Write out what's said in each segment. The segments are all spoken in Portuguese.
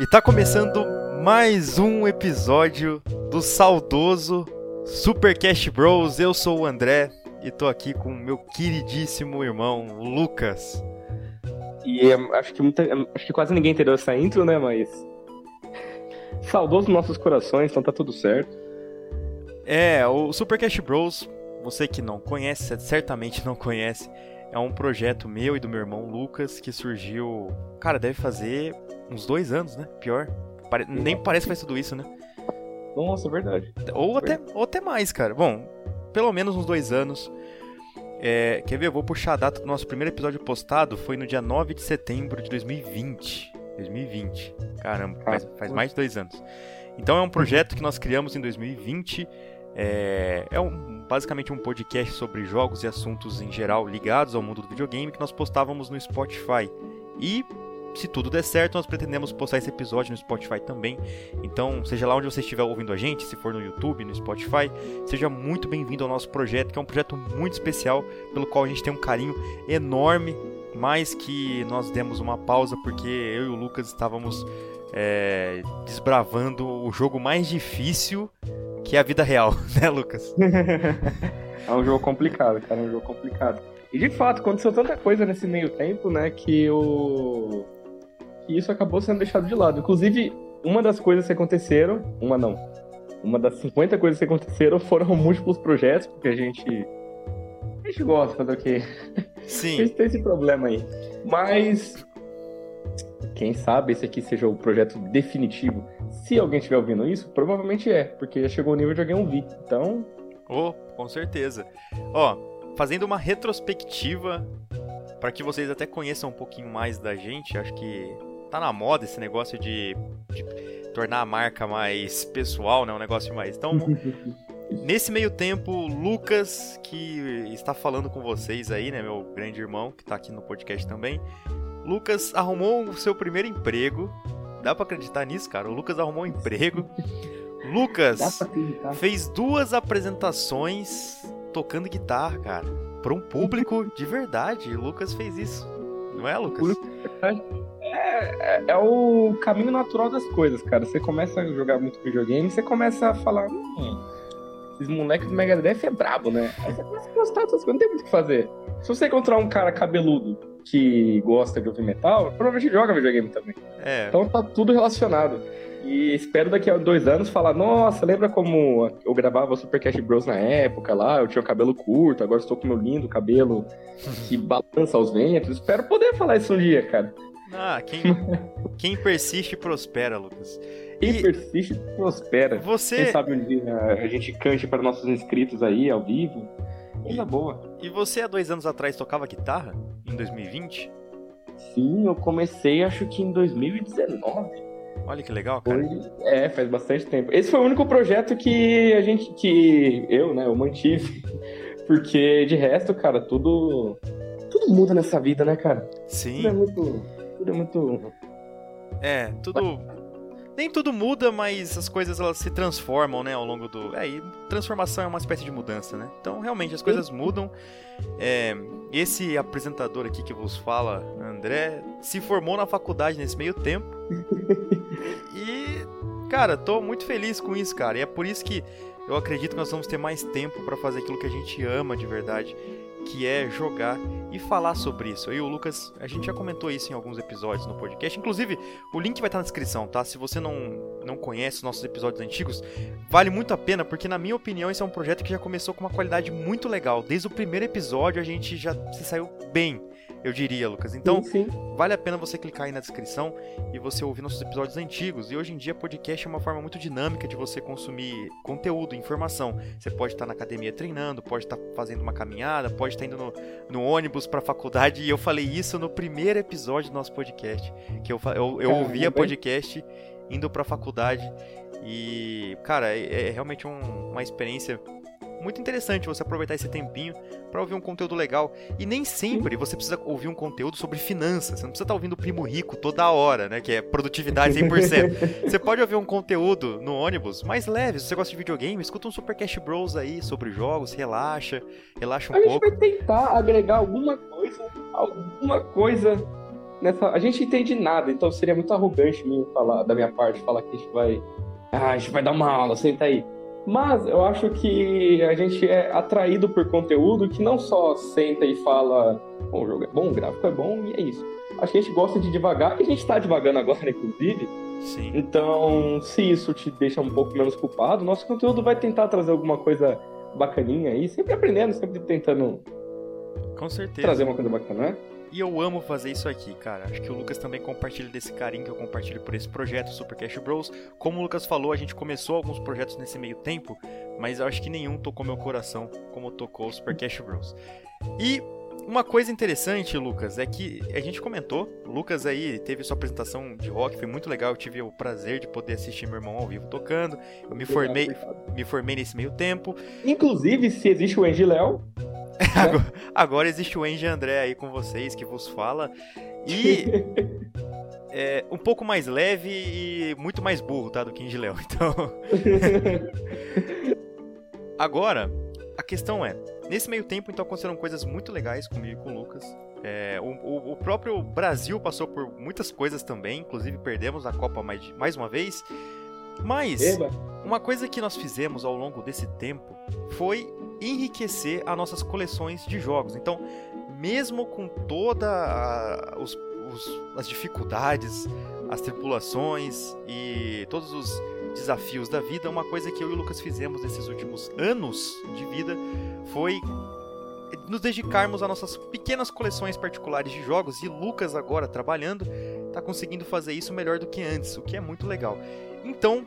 E tá começando mais um episódio do saudoso Super Cash Bros. Eu sou o André e tô aqui com meu queridíssimo irmão Lucas. E é, acho, que muita, acho que quase ninguém entendeu essa intro, né? Mas. Saudoso nossos corações, então tá tudo certo. É, o Super Cash Bros, você que não conhece, certamente não conhece, é um projeto meu e do meu irmão Lucas que surgiu. Cara, deve fazer uns dois anos, né? Pior. Pare... Nem parece que faz tudo isso, né? Nossa, é verdade. Ou até, ou até mais, cara. Bom, pelo menos uns dois anos. É, quer ver? Eu vou puxar a data do nosso primeiro episódio postado. Foi no dia 9 de setembro de 2020. 2020. Caramba, faz, faz mais de dois anos. Então é um projeto que nós criamos em 2020. É, é um, basicamente um podcast sobre jogos e assuntos em geral ligados ao mundo do videogame que nós postávamos no Spotify. E se tudo der certo, nós pretendemos postar esse episódio no Spotify também. Então, seja lá onde você estiver ouvindo a gente, se for no YouTube, no Spotify, seja muito bem-vindo ao nosso projeto, que é um projeto muito especial, pelo qual a gente tem um carinho enorme, mas que nós demos uma pausa porque eu e o Lucas estávamos é, desbravando o jogo mais difícil que é a vida real, né, Lucas? é um jogo complicado, cara, é um jogo complicado. E de fato, aconteceu tanta coisa nesse meio tempo, né, que o que isso acabou sendo deixado de lado. Inclusive, uma das coisas que aconteceram, uma não, uma das 50 coisas que aconteceram foram múltiplos projetos, porque a gente a gente gosta do que Sim. a gente tem esse problema aí. Mas quem sabe esse aqui seja o projeto definitivo. Se alguém estiver ouvindo isso, provavelmente é, porque já chegou o nível de alguém ouvir. Então. Oh, com certeza. Ó, fazendo uma retrospectiva para que vocês até conheçam um pouquinho mais da gente, acho que tá na moda esse negócio de, de tornar a marca mais pessoal, né? Um negócio mais. Então, nesse meio tempo, Lucas, que está falando com vocês aí, né? Meu grande irmão, que tá aqui no podcast também. Lucas arrumou o seu primeiro emprego. Dá para acreditar nisso, cara? O Lucas arrumou um emprego. Lucas fez duas apresentações tocando guitarra, cara. Para um público de verdade. O Lucas fez isso. Não é, Lucas? É, é, é, o caminho natural das coisas, cara. Você começa a jogar muito videogame, você começa a falar. Hum, esses moleques do Mega Drive é brabo, né? Aí você começa a gostar dessas coisas, não tem muito o que fazer. Se você encontrar um cara cabeludo que gosta de ouvir metal, provavelmente joga videogame também. É. Então tá tudo relacionado. E espero daqui a dois anos falar, nossa, lembra como eu gravava Super Cash Bros na época lá, eu tinha o cabelo curto, agora estou com meu lindo cabelo que balança aos ventos. Espero poder falar isso um dia, cara. Ah, quem, quem persiste prospera, Lucas. Quem e persiste prospera. Você... Quem sabe um dia a gente cante para nossos inscritos aí, ao vivo. Coisa boa. E você, há dois anos atrás, tocava guitarra? Em 2020? Sim, eu comecei acho que em 2019. Olha que legal, cara. É, faz bastante tempo. Esse foi o único projeto que a gente, que eu, né, eu mantive. Porque de resto, cara, tudo. Tudo muda nessa vida, né, cara? Sim. Tudo é muito. Tudo é muito. É, tudo. Nem tudo muda, mas as coisas elas se transformam, né, ao longo do. É, e transformação é uma espécie de mudança, né? Então, realmente, as coisas mudam. É, esse apresentador aqui que vos fala, André, se formou na faculdade nesse meio tempo. e, cara, tô muito feliz com isso, cara. E é por isso que eu acredito que nós vamos ter mais tempo para fazer aquilo que a gente ama de verdade, que é jogar e falar sobre isso. Eu e o Lucas, a gente já comentou isso em alguns episódios no podcast. Inclusive, o link vai estar na descrição, tá? Se você não, não conhece os nossos episódios antigos, vale muito a pena, porque na minha opinião esse é um projeto que já começou com uma qualidade muito legal. Desde o primeiro episódio a gente já se saiu bem eu diria, Lucas. Então, sim, sim. vale a pena você clicar aí na descrição e você ouvir nossos episódios antigos. E hoje em dia, podcast é uma forma muito dinâmica de você consumir conteúdo, informação. Você pode estar na academia treinando, pode estar fazendo uma caminhada, pode estar indo no, no ônibus para a faculdade. E eu falei isso no primeiro episódio do nosso podcast, que eu, eu, eu ouvia podcast indo para a faculdade. E, cara, é, é realmente um, uma experiência muito interessante você aproveitar esse tempinho para ouvir um conteúdo legal. E nem sempre você precisa ouvir um conteúdo sobre finanças. Você não precisa estar tá ouvindo o Primo Rico toda hora, né? Que é produtividade 100%. você pode ouvir um conteúdo no ônibus mais leve. Se você gosta de videogame, escuta um Super Cash Bros aí sobre jogos, relaxa, relaxa um a pouco. A gente vai tentar agregar alguma coisa, alguma coisa nessa. A gente entende nada, então seria muito arrogante mim falar, da minha parte, falar que a gente vai. Ah, a gente vai dar uma aula, senta aí. Mas eu acho que a gente é atraído por conteúdo que não só senta e fala, bom, o jogo é bom, o gráfico é bom e é isso. Acho que a gente gosta de devagar, e a gente tá devagando agora, inclusive. Sim. Então, se isso te deixa um pouco menos culpado, nosso conteúdo vai tentar trazer alguma coisa bacaninha aí, sempre aprendendo, sempre tentando Com certeza. trazer uma coisa bacana, né? E eu amo fazer isso aqui, cara. Acho que o Lucas também compartilha desse carinho que eu compartilho por esse projeto, Super Cash Bros. Como o Lucas falou, a gente começou alguns projetos nesse meio tempo, mas eu acho que nenhum tocou meu coração como tocou o Super Cash Bros. E uma coisa interessante, Lucas, é que a gente comentou, o Lucas aí teve sua apresentação de rock, foi muito legal, eu tive o prazer de poder assistir meu irmão ao vivo tocando. Eu me formei, me formei nesse meio tempo. Inclusive, se existe o Angie Léo, Agora, agora existe o Angie André aí com vocês que vos fala. E é um pouco mais leve e muito mais burro, tá? Do que Angie Léo. Então. Agora, a questão é: nesse meio tempo, então aconteceram coisas muito legais comigo e com o Lucas. É, o, o- próprio Brasil passou por muitas coisas também, inclusive perdemos a Copa mais, mais uma vez. Mas. Eba, Uma coisa que nós fizemos ao longo desse tempo foi enriquecer as nossas coleções de jogos. Então, mesmo com todas as dificuldades, as tripulações e todos os desafios da vida, uma coisa que eu e o Lucas fizemos nesses últimos anos de vida foi nos dedicarmos a nossas pequenas coleções particulares de jogos e Lucas agora trabalhando está conseguindo fazer isso melhor do que antes, o que é muito legal. Então,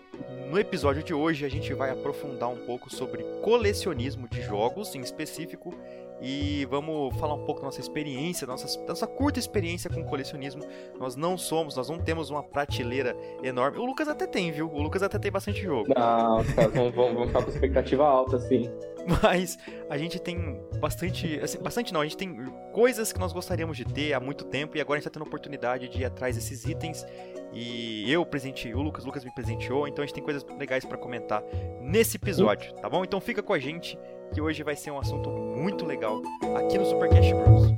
no episódio de hoje a gente vai aprofundar um pouco sobre colecionismo de jogos em específico e vamos falar um pouco da nossa experiência, da nossa, nossa curta experiência com colecionismo. Nós não somos, nós não temos uma prateleira enorme. O Lucas até tem, viu? O Lucas até tem bastante jogo. não, os caras vão, vão, vão ficar com expectativa alta, assim. Mas a gente tem bastante. Assim, bastante não, a gente tem coisas que nós gostaríamos de ter há muito tempo e agora a gente tá tendo a oportunidade de ir atrás desses itens. E eu presenteei o Lucas, o Lucas me presenteou, então a gente tem coisas legais pra comentar nesse episódio, tá bom? Então fica com a gente que hoje vai ser um assunto muito legal aqui no Super Cash Bros.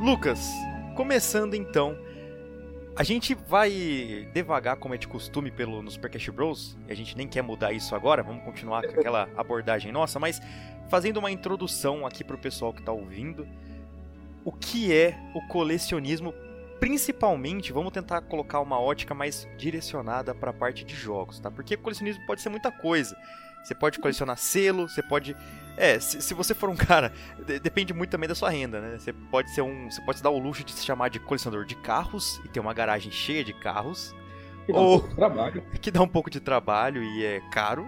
Lucas, começando então, a gente vai devagar como é de costume pelo no Super Cash Bros, e a gente nem quer mudar isso agora, vamos continuar com aquela abordagem nossa, mas fazendo uma introdução aqui pro pessoal que tá ouvindo, o que é o colecionismo, principalmente, vamos tentar colocar uma ótica mais direcionada para a parte de jogos, tá? Porque colecionismo pode ser muita coisa. Você pode colecionar selo, você pode é, se, se você for um cara, de- depende muito também da sua renda, né? Você pode ser um, você pode se dar o luxo de se chamar de colecionador de carros e ter uma garagem cheia de carros, Que dá um Ou- pouco de trabalho. que dá um pouco de trabalho e é caro.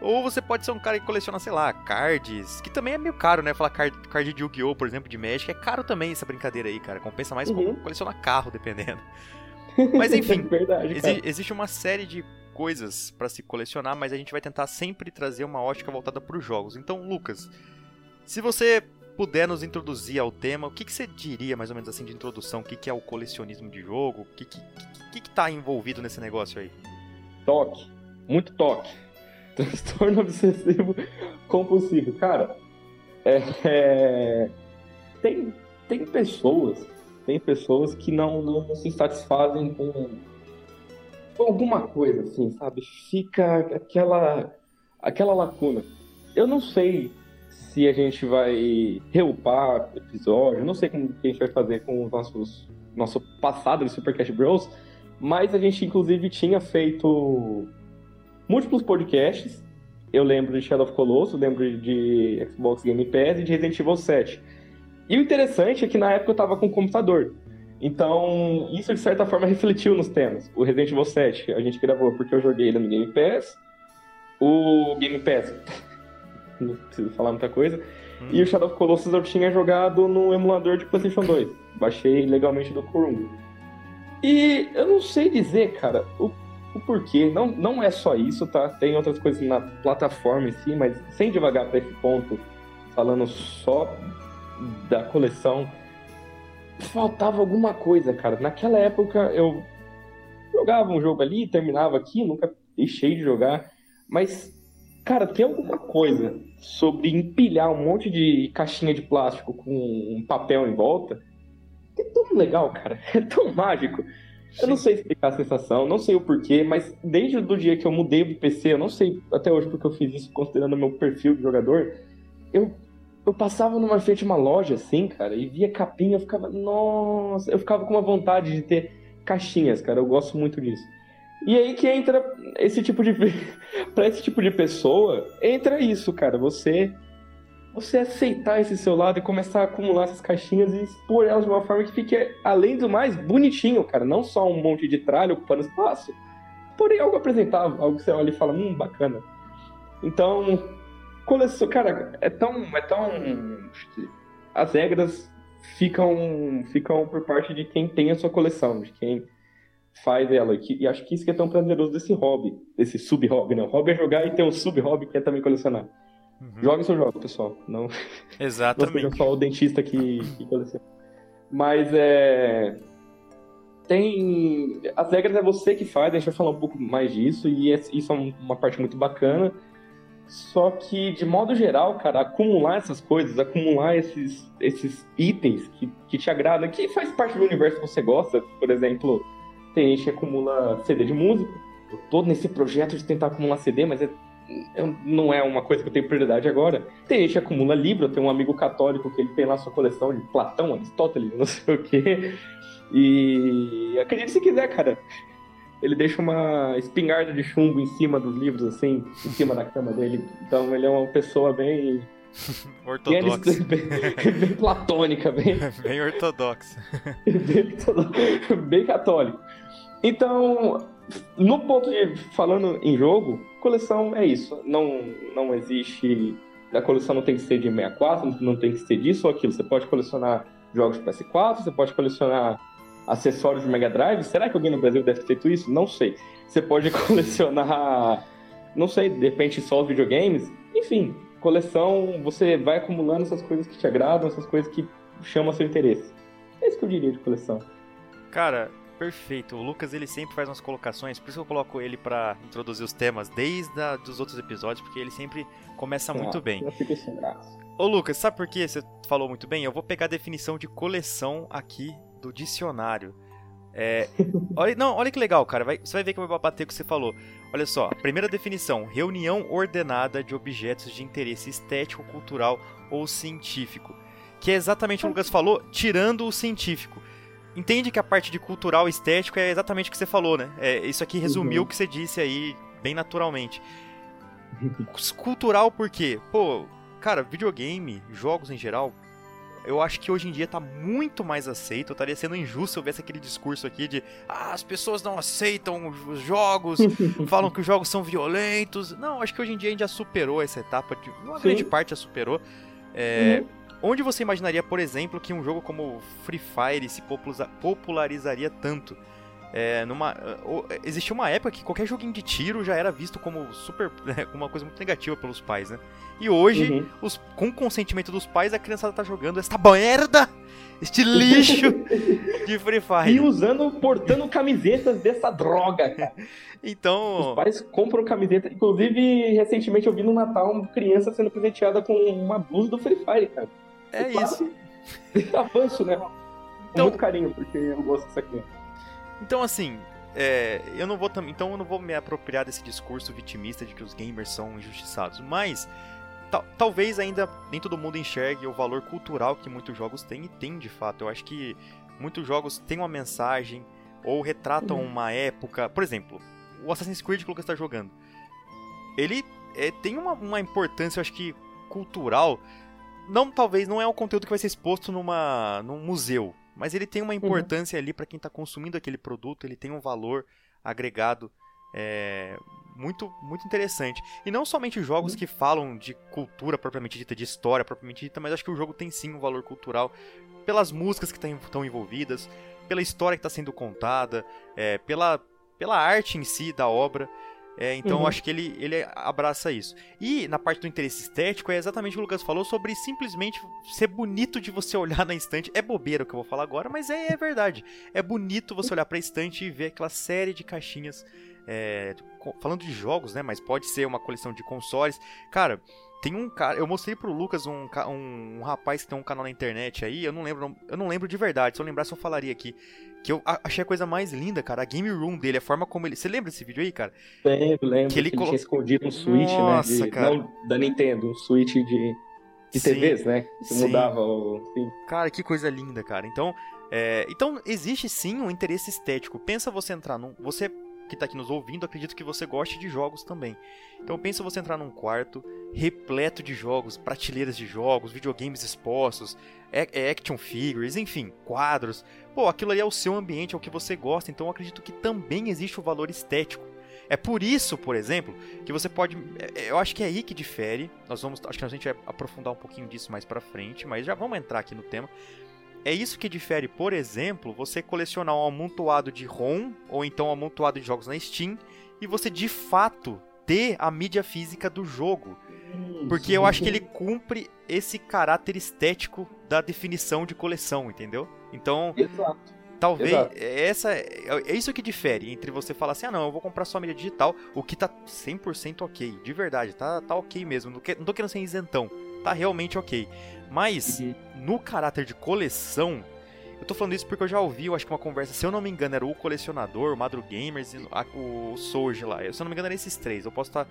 Ou você pode ser um cara que coleciona, sei lá, cards, que também é meio caro, né? Falar card, card de Yu-Gi-Oh, por exemplo, de Magic, é caro também essa brincadeira aí, cara. Compensa mais Uhum. co- colecionar carro, dependendo. Mas enfim, Verdade, cara. Exi- existe uma série de coisas pra se colecionar, mas a gente vai tentar sempre trazer uma ótica voltada para os jogos. Então, Lucas, se você puder nos introduzir ao tema, o que, que você diria, mais ou menos assim, de introdução? O que, que é o colecionismo de jogo? O que, que, que, que tá envolvido nesse negócio aí? Toque. Muito toque. Transtorno obsessivo compulsivo. Cara, é, é, tem, tem pessoas, tem pessoas que não, não se satisfazem com, com alguma coisa, assim, sabe? Fica aquela, aquela lacuna. Eu não sei se a gente vai reupar episódio, não sei como que a gente vai fazer com os nossos nosso passado de Super Cash Bros, mas a gente inclusive tinha feito múltiplos podcasts. Eu lembro de Shadow of Colossus, lembro de Xbox Game Pass e de Resident Evil 7. E o interessante é que na época eu tava com computador. Então, isso de certa forma refletiu nos temas. O Resident Evil 7 a gente gravou porque eu joguei ele no Game Pass. O Game Pass, não preciso falar muita coisa. Hum, E o Shadow of Colossus eu tinha jogado no emulador de PlayStation 2. Baixei legalmente do Kurungo. E eu não sei dizer, cara, o, o porquê. Não, não é só isso, tá? Tem outras coisas na plataforma em si, mas sem devagar pra esse ponto, falando só da coleção, faltava alguma coisa, cara. Naquela época eu jogava um jogo ali, terminava aqui, nunca deixei de jogar. Mas, cara, tem alguma coisa sobre empilhar um monte de caixinha de plástico com um papel em volta é tão legal, cara. É tão mágico. Eu não sei explicar a sensação, não sei o porquê, mas desde o dia que eu mudei do PC, eu não sei até hoje porque eu fiz isso considerando o meu perfil de jogador, eu, eu passava numa frente de uma loja assim, cara, e via capinha, eu ficava, nossa, eu ficava com uma vontade de ter caixinhas, cara, eu gosto muito disso. E aí que entra esse tipo de. para esse tipo de pessoa, entra isso, cara. Você você aceitar esse seu lado e começar a acumular essas caixinhas e expor elas de uma forma que fique, além do mais, bonitinho, cara. Não só um monte de tralho ocupando espaço, porém algo apresentável, algo que você olha e fala, hum, bacana. Então, coleção, cara, é tão. É tão. As regras ficam, ficam por parte de quem tem a sua coleção, de quem faz ela. E acho que isso que é tão prazeroso desse hobby, desse sub-hobby, né? O hobby é jogar e ter um sub-hobby que é também colecionar. Uhum. Jogue seu jogo, pessoal. Não, Exatamente. não seja só o dentista que, que coleciona. Mas é. Tem. As regras é você que faz, a gente vai falar um pouco mais disso, e isso é uma parte muito bacana. Só que, de modo geral, cara, acumular essas coisas, acumular esses, esses itens que, que te agradam, que faz parte do universo que você gosta. Por exemplo, tem gente que acumula CD de música. Eu tô nesse projeto de tentar acumular CD, mas é não é uma coisa que eu tenho prioridade agora. Tem gente que acumula livro, eu tenho um amigo católico que ele tem lá sua coleção de Platão, Aristóteles, não sei o quê. E acredite se quiser, cara. Ele deixa uma espingarda de chumbo em cima dos livros, assim, em cima da cama dele. Então ele é uma pessoa bem. Ortodoxa. Bem, bem, platônica, bem. bem ortodoxa. bem, bem católico. Então, no ponto de falando em jogo, coleção é isso. Não, não existe. A coleção não tem que ser de 64, não tem que ser disso ou aquilo. Você pode colecionar jogos de PS4, você pode colecionar acessórios de Mega Drive. Será que alguém no Brasil deve ter feito isso? Não sei. Você pode colecionar, não sei, de repente só os videogames. Enfim, coleção, você vai acumulando essas coisas que te agradam, essas coisas que chamam seu interesse. É isso que eu diria de coleção. Cara, Perfeito. O Lucas ele sempre faz umas colocações, por isso que eu coloco ele para introduzir os temas desde a, dos outros episódios, porque ele sempre começa muito bem. Eu fico sem graça. Ô Lucas, sabe por que você falou muito bem? Eu vou pegar a definição de coleção aqui do dicionário. É, olha, não, olha que legal, cara. Vai, você vai ver que eu vou bater o que você falou. Olha só, primeira definição: reunião ordenada de objetos de interesse estético, cultural ou científico. Que é exatamente o que o Lucas falou, tirando o científico entende que a parte de cultural e estético é exatamente o que você falou, né? É, isso aqui resumiu uhum. o que você disse aí bem naturalmente. cultural por quê? Pô, cara, videogame, jogos em geral, eu acho que hoje em dia tá muito mais aceito. Eu estaria sendo injusto se eu houvesse aquele discurso aqui de ah, as pessoas não aceitam os jogos, falam que os jogos são violentos. Não, acho que hoje em dia a gente já superou essa etapa, de, uma Sim. grande parte já superou. É, uhum. Onde você imaginaria, por exemplo, que um jogo como Free Fire se popularizaria tanto? É, numa, existia uma época que qualquer joguinho de tiro já era visto como super né, uma coisa muito negativa pelos pais, né? E hoje, uhum. os, com o consentimento dos pais, a criançada tá jogando esta merda, este lixo de Free Fire. E usando, portando camisetas dessa droga, cara. Então. Os pais compram camiseta. Inclusive, recentemente eu vi no Natal uma criança sendo presenteada com uma blusa do Free Fire, cara. É isso. Avanço, né? Então, muito carinho, porque eu gosto dessa aqui. Então, assim, é, eu não vou então eu não vou me apropriar desse discurso vitimista de que os gamers são injustiçados, mas tal, talvez ainda nem todo mundo enxergue o valor cultural que muitos jogos têm e tem de fato. Eu acho que muitos jogos têm uma mensagem ou retratam uhum. uma época. Por exemplo, o Assassin's Creed que o Lucas está jogando, ele é, tem uma, uma importância, eu acho que cultural não talvez não é um conteúdo que vai ser exposto numa num museu, mas ele tem uma uhum. importância uhum. ali para quem está consumindo aquele produto, ele tem um valor agregado é, muito muito interessante. E não somente jogos uhum. que falam de cultura propriamente dita, de história propriamente dita, mas acho que o jogo tem sim um valor cultural pelas músicas que estão envolvidas, pela história que está sendo contada, é, pela, pela arte em si da obra. É, então uhum. eu acho que ele, ele abraça isso. E na parte do interesse estético, é exatamente o que o Lucas falou sobre simplesmente ser bonito de você olhar na estante. É bobeira o que eu vou falar agora, mas é, é verdade. É bonito você olhar pra estante e ver aquela série de caixinhas. É, falando de jogos, né? Mas pode ser uma coleção de consoles. Cara, tem um cara, eu mostrei pro Lucas um, um, um, rapaz que tem um canal na internet aí, eu não lembro, eu não lembro de verdade, se eu lembrasse eu falaria aqui. Que eu achei a coisa mais linda, cara, a game room dele, a forma como ele. Você lembra desse vídeo aí, cara? Lembro, lembro. Que ele, que ele colo... tinha escondido um Switch, Nossa, né? De, cara. Não da Nintendo, um Switch de, de TVs, né? Que sim. mudava o. Sim. Cara, que coisa linda, cara. Então, é... então existe sim um interesse estético. Pensa você entrar num. Você que está aqui nos ouvindo, acredito que você goste de jogos também. Então pensa você entrar num quarto repleto de jogos, prateleiras de jogos, videogames expostos, action figures, enfim, quadros. Pô, aquilo ali é o seu ambiente, é o que você gosta, então acredito que também existe o valor estético. É por isso, por exemplo, que você pode. É, é, eu acho que é aí que difere. Nós vamos. Acho que a gente vai aprofundar um pouquinho disso mais pra frente, mas já vamos entrar aqui no tema. É isso que difere, por exemplo, você colecionar um amontoado de ROM ou então um amontoado de jogos na Steam e você de fato ter a mídia física do jogo. Porque eu acho que ele cumpre esse caráter estético da definição de coleção, entendeu? Então, Exato. talvez Exato. essa é, é isso que difere entre você falar assim: "Ah, não, eu vou comprar só mídia digital", o que tá 100% OK, de verdade, tá tá OK mesmo, não, que, não tô querendo ser isentão. Tá realmente OK. Mas uhum. no caráter de coleção, eu tô falando isso porque eu já ouvi, eu acho que uma conversa, se eu não me engano, era o colecionador, o Madro Gamers e o Soji lá. Se eu não me engano, eram esses três. Eu posso estar tá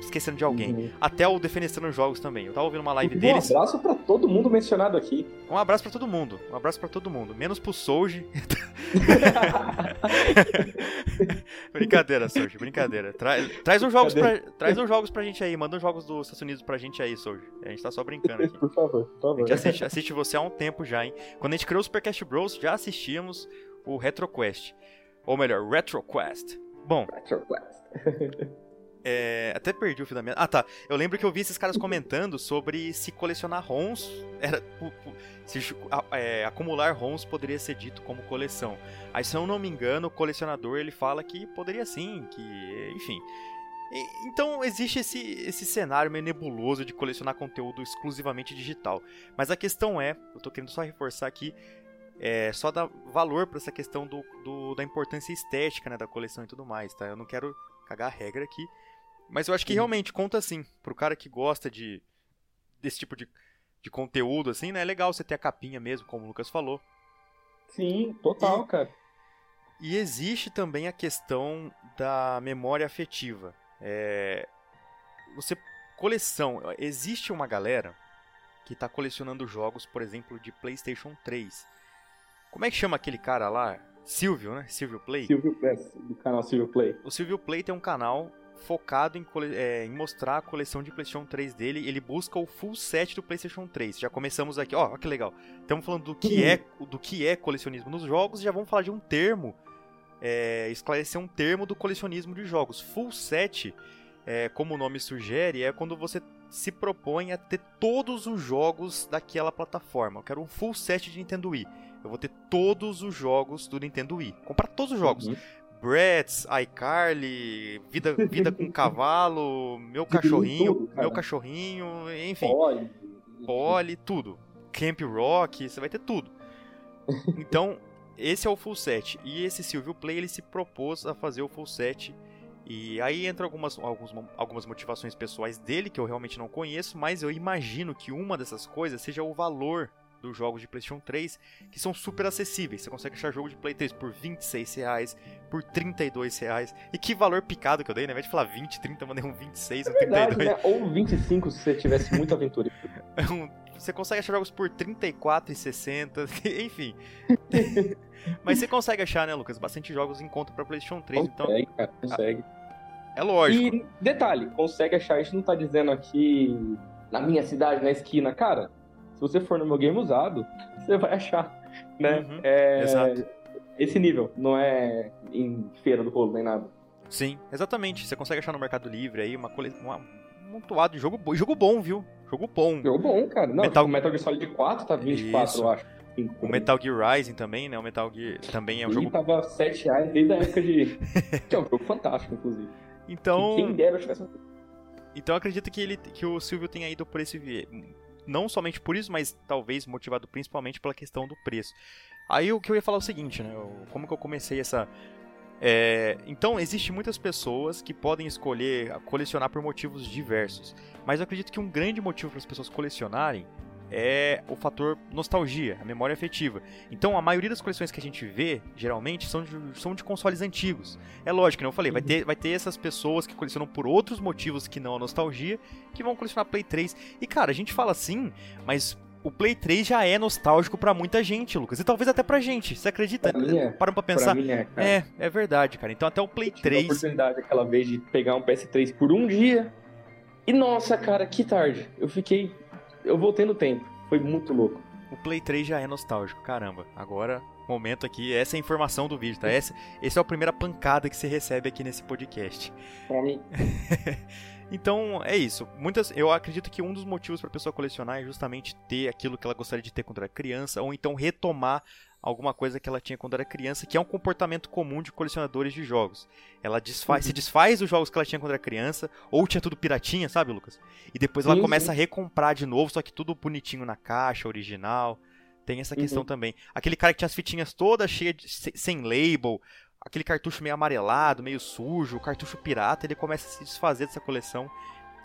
esquecendo de alguém. Uhum. Até o Defenestrando Jogos também. Eu tava ouvindo uma live um deles. Um abraço para todo mundo mencionado aqui. Um abraço para todo mundo. Um abraço para todo mundo. Menos pro Souji. brincadeira, Souji, brincadeira. Tra traz uns jogos pra, traz uns jogos pra gente aí. Manda uns jogos dos Estados Unidos pra gente aí, Souji. A gente tá só brincando aqui. por favor, por favor. A gente assiste, assiste você há um tempo já, hein? Quando a gente criou o Supercast Bros, já assistíamos o RetroQuest. Ou melhor, RetroQuest. Bom. RetroQuest. É, até perdi o fio da minha. Ah, tá. Eu lembro que eu vi esses caras comentando sobre se colecionar ROMs. Era, se é, acumular ROMs poderia ser dito como coleção. Aí, se eu não me engano, o colecionador ele fala que poderia sim, que. Enfim. E, então existe esse, esse cenário meio nebuloso de colecionar conteúdo exclusivamente digital. Mas a questão é, eu tô querendo só reforçar aqui, é, só dar valor para essa questão do, do, da importância estética né, da coleção e tudo mais, tá? Eu não quero cagar a regra aqui, mas eu acho que realmente conta sim. Pro cara que gosta de desse tipo de, de conteúdo, assim, né? É legal você ter a capinha mesmo, como o Lucas falou. Sim, total, e, cara. E existe também a questão da memória afetiva. É, você coleção, existe uma galera que está colecionando jogos, por exemplo, de PlayStation 3. Como é que chama aquele cara lá? Silvio, né? Silvio Play? Silvio Play, do canal Silvio Play. O Silvio Play tem um canal focado em, é, em, mostrar a coleção de PlayStation 3 dele. Ele busca o full set do PlayStation 3. Já começamos aqui, ó, que legal. Estamos falando do que é do que é colecionismo nos jogos. Já vamos falar de um termo, é, esclarecer um termo do colecionismo de jogos. Full set, é, como o nome sugere, é quando você se propõe a ter todos os jogos daquela plataforma. Eu quero um full set de Nintendo Wii. Eu vou ter todos os jogos do Nintendo Wii. Comprar todos os jogos. Uhum. Bratz, iCarly, Vida, Vida com Cavalo, Meu Cachorrinho, tudo, Meu Cachorrinho, enfim. Polly. Polly, tudo. Camp Rock, você vai ter tudo. Então, esse é o full set. E esse Silvio Play, ele se propôs a fazer o full set. E aí entra algumas, algumas, algumas motivações pessoais dele, que eu realmente não conheço, mas eu imagino que uma dessas coisas seja o valor dos jogos de PlayStation 3 que são super acessíveis. Você consegue achar jogo de Play 3 por 26 reais, por 32 reais. E que valor picado que eu dei, né? Ao invés de falar 20, 30, eu mandei um 26, um é verdade, 32. Né? Ou 25 se você tivesse muita aventura. você consegue achar jogos por 34 e 60, enfim. Mas você consegue achar, né, Lucas? Bastante jogos em conta para PlayStation 3, consegue, então. Cara, consegue. É lógico. E detalhe, consegue achar, isso não tá dizendo aqui na minha cidade, na esquina, cara. Se você for no meu game usado, você vai achar, né? Uhum, é, exato. Esse nível, não é em feira do rolo nem nada. Sim, exatamente. Você consegue achar no Mercado Livre aí uma coleção, um montoado de jogo, jogo bom, viu? Jogo bom. Jogo bom, cara. Não, Metal, tipo, Metal Gear Solid 4 tá 24, Isso. eu acho. O Metal Gear Rising também, né? O Metal Gear também é um Ele jogo. tava 7 reais desde a época de. que é um jogo fantástico, inclusive. Então. Que quem dera eu tivesse. Então eu acredito que, ele, que o Silvio tenha ido por esse não somente por isso, mas talvez motivado principalmente pela questão do preço. Aí o que eu ia falar é o seguinte, né? Como que eu comecei essa. É... então, existe muitas pessoas que podem escolher colecionar por motivos diversos. Mas eu acredito que um grande motivo para as pessoas colecionarem é o fator nostalgia, a memória afetiva. Então, a maioria das coleções que a gente vê, geralmente, são de, são de consoles antigos. É lógico, como eu falei, vai uhum. ter, vai ter essas pessoas que colecionam por outros motivos que não a nostalgia, que vão colecionar Play 3. E, cara, a gente fala assim, mas o Play 3 já é nostálgico para muita gente, Lucas. E talvez até pra gente. Você acredita? Pra mim é. Para pra pensar. Pra mim é, cara. é, é verdade, cara. Então até o Play eu 3. a oportunidade aquela vez de pegar um PS3 por um dia. E nossa, cara, que tarde. Eu fiquei. Eu voltei no tempo. Foi muito louco. O Play 3 já é nostálgico, caramba. Agora, momento aqui, essa é a informação do vídeo, tá? Essa, essa é a primeira pancada que você recebe aqui nesse podcast. Pra mim. então, é isso. Muitas, eu acredito que um dos motivos para a pessoa colecionar é justamente ter aquilo que ela gostaria de ter quando era criança, ou então retomar alguma coisa que ela tinha quando era criança, que é um comportamento comum de colecionadores de jogos. Ela desfaz, uhum. se desfaz dos jogos que ela tinha quando era criança, ou tinha tudo piratinha, sabe, Lucas? E depois ela sim, começa sim. a recomprar de novo, só que tudo bonitinho na caixa, original. Tem essa questão uhum. também. Aquele cara que tinha as fitinhas todas cheias de, sem label, aquele cartucho meio amarelado, meio sujo, o cartucho pirata, ele começa a se desfazer dessa coleção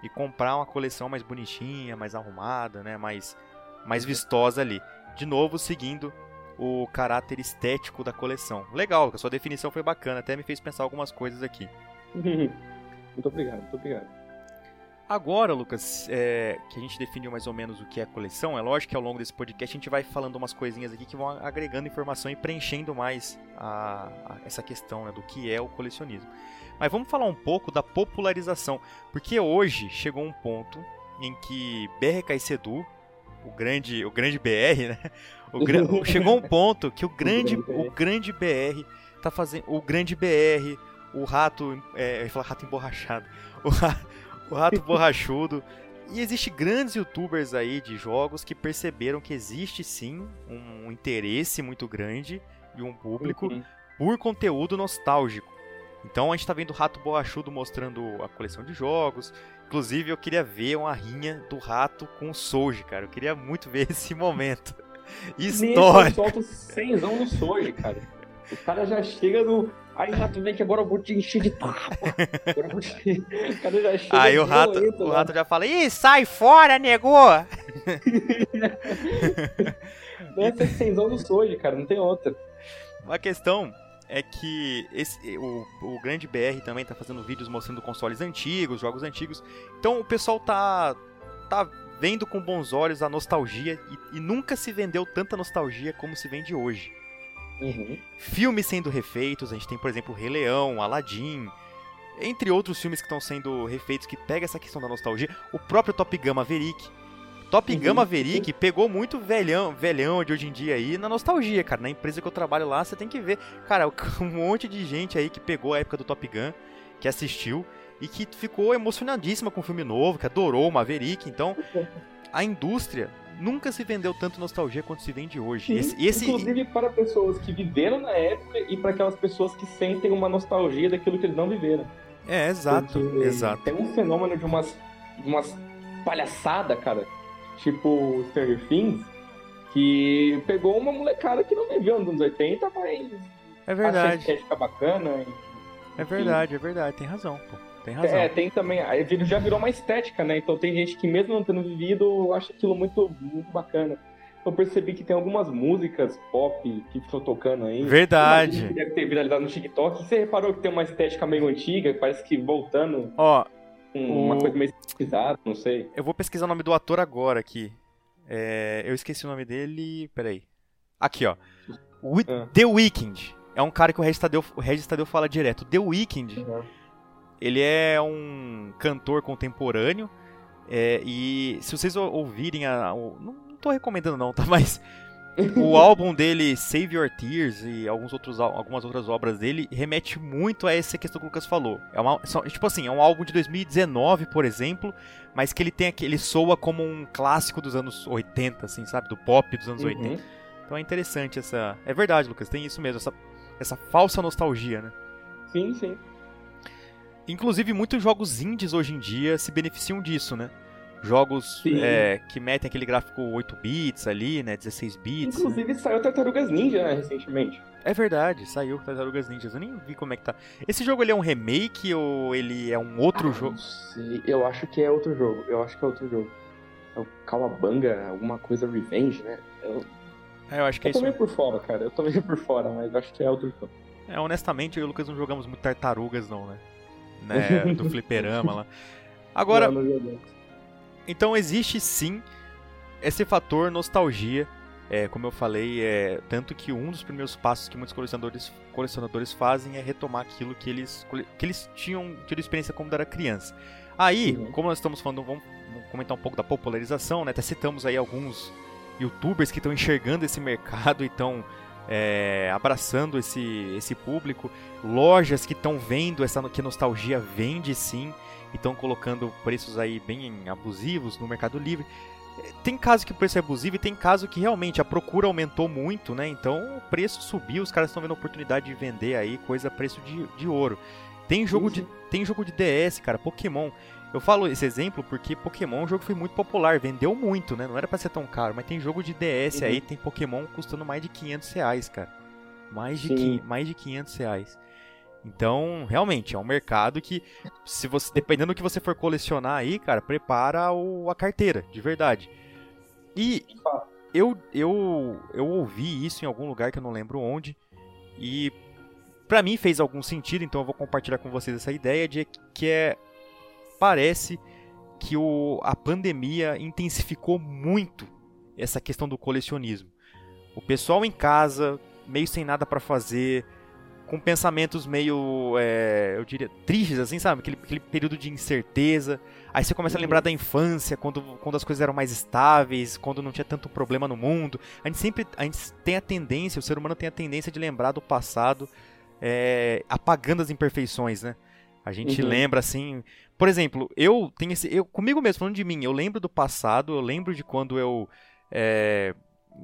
e comprar uma coleção mais bonitinha, mais arrumada, né, mais mais vistosa ali. De novo, seguindo o caráter estético da coleção. Legal, a sua definição foi bacana, até me fez pensar algumas coisas aqui. muito obrigado, muito obrigado. Agora, Lucas, é, que a gente definiu mais ou menos o que é coleção, é lógico que ao longo desse podcast a gente vai falando umas coisinhas aqui que vão agregando informação e preenchendo mais a, a essa questão né, do que é o colecionismo. Mas vamos falar um pouco da popularização, porque hoje chegou um ponto em que BRK Sedu, o grande, o grande BR, né? O, chegou um ponto que o grande, o grande BR tá fazendo. O grande BR, o rato. É, eu ia falar rato emborrachado. O, o rato borrachudo. E existe grandes youtubers aí de jogos que perceberam que existe sim um interesse muito grande de um público uhum. por conteúdo nostálgico. Então a gente tá vendo o Rato Borrachudo mostrando a coleção de jogos. Inclusive eu queria ver uma rinha do rato com o Souji, cara. Eu queria muito ver esse momento. História. solta cenzão no Soji, cara. O cara já chega no. Aí, rato, vem que agora eu vou te encher de tapa. Agora eu vou te... O cara já chega Aí o rato, o rato já fala: Ih, sai fora! Essa é cenzão do Soji, cara, não tem outra. A questão é que esse, o, o grande BR também tá fazendo vídeos mostrando consoles antigos, jogos antigos. Então o pessoal tá, tá vendo com bons olhos a nostalgia e, e nunca se vendeu tanta nostalgia como se vende hoje. Uhum. Filmes sendo refeitos, a gente tem, por exemplo, Rei Leão, Aladdin, entre outros filmes que estão sendo refeitos que pega essa questão da nostalgia. O próprio Top Gun Maverick. Top uhum. Gun Maverick pegou muito velhão, velhão de hoje em dia aí na nostalgia, cara. Na empresa que eu trabalho lá, você tem que ver. Cara, um monte de gente aí que pegou a época do Top Gun, que assistiu e que ficou emocionadíssima com o filme novo, que adorou o Maverick. Então, a indústria nunca se vendeu tanto nostalgia quanto se vende hoje. Esse, esse... Inclusive para pessoas que viveram na época e para aquelas pessoas que sentem uma nostalgia daquilo que eles não viveram. É, exato, Porque exato. Tem um fenômeno de umas, umas palhaçada, cara, tipo Stranger Things, que pegou uma molecada que não viveu nos anos 80, mas é verdade. acha estética bacana. É verdade, é verdade, tem razão, pô. Tem razão. É, tem também. Já virou uma estética, né? Então tem gente que, mesmo não tendo vivido, acha aquilo muito, muito bacana. Eu percebi que tem algumas músicas pop que estão tocando aí. Verdade. Que deve ter viralizado no TikTok. Você reparou que tem uma estética meio antiga, parece que voltando. Ó. uma coisa meio pesquisada, não sei. Eu vou pesquisar o nome do ator agora aqui. É, eu esqueci o nome dele. Peraí. Aqui, ó. ah. The Weeknd. É um cara que o Regis Tadeu, o Regis Tadeu fala direto. The Weeknd. Uhum ele é um cantor contemporâneo. É, e se vocês ouvirem a. O, não, não tô recomendando não, tá? Mas o álbum dele, Save Your Tears, e alguns outros, algumas outras obras dele, remete muito a essa questão que o Lucas falou. É uma, tipo assim, é um álbum de 2019, por exemplo, mas que ele tem ele soa como um clássico dos anos 80, assim, sabe? Do pop dos anos uhum. 80. Então é interessante essa. É verdade, Lucas, tem isso mesmo, essa, essa falsa nostalgia, né? Sim, sim. Inclusive, muitos jogos indies hoje em dia se beneficiam disso, né? Jogos é, que metem aquele gráfico 8 bits ali, né? 16 bits. Inclusive né? saiu Tartarugas Ninja, né, recentemente. É verdade, saiu Tartarugas Ninjas. Eu nem vi como é que tá. Esse jogo ele é um remake ou ele é um outro ah, jogo? Não sei, eu acho que é outro jogo. Eu acho que é outro jogo. É o Kawabanga, alguma coisa Revenge, né? Eu, é, eu acho que eu é isso. Eu tô meio por fora, cara. Eu tô meio por fora, mas acho que é outro jogo. É, honestamente, eu e o Lucas não jogamos muito tartarugas, não, né? né? Do fliperama lá. Agora. Não, não então existe sim esse fator nostalgia. É, como eu falei, é, tanto que um dos primeiros passos que muitos colecionadores, colecionadores fazem é retomar aquilo que eles, que eles tinham tido experiência quando era criança. Aí, uhum. como nós estamos falando, vamos, vamos, comentar um pouco da popularização, né? Até citamos aí alguns youtubers que estão enxergando esse mercado e estão é, abraçando esse, esse público, lojas que estão vendo essa que nostalgia vende sim e estão colocando preços aí bem abusivos no Mercado Livre. Tem caso que o preço é abusivo e tem caso que realmente a procura aumentou muito, né? Então o preço subiu, os caras estão vendo a oportunidade de vender aí coisa a preço de, de ouro. Tem jogo de, tem jogo de DS, cara, Pokémon. Eu falo esse exemplo porque Pokémon, o jogo foi muito popular, vendeu muito, né? Não era para ser tão caro, mas tem jogo de DS uhum. aí, tem Pokémon custando mais de 500 reais, cara. Mais de, mais de 500 reais. Então, realmente, é um mercado que, se você, dependendo do que você for colecionar aí, cara, prepara o, a carteira, de verdade. E eu, eu, eu ouvi isso em algum lugar que eu não lembro onde, e para mim fez algum sentido, então eu vou compartilhar com vocês essa ideia de que é parece que o, a pandemia intensificou muito essa questão do colecionismo. O pessoal em casa, meio sem nada para fazer, com pensamentos meio, é, eu diria, tristes, assim, sabe? Aquele, aquele, período de incerteza. Aí você começa a lembrar uhum. da infância, quando, quando as coisas eram mais estáveis, quando não tinha tanto problema no mundo. A gente sempre a gente tem a tendência, o ser humano tem a tendência de lembrar do passado, é, apagando as imperfeições, né? A gente uhum. lembra assim, por exemplo, eu tenho esse. Eu, comigo mesmo, falando de mim, eu lembro do passado, eu lembro de quando eu é,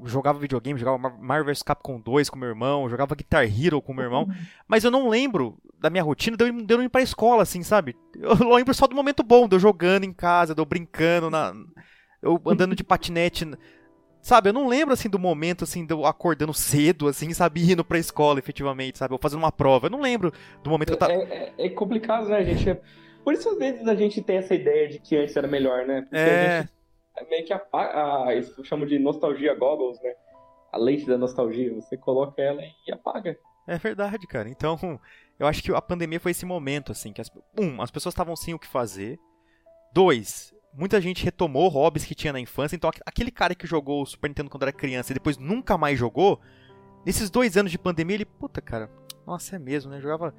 jogava videogame, jogava Marvel vs Capcom 2 com meu irmão, jogava Guitar Hero com meu irmão, uhum. mas eu não lembro da minha rotina de eu, de eu ir pra escola, assim, sabe? Eu lembro só do momento bom, de eu jogando em casa, de eu brincando, na, eu andando de patinete. Sabe, eu não lembro, assim, do momento, assim, de eu acordando cedo, assim, sabe, indo pra escola, efetivamente, sabe? Ou fazendo uma prova. Eu não lembro do momento que eu tava... É, é, é complicado, né, gente? É por isso, às vezes, a gente tem essa ideia de que antes era melhor, né? Porque é... a gente meio que apaga, isso chamo de nostalgia goggles, né? A lente da nostalgia, você coloca ela e apaga. É verdade, cara. Então, eu acho que a pandemia foi esse momento, assim, que as, um, as pessoas estavam sem o que fazer. Dois, muita gente retomou hobbies que tinha na infância. Então, aquele cara que jogou o Super Nintendo quando era criança e depois nunca mais jogou, nesses dois anos de pandemia, ele, puta, cara, nossa, é mesmo, né? Jogava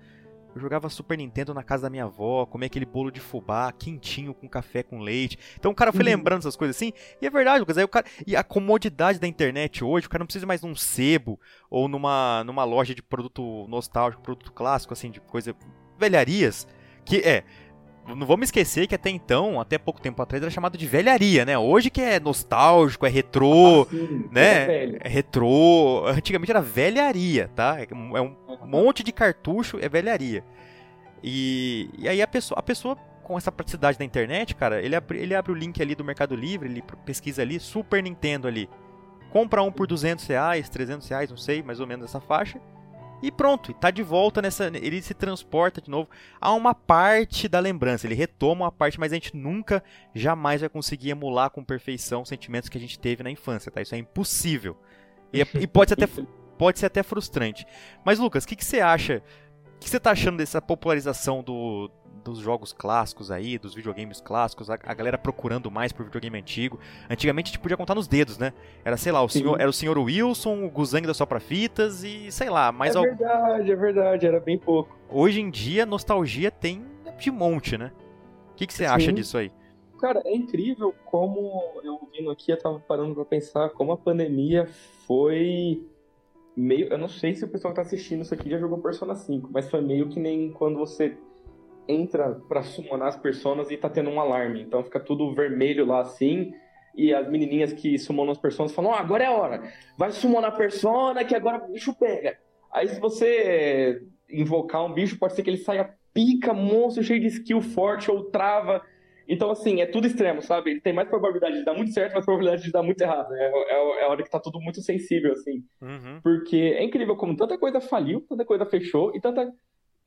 eu jogava Super Nintendo na casa da minha avó, comia aquele bolo de fubá quentinho com café com leite. Então o cara foi uhum. lembrando essas coisas assim. E é verdade, Lucas. Aí o cara, e a comodidade da internet hoje, o cara não precisa mais num sebo ou numa, numa loja de produto nostálgico, produto clássico, assim, de coisa. velharias. Que é, não vamos esquecer que até então, até pouco tempo atrás, era chamado de velharia, né? Hoje que é nostálgico, é retrô, ah, sim, né? É, é retrô. Antigamente era velharia, tá? É um é monte de cartucho, é velharia. E, e aí a pessoa, a pessoa com essa praticidade da internet, cara, ele abre, ele abre o link ali do Mercado Livre, ele pesquisa ali, Super Nintendo ali. Compra um por 200 reais, 300 reais, não sei, mais ou menos essa faixa e pronto, está de volta nessa. Ele se transporta de novo a uma parte da lembrança. Ele retoma uma parte, mas a gente nunca, jamais vai conseguir emular com perfeição sentimentos que a gente teve na infância, tá? Isso é impossível. E, é, e pode, ser até, pode ser até frustrante. Mas, Lucas, o que, que você acha? O que você está achando dessa popularização do, dos jogos clássicos aí, dos videogames clássicos, a, a, galera procurando mais por videogame antigo. Antigamente a gente podia contar nos dedos, né? Era, sei lá, o senhor, era o senhor Wilson, o Guzang da Sopra Fitas e sei lá, mais É verdade, é verdade, era bem pouco. Hoje em dia, nostalgia tem de monte, né? O que, que você Sim. acha disso aí? Cara, é incrível como eu vindo aqui, eu tava parando pra pensar como a pandemia foi meio. Eu não sei se o pessoal que tá assistindo isso aqui já jogou Persona 5, mas foi meio que nem quando você entra para summonar as personas e tá tendo um alarme. Então fica tudo vermelho lá assim. E as menininhas que summonam as personas falam: oh, agora é a hora. Vai summonar a persona que agora o bicho pega. Aí se você invocar um bicho, pode ser que ele saia pica, monstro, cheio de skill forte ou trava. Então, assim, é tudo extremo, sabe? Ele tem mais probabilidade de dar muito certo, mais probabilidade de dar muito errado. É, é, é a hora que tá tudo muito sensível, assim. Uhum. Porque é incrível como tanta coisa faliu, tanta coisa fechou e tanta.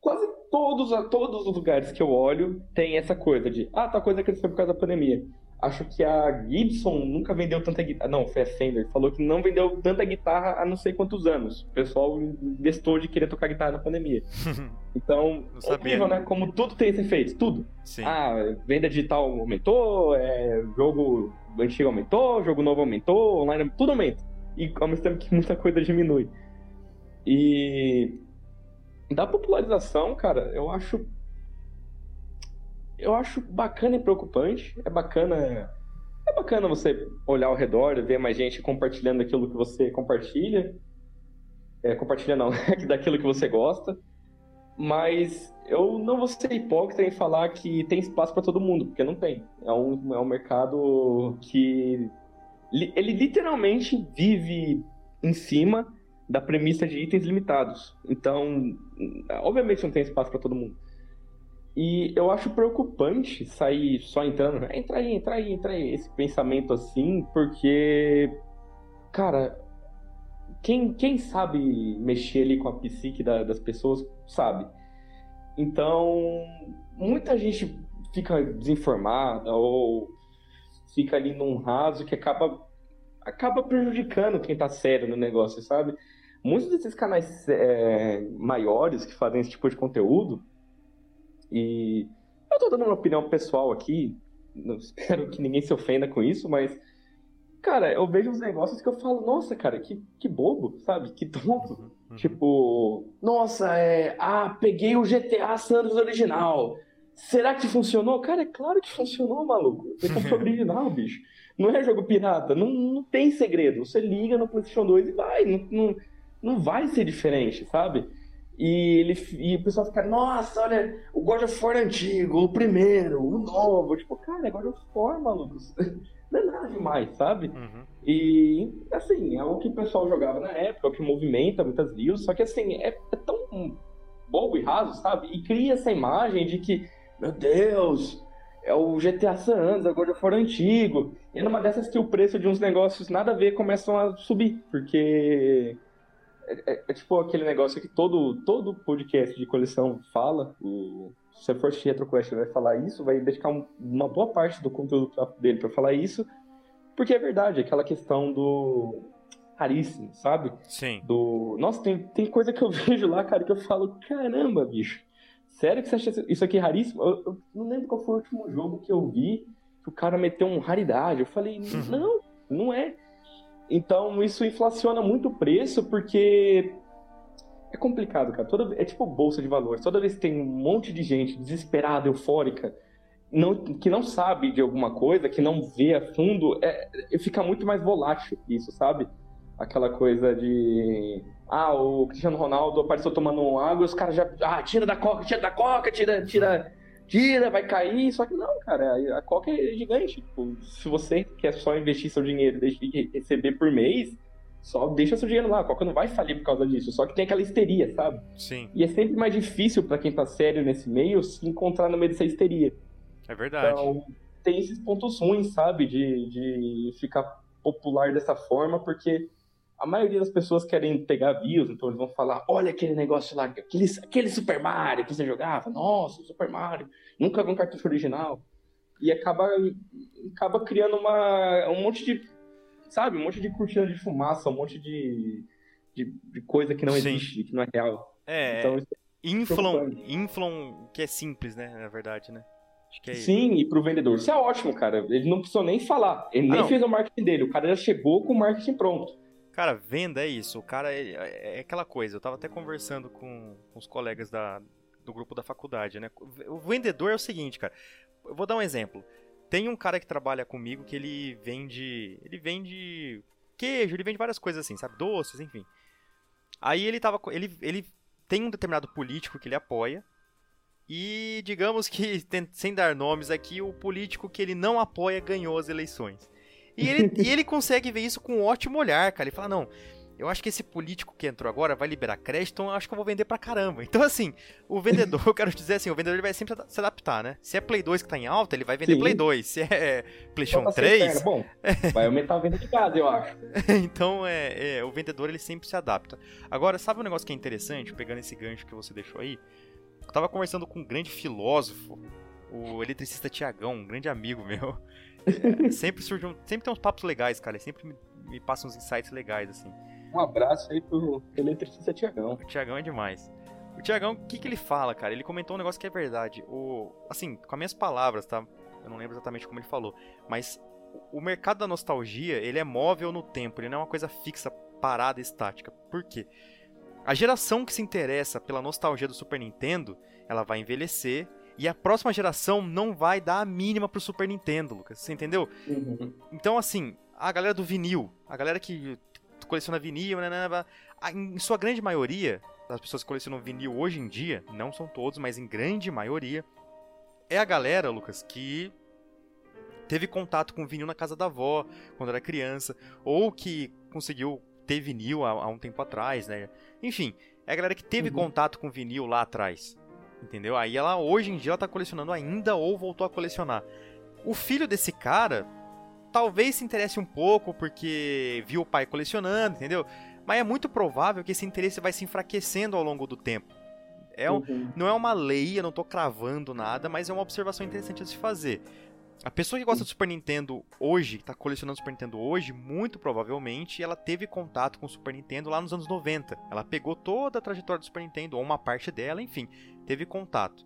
Quase todos, todos os lugares que eu olho tem essa coisa de, ah, tá coisa cresceu por causa da pandemia. Acho que a Gibson nunca vendeu tanta guitarra. Não, foi a Fender. Falou que não vendeu tanta guitarra há não sei quantos anos. O pessoal investou de querer tocar guitarra na pandemia. Então, é incrível, né? Como tudo tem esse efeito. Tudo. Sim. Ah, venda digital aumentou, é, jogo antigo aumentou, jogo novo aumentou, online, tudo aumenta. E ao mesmo tempo que muita coisa diminui. E da popularização, cara, eu acho eu acho bacana e preocupante. É bacana. É bacana você olhar ao redor, ver mais gente compartilhando aquilo que você compartilha. É, compartilha não, daquilo que você gosta. Mas eu não vou ser hipócrita em falar que tem espaço para todo mundo, porque não tem. É um, é um mercado que ele literalmente vive em cima da premissa de itens limitados. Então, obviamente não tem espaço para todo mundo. E eu acho preocupante sair só entrando, é, entra aí, entra aí, aí, esse pensamento assim, porque, cara, quem, quem sabe mexer ali com a psique da, das pessoas, sabe. Então, muita gente fica desinformada ou fica ali num raso que acaba, acaba prejudicando quem tá sério no negócio, sabe? Muitos desses canais é, maiores que fazem esse tipo de conteúdo, e eu tô dando uma opinião pessoal aqui, não espero que ninguém se ofenda com isso, mas cara, eu vejo uns negócios que eu falo, nossa, cara, que, que bobo, sabe? Que tonto. Uhum, uhum. Tipo, nossa, é. Ah, peguei o GTA Santos original. Será que funcionou? Cara, é claro que funcionou, maluco. Você comprou original, bicho. Não é jogo pirata, não, não tem segredo. Você liga no PlayStation 2 e vai. Não, não, não vai ser diferente, sabe? E, ele, e o pessoal fica, nossa, olha, o God of War antigo, o primeiro, o novo. Tipo, cara, é God of War, maluco. Não é nada demais, sabe? Uhum. E, assim, é o que o pessoal jogava na época, é o que movimenta muitas views, só que, assim, é, é tão bobo e raso, sabe? E cria essa imagem de que, meu Deus, é o GTA San Andreas, é o God of War antigo. E numa dessas que o preço de uns negócios nada a ver começam a subir, porque é, é, tipo aquele negócio que todo, todo podcast de coleção fala. O, se você for assistir RetroQuest, vai falar isso, vai dedicar um, uma boa parte do conteúdo dele para falar isso, porque é verdade, aquela questão do raríssimo, sabe? Sim. Do. Nossa, tem, tem coisa que eu vejo lá, cara, que eu falo, caramba, bicho. Sério que você acha isso aqui raríssimo? Eu, eu não lembro qual foi o último jogo que eu vi que o cara meteu um raridade. Eu falei, uhum. não, não é. Então isso inflaciona muito o preço, porque é complicado, cara. Toda, é tipo bolsa de valores. Toda vez que tem um monte de gente desesperada, eufórica, não, que não sabe de alguma coisa, que não vê a fundo, é, fica muito mais volátil isso, sabe? Aquela coisa de. Ah, o Cristiano Ronaldo apareceu tomando água, os caras já. Ah, tira da coca, tira da coca, tira, tira tira, vai cair. Só que não, cara, a Coca é gigante. Tipo, se você quer só investir seu dinheiro e receber por mês, só deixa seu dinheiro lá. A Coca não vai falir por causa disso. Só que tem aquela histeria, sabe? Sim. E é sempre mais difícil para quem tá sério nesse meio se encontrar no meio dessa histeria. É verdade. Então, tem esses pontos ruins, sabe? De, de ficar popular dessa forma, porque a maioria das pessoas querem pegar views, então eles vão falar: olha aquele negócio lá, aquele, aquele Super Mario que você jogava, nossa, Super Mario, nunca vi um cartucho original. E acaba, acaba criando uma, um monte de, sabe, um monte de cortina de fumaça, um monte de, de, de coisa que não Sim. existe, que não é real. É, então, é inflam, inflam que é simples, né, na verdade, né? É Sim, e pro vendedor. Isso é ótimo, cara. Ele não precisou nem falar. Ele ah, nem não. fez o marketing dele. O cara já chegou com o marketing pronto. Cara, venda é isso. O cara é, é, aquela coisa. Eu tava até conversando com, com os colegas da, do grupo da faculdade, né? O vendedor é o seguinte, cara. Eu vou dar um exemplo. Tem um cara que trabalha comigo que ele vende. Ele vende queijo, ele vende várias coisas assim, sabe? Doces, enfim. Aí ele tava. Ele, ele tem um determinado político que ele apoia. E digamos que, sem dar nomes aqui, o político que ele não apoia ganhou as eleições. E ele, e ele consegue ver isso com um ótimo olhar, cara. Ele fala, não, eu acho que esse político que entrou agora vai liberar crédito, então eu acho que eu vou vender pra caramba. Então, assim, o vendedor, eu quero dizer assim, o vendedor ele vai sempre se adaptar, né? Se é Play 2 que tá em alta, ele vai vender Sim. Play 2. Se é PlayStation 3. Bom, vai aumentar a venda de casa, eu acho. então, é, é, o vendedor ele sempre se adapta. Agora, sabe um negócio que é interessante, pegando esse gancho que você deixou aí? Eu tava conversando com um grande filósofo, o eletricista Tiagão, um grande amigo meu. É, sempre surge sempre tem uns papos legais, cara. Ele sempre me, me passa uns insights legais, assim. Um abraço aí pro eletricista Tiagão. O Tiagão é demais. O Tiagão, o que, que ele fala, cara? Ele comentou um negócio que é verdade. O, assim, com as minhas palavras, tá? Eu não lembro exatamente como ele falou. Mas o mercado da nostalgia, ele é móvel no tempo. Ele não é uma coisa fixa, parada, estática. Por quê? A geração que se interessa pela nostalgia do Super Nintendo, ela vai envelhecer e a próxima geração não vai dar a mínima pro Super Nintendo, Lucas. Você entendeu? Uhum. Então, assim, a galera do vinil, a galera que coleciona vinil, né, né, né, em sua grande maioria, das pessoas que colecionam vinil hoje em dia, não são todos, mas em grande maioria, é a galera, Lucas, que teve contato com vinil na casa da avó quando era criança, ou que conseguiu ter vinil há, há um tempo atrás, né? Enfim, é a galera que teve uhum. contato com vinil lá atrás. Entendeu? Aí ela hoje em dia ela tá colecionando ainda ou voltou a colecionar. O filho desse cara talvez se interesse um pouco porque viu o pai colecionando, entendeu? Mas é muito provável que esse interesse vai se enfraquecendo ao longo do tempo. É um, uhum. Não é uma lei, eu não tô cravando nada, mas é uma observação interessante a se fazer. A pessoa que gosta do Super Nintendo hoje, que tá colecionando Super Nintendo hoje, muito provavelmente ela teve contato com o Super Nintendo lá nos anos 90. Ela pegou toda a trajetória do Super Nintendo, ou uma parte dela, enfim, teve contato.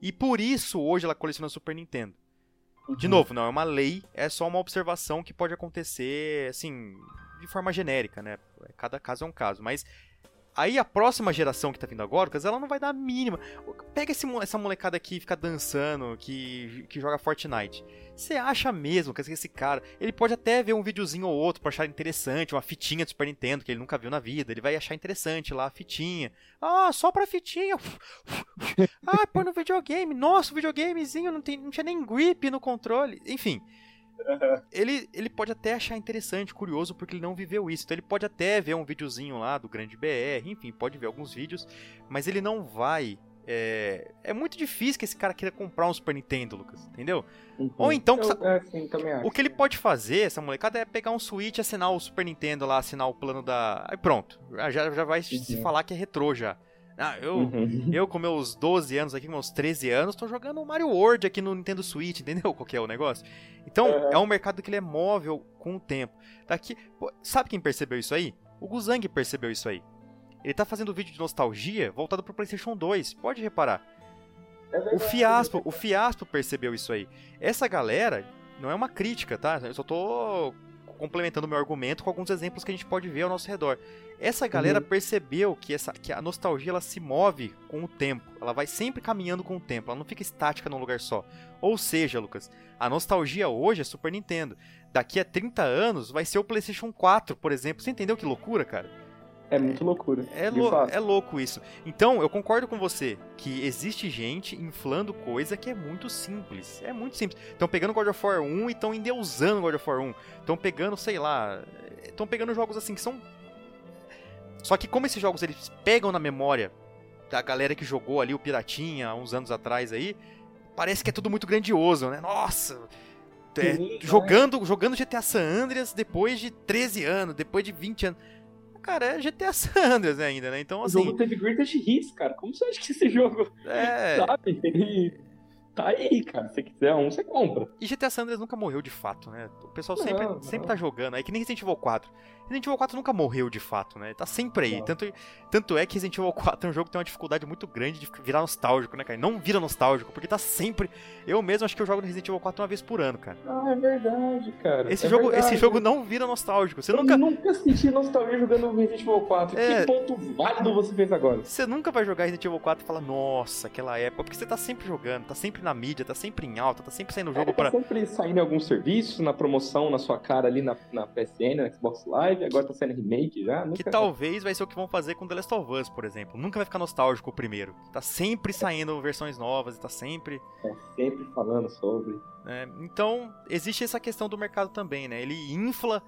E por isso hoje ela coleciona Super Nintendo. De uhum. novo, não é uma lei, é só uma observação que pode acontecer, assim, de forma genérica, né? Cada caso é um caso, mas Aí a próxima geração que tá vindo agora, ela não vai dar a mínima. Pega esse, essa molecada aqui, fica dançando, que, que joga Fortnite. Você acha mesmo que esse cara, ele pode até ver um videozinho ou outro pra achar interessante, uma fitinha do Super Nintendo que ele nunca viu na vida, ele vai achar interessante lá a fitinha. Ah, só pra fitinha. ah, põe no videogame. Nossa, o videogamezinho não, tem, não tinha nem grip no controle. Enfim, ele, ele pode até achar interessante, curioso, porque ele não viveu isso. Então ele pode até ver um videozinho lá do Grande BR, enfim, pode ver alguns vídeos, mas ele não vai. É, é muito difícil que esse cara queira comprar um Super Nintendo, Lucas, entendeu? Uhum. Ou então, Eu, é, sim, o que ele pode fazer, essa molecada, é pegar um Switch, assinar o Super Nintendo lá, assinar o plano da. Aí pronto, já, já vai uhum. se falar que é retrô já. Ah, eu, uhum. eu com meus 12 anos aqui, meus 13 anos, tô jogando Mario World aqui no Nintendo Switch, entendeu qual que é o negócio? Então, uhum. é um mercado que ele é móvel com o tempo. Daqui, pô, sabe quem percebeu isso aí? O Guzang percebeu isso aí. Ele tá fazendo vídeo de nostalgia voltado pro PlayStation 2, pode reparar. É o Fiaspo, o Fiaspo percebeu isso aí. Essa galera, não é uma crítica, tá? Eu só tô complementando meu argumento com alguns exemplos que a gente pode ver ao nosso redor. Essa galera uhum. percebeu que, essa, que a nostalgia ela se move com o tempo, ela vai sempre caminhando com o tempo, ela não fica estática num lugar só. Ou seja, Lucas, a nostalgia hoje é Super Nintendo. Daqui a 30 anos vai ser o PlayStation 4, por exemplo. Você entendeu que loucura, cara? É muito loucura. É, lou é louco isso. Então, eu concordo com você que existe gente inflando coisa que é muito simples. É muito simples. Estão pegando God of War 1 e estão endeusando God of War 1. Estão pegando, sei lá. Estão pegando jogos assim que são. Só que como esses jogos eles pegam na memória da galera que jogou ali o Piratinha há uns anos atrás aí, parece que é tudo muito grandioso, né? Nossa! É, jogando, jogando GTA San Andreas depois de 13 anos, depois de 20 anos cara, é GTA San Andreas ainda, né? Então, assim... O jogo teve greatest hits, cara. Como você acha que esse jogo... É... Sabe? Ele tá aí, cara. Se quiser um, você compra. E GTA San Andreas nunca morreu de fato, né? O pessoal sempre, não, sempre tá jogando. Aí que nem Resident Evil 4. Resident Evil 4 nunca morreu de fato, né? Tá sempre aí. Tanto, tanto é que Resident Evil 4 é um jogo que tem uma dificuldade muito grande de virar nostálgico, né, cara? Não vira nostálgico, porque tá sempre. Eu mesmo acho que eu jogo Resident Evil 4 uma vez por ano, cara. Ah, é verdade, cara. Esse, é jogo, verdade. esse jogo não vira nostálgico. Você eu nunca. nunca senti nostalgia jogando Resident Evil 4. É... Que ponto válido você fez agora? Você nunca vai jogar Resident Evil 4 e falar, nossa, aquela época. Porque você tá sempre jogando, tá sempre na mídia, tá sempre em alta, tá sempre saindo jogo é, pra. Tá sempre saindo em algum serviço, na promoção na sua cara ali na, na PSN, na Xbox Live, agora tá saindo remake já. Nunca... Que talvez vai ser o que vão fazer com The Last of Us, por exemplo. Nunca vai ficar nostálgico o primeiro. Tá sempre saindo versões novas, tá sempre. Tá sempre falando sobre. É, então, existe essa questão do mercado também, né? Ele infla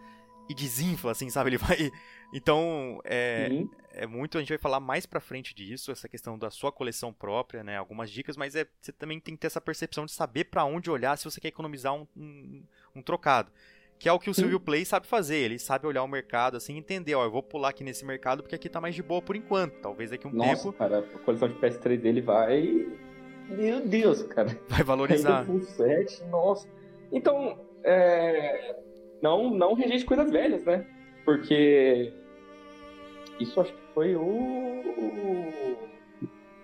e desinfla, assim, sabe? Ele vai. Então, é, é muito. A gente vai falar mais pra frente disso, essa questão da sua coleção própria, né? Algumas dicas, mas é, você também tem que ter essa percepção de saber para onde olhar se você quer economizar um, um, um trocado. Que é o que o Sim. Silvio Play sabe fazer. Ele sabe olhar o mercado assim e entender, ó, eu vou pular aqui nesse mercado porque aqui tá mais de boa por enquanto. Talvez daqui um Nossa, tempo. Cara, a coleção de PS3 dele vai. Meu Deus, cara. Vai valorizar. Full set, nossa. Então, é... não, não rejeite coisas velhas, né? Porque isso acho que foi o.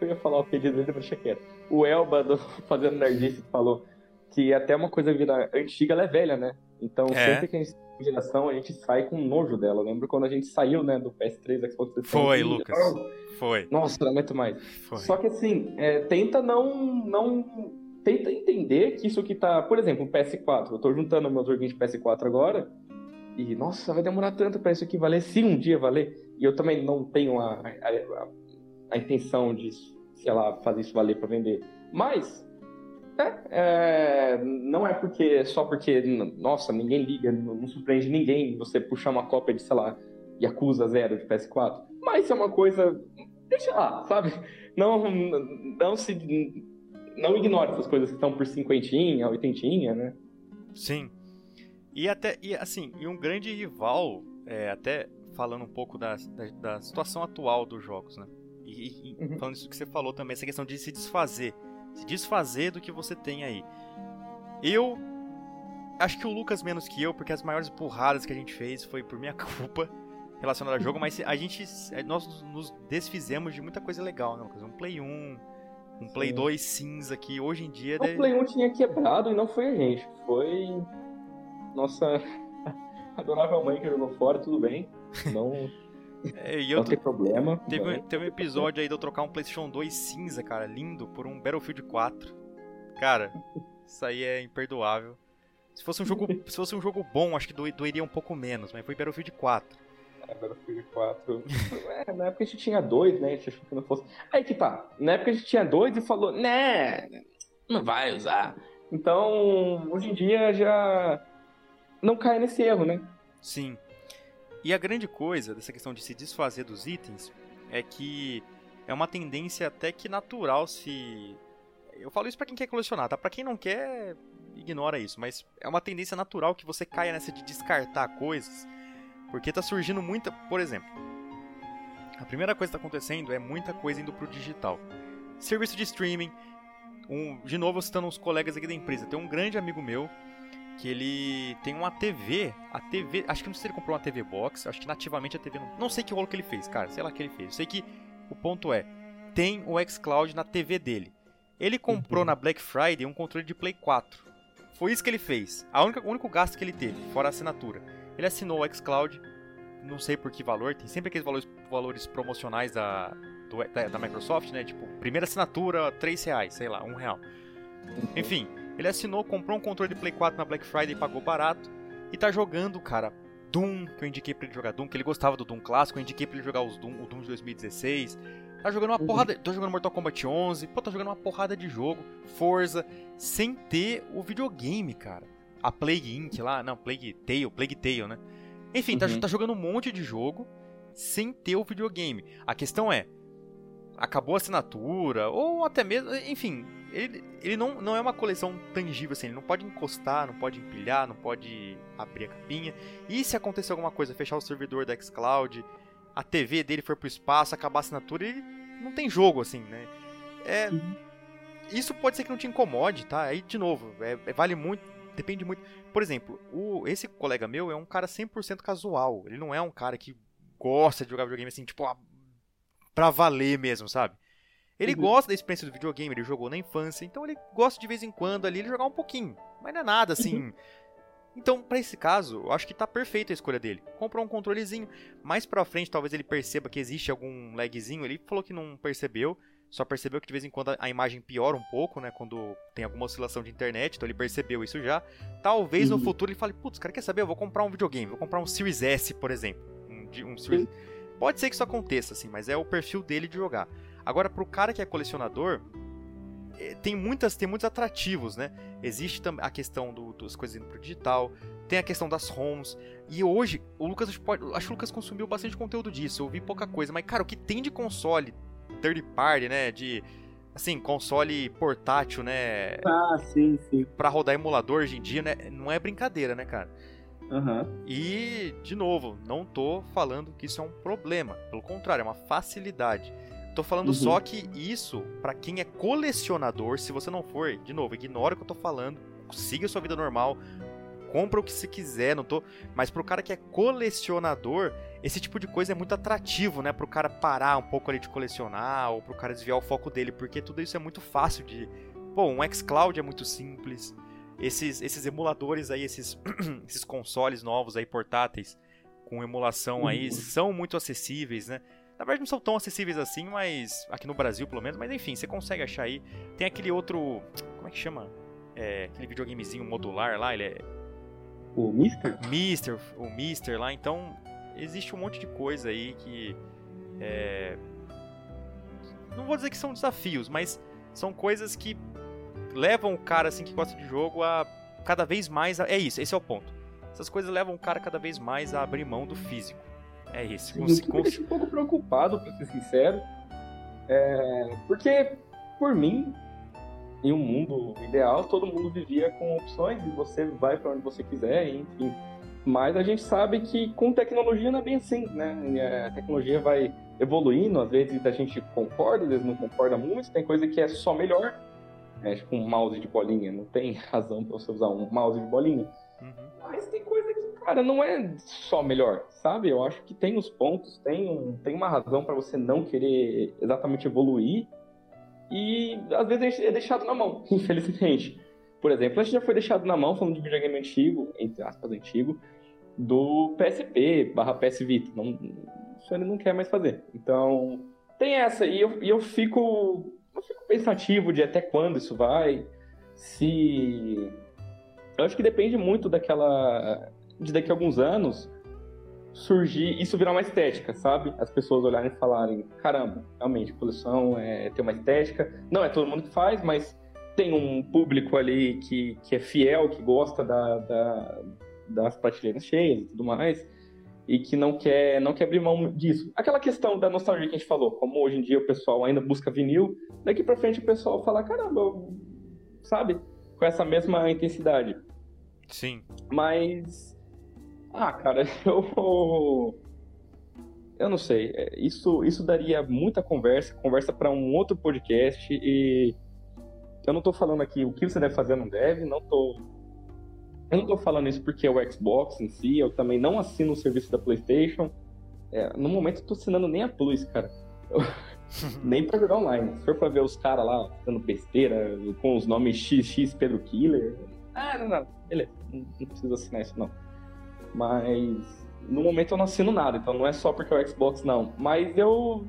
Eu ia falar o pedido dele, mas quieto. O Elba do Fazendo Nerdice falou que até uma coisa vira antiga, ela é velha, né? Então, é. sempre que a gente tem geração, a gente sai com nojo dela. Eu lembro quando a gente saiu, né, do PS3, Xbox 360. Foi, Lucas. Oh, Foi. Nossa, não aguento mais. Foi. Só que assim, é, tenta não, não... Tenta entender que isso que tá... Por exemplo, o PS4. Eu tô juntando meus joguinhos de PS4 agora. E, nossa, vai demorar tanto pra isso aqui valer. Se um dia valer. E eu também não tenho a, a, a, a intenção de, sei lá, fazer isso valer para vender. Mas, é, é, não é porque só porque, nossa, ninguém liga, não, não, surpreende ninguém você puxar uma cópia de, sei lá, Yakuza Zero de PS4. Mas é uma coisa. Deixa lá, sabe? Não, não se. Não ignore essas coisas que estão por cinquentinha, oitentinha, né? Sim. E até, e assim, e um grande rival, é, até falando um pouco da, da, da situação atual dos jogos, né? E, e uhum. falando isso que você falou também, essa questão de se desfazer. Se desfazer do que você tem aí. Eu. Acho que o Lucas menos que eu, porque as maiores burradas que a gente fez foi por minha culpa relacionada ao jogo, mas a gente. Nós nos desfizemos de muita coisa legal, né, Lucas? Um Play 1, um Play Sim. 2 cinza que hoje em dia. O Play 1 tinha quebrado e não foi a gente. Foi. Nossa adorável mãe que jogou fora, tudo bem. Não. É, não tem problema. Teve, um, teve um episódio aí de eu trocar um PlayStation 2 cinza, cara, lindo, por um Battlefield 4. Cara, isso aí é imperdoável. Se fosse um jogo, se fosse um jogo bom, acho que doeria um pouco menos, mas foi Battlefield 4. É, Battlefield 4. é, na época a gente tinha dois, né? A gente achou que não fosse. Aí que tá. Na época a gente tinha dois e falou, né, não vai usar. Então, hoje em dia já não cai nesse erro, né? Sim. E a grande coisa dessa questão de se desfazer dos itens é que é uma tendência até que natural se. Eu falo isso para quem quer colecionar, tá? Para quem não quer, ignora isso, mas é uma tendência natural que você caia nessa de descartar coisas, porque tá surgindo muita. Por exemplo, a primeira coisa que tá acontecendo é muita coisa indo pro digital. Serviço de streaming. Um, de novo, citando uns colegas aqui da empresa. Tem um grande amigo meu que ele tem uma TV, a TV, acho que não sei se ele comprou uma TV box, acho que nativamente a TV não, não sei que rolo que ele fez, cara, sei lá que ele fez. Eu sei que o ponto é, tem o xCloud na TV dele. Ele comprou uhum. na Black Friday um controle de Play 4. Foi isso que ele fez. A única, o único gasto que ele teve, fora a assinatura. Ele assinou o xCloud, não sei por que valor, tem sempre aqueles valores, valores promocionais da, do, da, da, Microsoft, né? Tipo, primeira assinatura, 3 reais, sei lá, 1 real. Uhum. Enfim, ele assinou, comprou um controle de Play 4 na Black Friday e pagou barato. E tá jogando, cara, Doom, que eu indiquei pra ele jogar Doom, que ele gostava do Doom clássico, eu indiquei pra ele jogar os Doom, o Doom de 2016. Tá jogando uma uhum. porrada. Tô jogando Mortal Kombat 11. Pô, tá jogando uma porrada de jogo. Forza. Sem ter o videogame, cara. A Plague Inc. lá. Não, Plague Tale. Plague Tale, né? Enfim, tá uhum. tá, tá jogando um monte de jogo sem ter o videogame. A questão é. Acabou a assinatura. Ou até mesmo. Enfim, ele, ele não, não é uma coleção tangível, assim, ele não pode encostar, não pode empilhar, não pode abrir a capinha. E se acontecer alguma coisa, fechar o servidor da xCloud, a TV dele for pro espaço, acabar a assinatura, ele não tem jogo, assim, né? É, uhum. Isso pode ser que não te incomode, tá? Aí, de novo, é, é, vale muito, depende muito. Por exemplo, o, esse colega meu é um cara 100% casual. Ele não é um cara que gosta de jogar videogame assim, tipo, pra valer mesmo, sabe? Ele uhum. gosta da experiência do videogame, ele jogou na infância, então ele gosta de vez em quando ali ele jogar um pouquinho. Mas não é nada assim. Uhum. Então, para esse caso, eu acho que tá perfeita a escolha dele. Comprou um controlezinho. Mais pra frente, talvez ele perceba que existe algum lagzinho. Ele falou que não percebeu. Só percebeu que de vez em quando a imagem piora um pouco, né? Quando tem alguma oscilação de internet. Então ele percebeu isso já. Talvez uhum. no futuro ele fale: Putz, cara, quer saber? Eu vou comprar um videogame. Vou comprar um Series S, por exemplo. Um, um Series... Pode ser que isso aconteça, assim, mas é o perfil dele de jogar. Agora, pro cara que é colecionador, eh, tem muitas tem muitos atrativos, né? Existe a questão do, das coisas indo pro digital, tem a questão das ROMs. E hoje, o Lucas pode, acho que o Lucas consumiu bastante conteúdo disso. Eu vi pouca coisa, mas cara, o que tem de console third party, né, de assim, console portátil, né? Ah, sim, sim. Pra rodar emulador hoje em dia, né? Não é brincadeira, né, cara? Uhum. E, de novo, não tô falando que isso é um problema. Pelo contrário, é uma facilidade. Tô falando uhum. só que isso, para quem é colecionador, se você não for, de novo, ignora o que eu tô falando, siga sua vida normal, compra o que você quiser, não tô. Mas pro cara que é colecionador, esse tipo de coisa é muito atrativo, né? Pro cara parar um pouco ali de colecionar, ou pro cara desviar o foco dele, porque tudo isso é muito fácil de. Pô, um xCloud é muito simples. Esses, esses emuladores aí, esses, esses consoles novos aí, portáteis, com emulação aí, uhum. são muito acessíveis, né? Na verdade não são tão acessíveis assim, mas aqui no Brasil pelo menos, mas enfim, você consegue achar aí. Tem aquele outro, como é que chama? É, aquele videogamezinho modular lá, ele é o Mister? Mister, o Mister lá, então existe um monte de coisa aí que é... não vou dizer que são desafios, mas são coisas que levam o cara assim que gosta de jogo a cada vez mais a... é isso, esse é o ponto. Essas coisas levam o cara cada vez mais a abrir mão do físico. É isso. Cons... me deixa um pouco preocupado, pra ser sincero. É... Porque, por mim, em um mundo ideal, todo mundo vivia com opções e você vai para onde você quiser, enfim. Mas a gente sabe que com tecnologia não é bem assim, né? A tecnologia vai evoluindo, às vezes a gente concorda, às vezes não concorda muito, tem coisa que é só melhor, né? tipo um mouse de bolinha, não tem razão para você usar um mouse de bolinha. Uhum. Mas tem coisa que, cara, não é só melhor, sabe? Eu acho que tem os pontos, tem, um, tem uma razão para você não querer exatamente evoluir, e às vezes é deixado na mão, infelizmente. Por exemplo, a gente já foi deixado na mão, falando de videogame antigo, entre aspas, antigo, do PSP barra PS Vita. Não, isso ele não quer mais fazer. Então, tem essa. E eu, e eu, fico, eu fico pensativo de até quando isso vai. Se. Eu acho que depende muito daquela. De daqui a alguns anos, surgir, isso virar uma estética, sabe? As pessoas olharem e falarem, caramba, realmente, coleção é, tem uma estética. Não é todo mundo que faz, mas tem um público ali que, que é fiel, que gosta da, da, das prateleiras cheias e tudo mais, e que não quer, não quer abrir mão disso. Aquela questão da nostalgia que a gente falou, como hoje em dia o pessoal ainda busca vinil, daqui pra frente o pessoal fala, caramba, sabe? Com essa mesma intensidade. Sim. Mas ah, cara, eu. Eu não sei. É, isso, isso daria muita conversa, conversa para um outro podcast e eu não tô falando aqui o que você deve fazer não deve, não tô. Eu não tô falando isso porque é o Xbox em si, eu também não assino o serviço da PlayStation. É, no momento eu tô assinando nem a Plus, cara. Eu... nem pra jogar online. Se for pra ver os caras lá dando besteira, com os nomes XX Pedro Killer. Ah, não, não. Beleza, não, não preciso assinar isso não. Mas no momento eu não assino nada, então não é só porque é o Xbox, não. Mas eu.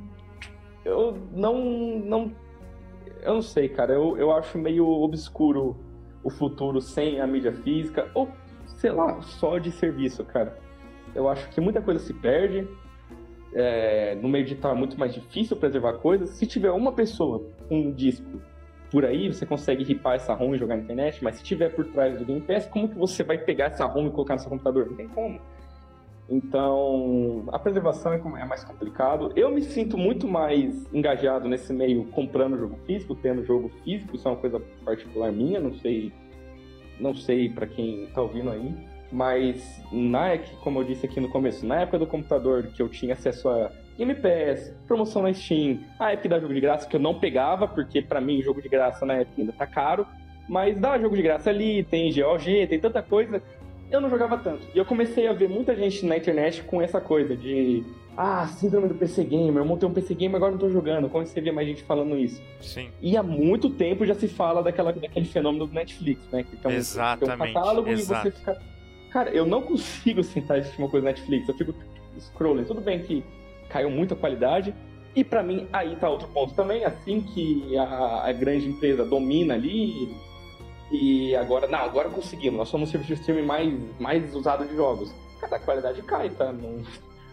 Eu não. não eu não sei, cara. Eu, eu acho meio obscuro o futuro sem a mídia física, ou sei lá, só de serviço, cara. Eu acho que muita coisa se perde. É, no meio digital é muito mais difícil preservar coisas. Se tiver uma pessoa com um disco por aí, você consegue ripar essa ROM e jogar na internet, mas se tiver por trás do Game Pass, como que você vai pegar essa ROM e colocar no seu computador? Não tem como. Então, a preservação é, é mais complicado. Eu me sinto muito mais engajado nesse meio comprando jogo físico, tendo jogo físico, isso é uma coisa particular minha, não sei, não sei para quem tá ouvindo aí, mas na como eu disse aqui no começo, na época do computador que eu tinha acesso a Game Pass, promoção na Steam, a época da jogo de graça que eu não pegava, porque para mim jogo de graça na época ainda tá caro, mas dá jogo de graça ali, tem GOG, tem tanta coisa, eu não jogava tanto. E eu comecei a ver muita gente na internet com essa coisa de ah, síndrome do PC Gamer, eu montei um PC Gamer agora não tô jogando. Comecei a ver mais gente falando isso. Sim. E há muito tempo já se fala daquela, daquele fenômeno do Netflix, né? Que Exatamente. É um catálogo Exato. e você fica. Cara, eu não consigo sentar e assistir uma coisa Netflix, eu fico scrolling. Tudo bem que caiu muito a qualidade. E para mim, aí tá outro ponto também, assim que a, a, grande empresa domina ali, e agora, não, agora conseguimos, nós somos o serviço de streaming mais, mais usado de jogos. Cara, a qualidade cai, tá? Não,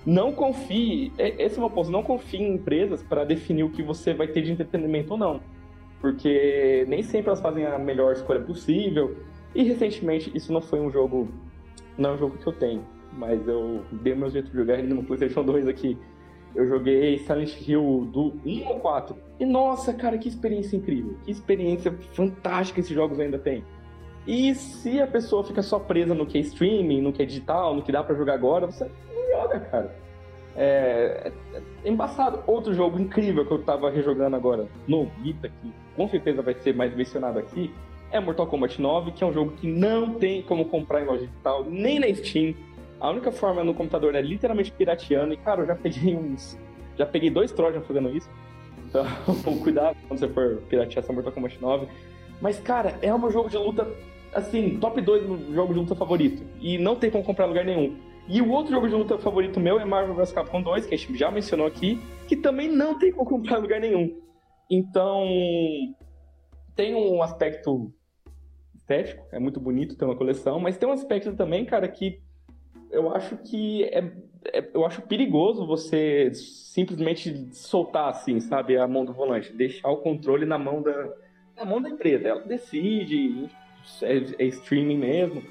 não confie, é, esse é o meu ponto, não confie em empresas para definir o que você vai ter de entretenimento ou não. Porque nem sempre elas fazem a melhor escolha possível. E recentemente, isso não foi um jogo não é um jogo que eu tenho, mas eu dei meu jeito de jogar ele no PlayStation 2 aqui. Eu joguei Silent Hill do 1 ao 4. E nossa, cara, que experiência incrível. Que experiência fantástica esses jogos ainda têm. E se a pessoa fica só presa no que é streaming, no que é digital, no que dá para jogar agora, você não joga, cara. É, é, embaçado. Outro jogo incrível que eu tava rejogando agora no Vita, que com certeza vai ser mais mencionado aqui, é Mortal Kombat 9, que é um jogo que não tem como comprar em loja digital, nem na Steam. A única forma no computador é literalmente pirateando. E, cara, eu já peguei uns. Já peguei dois Trojan fazendo isso. Então, cuidado quando você for piratear essa Mortal Kombat 9. Mas, cara, é um jogo de luta, assim, top 2 no jogo de luta favorito. E não tem como comprar lugar nenhum. E o outro jogo de luta favorito meu é Marvel vs Capcom 2, que a gente já mencionou aqui, que também não tem como comprar lugar nenhum. Então, tem um aspecto estético, é muito bonito ter uma coleção, mas tem um aspecto também, cara, que eu acho que é, eu acho perigoso você simplesmente soltar assim, sabe, a mão do volante, deixar o controle na mão da, na mão da empresa. Ela decide, é, é streaming mesmo.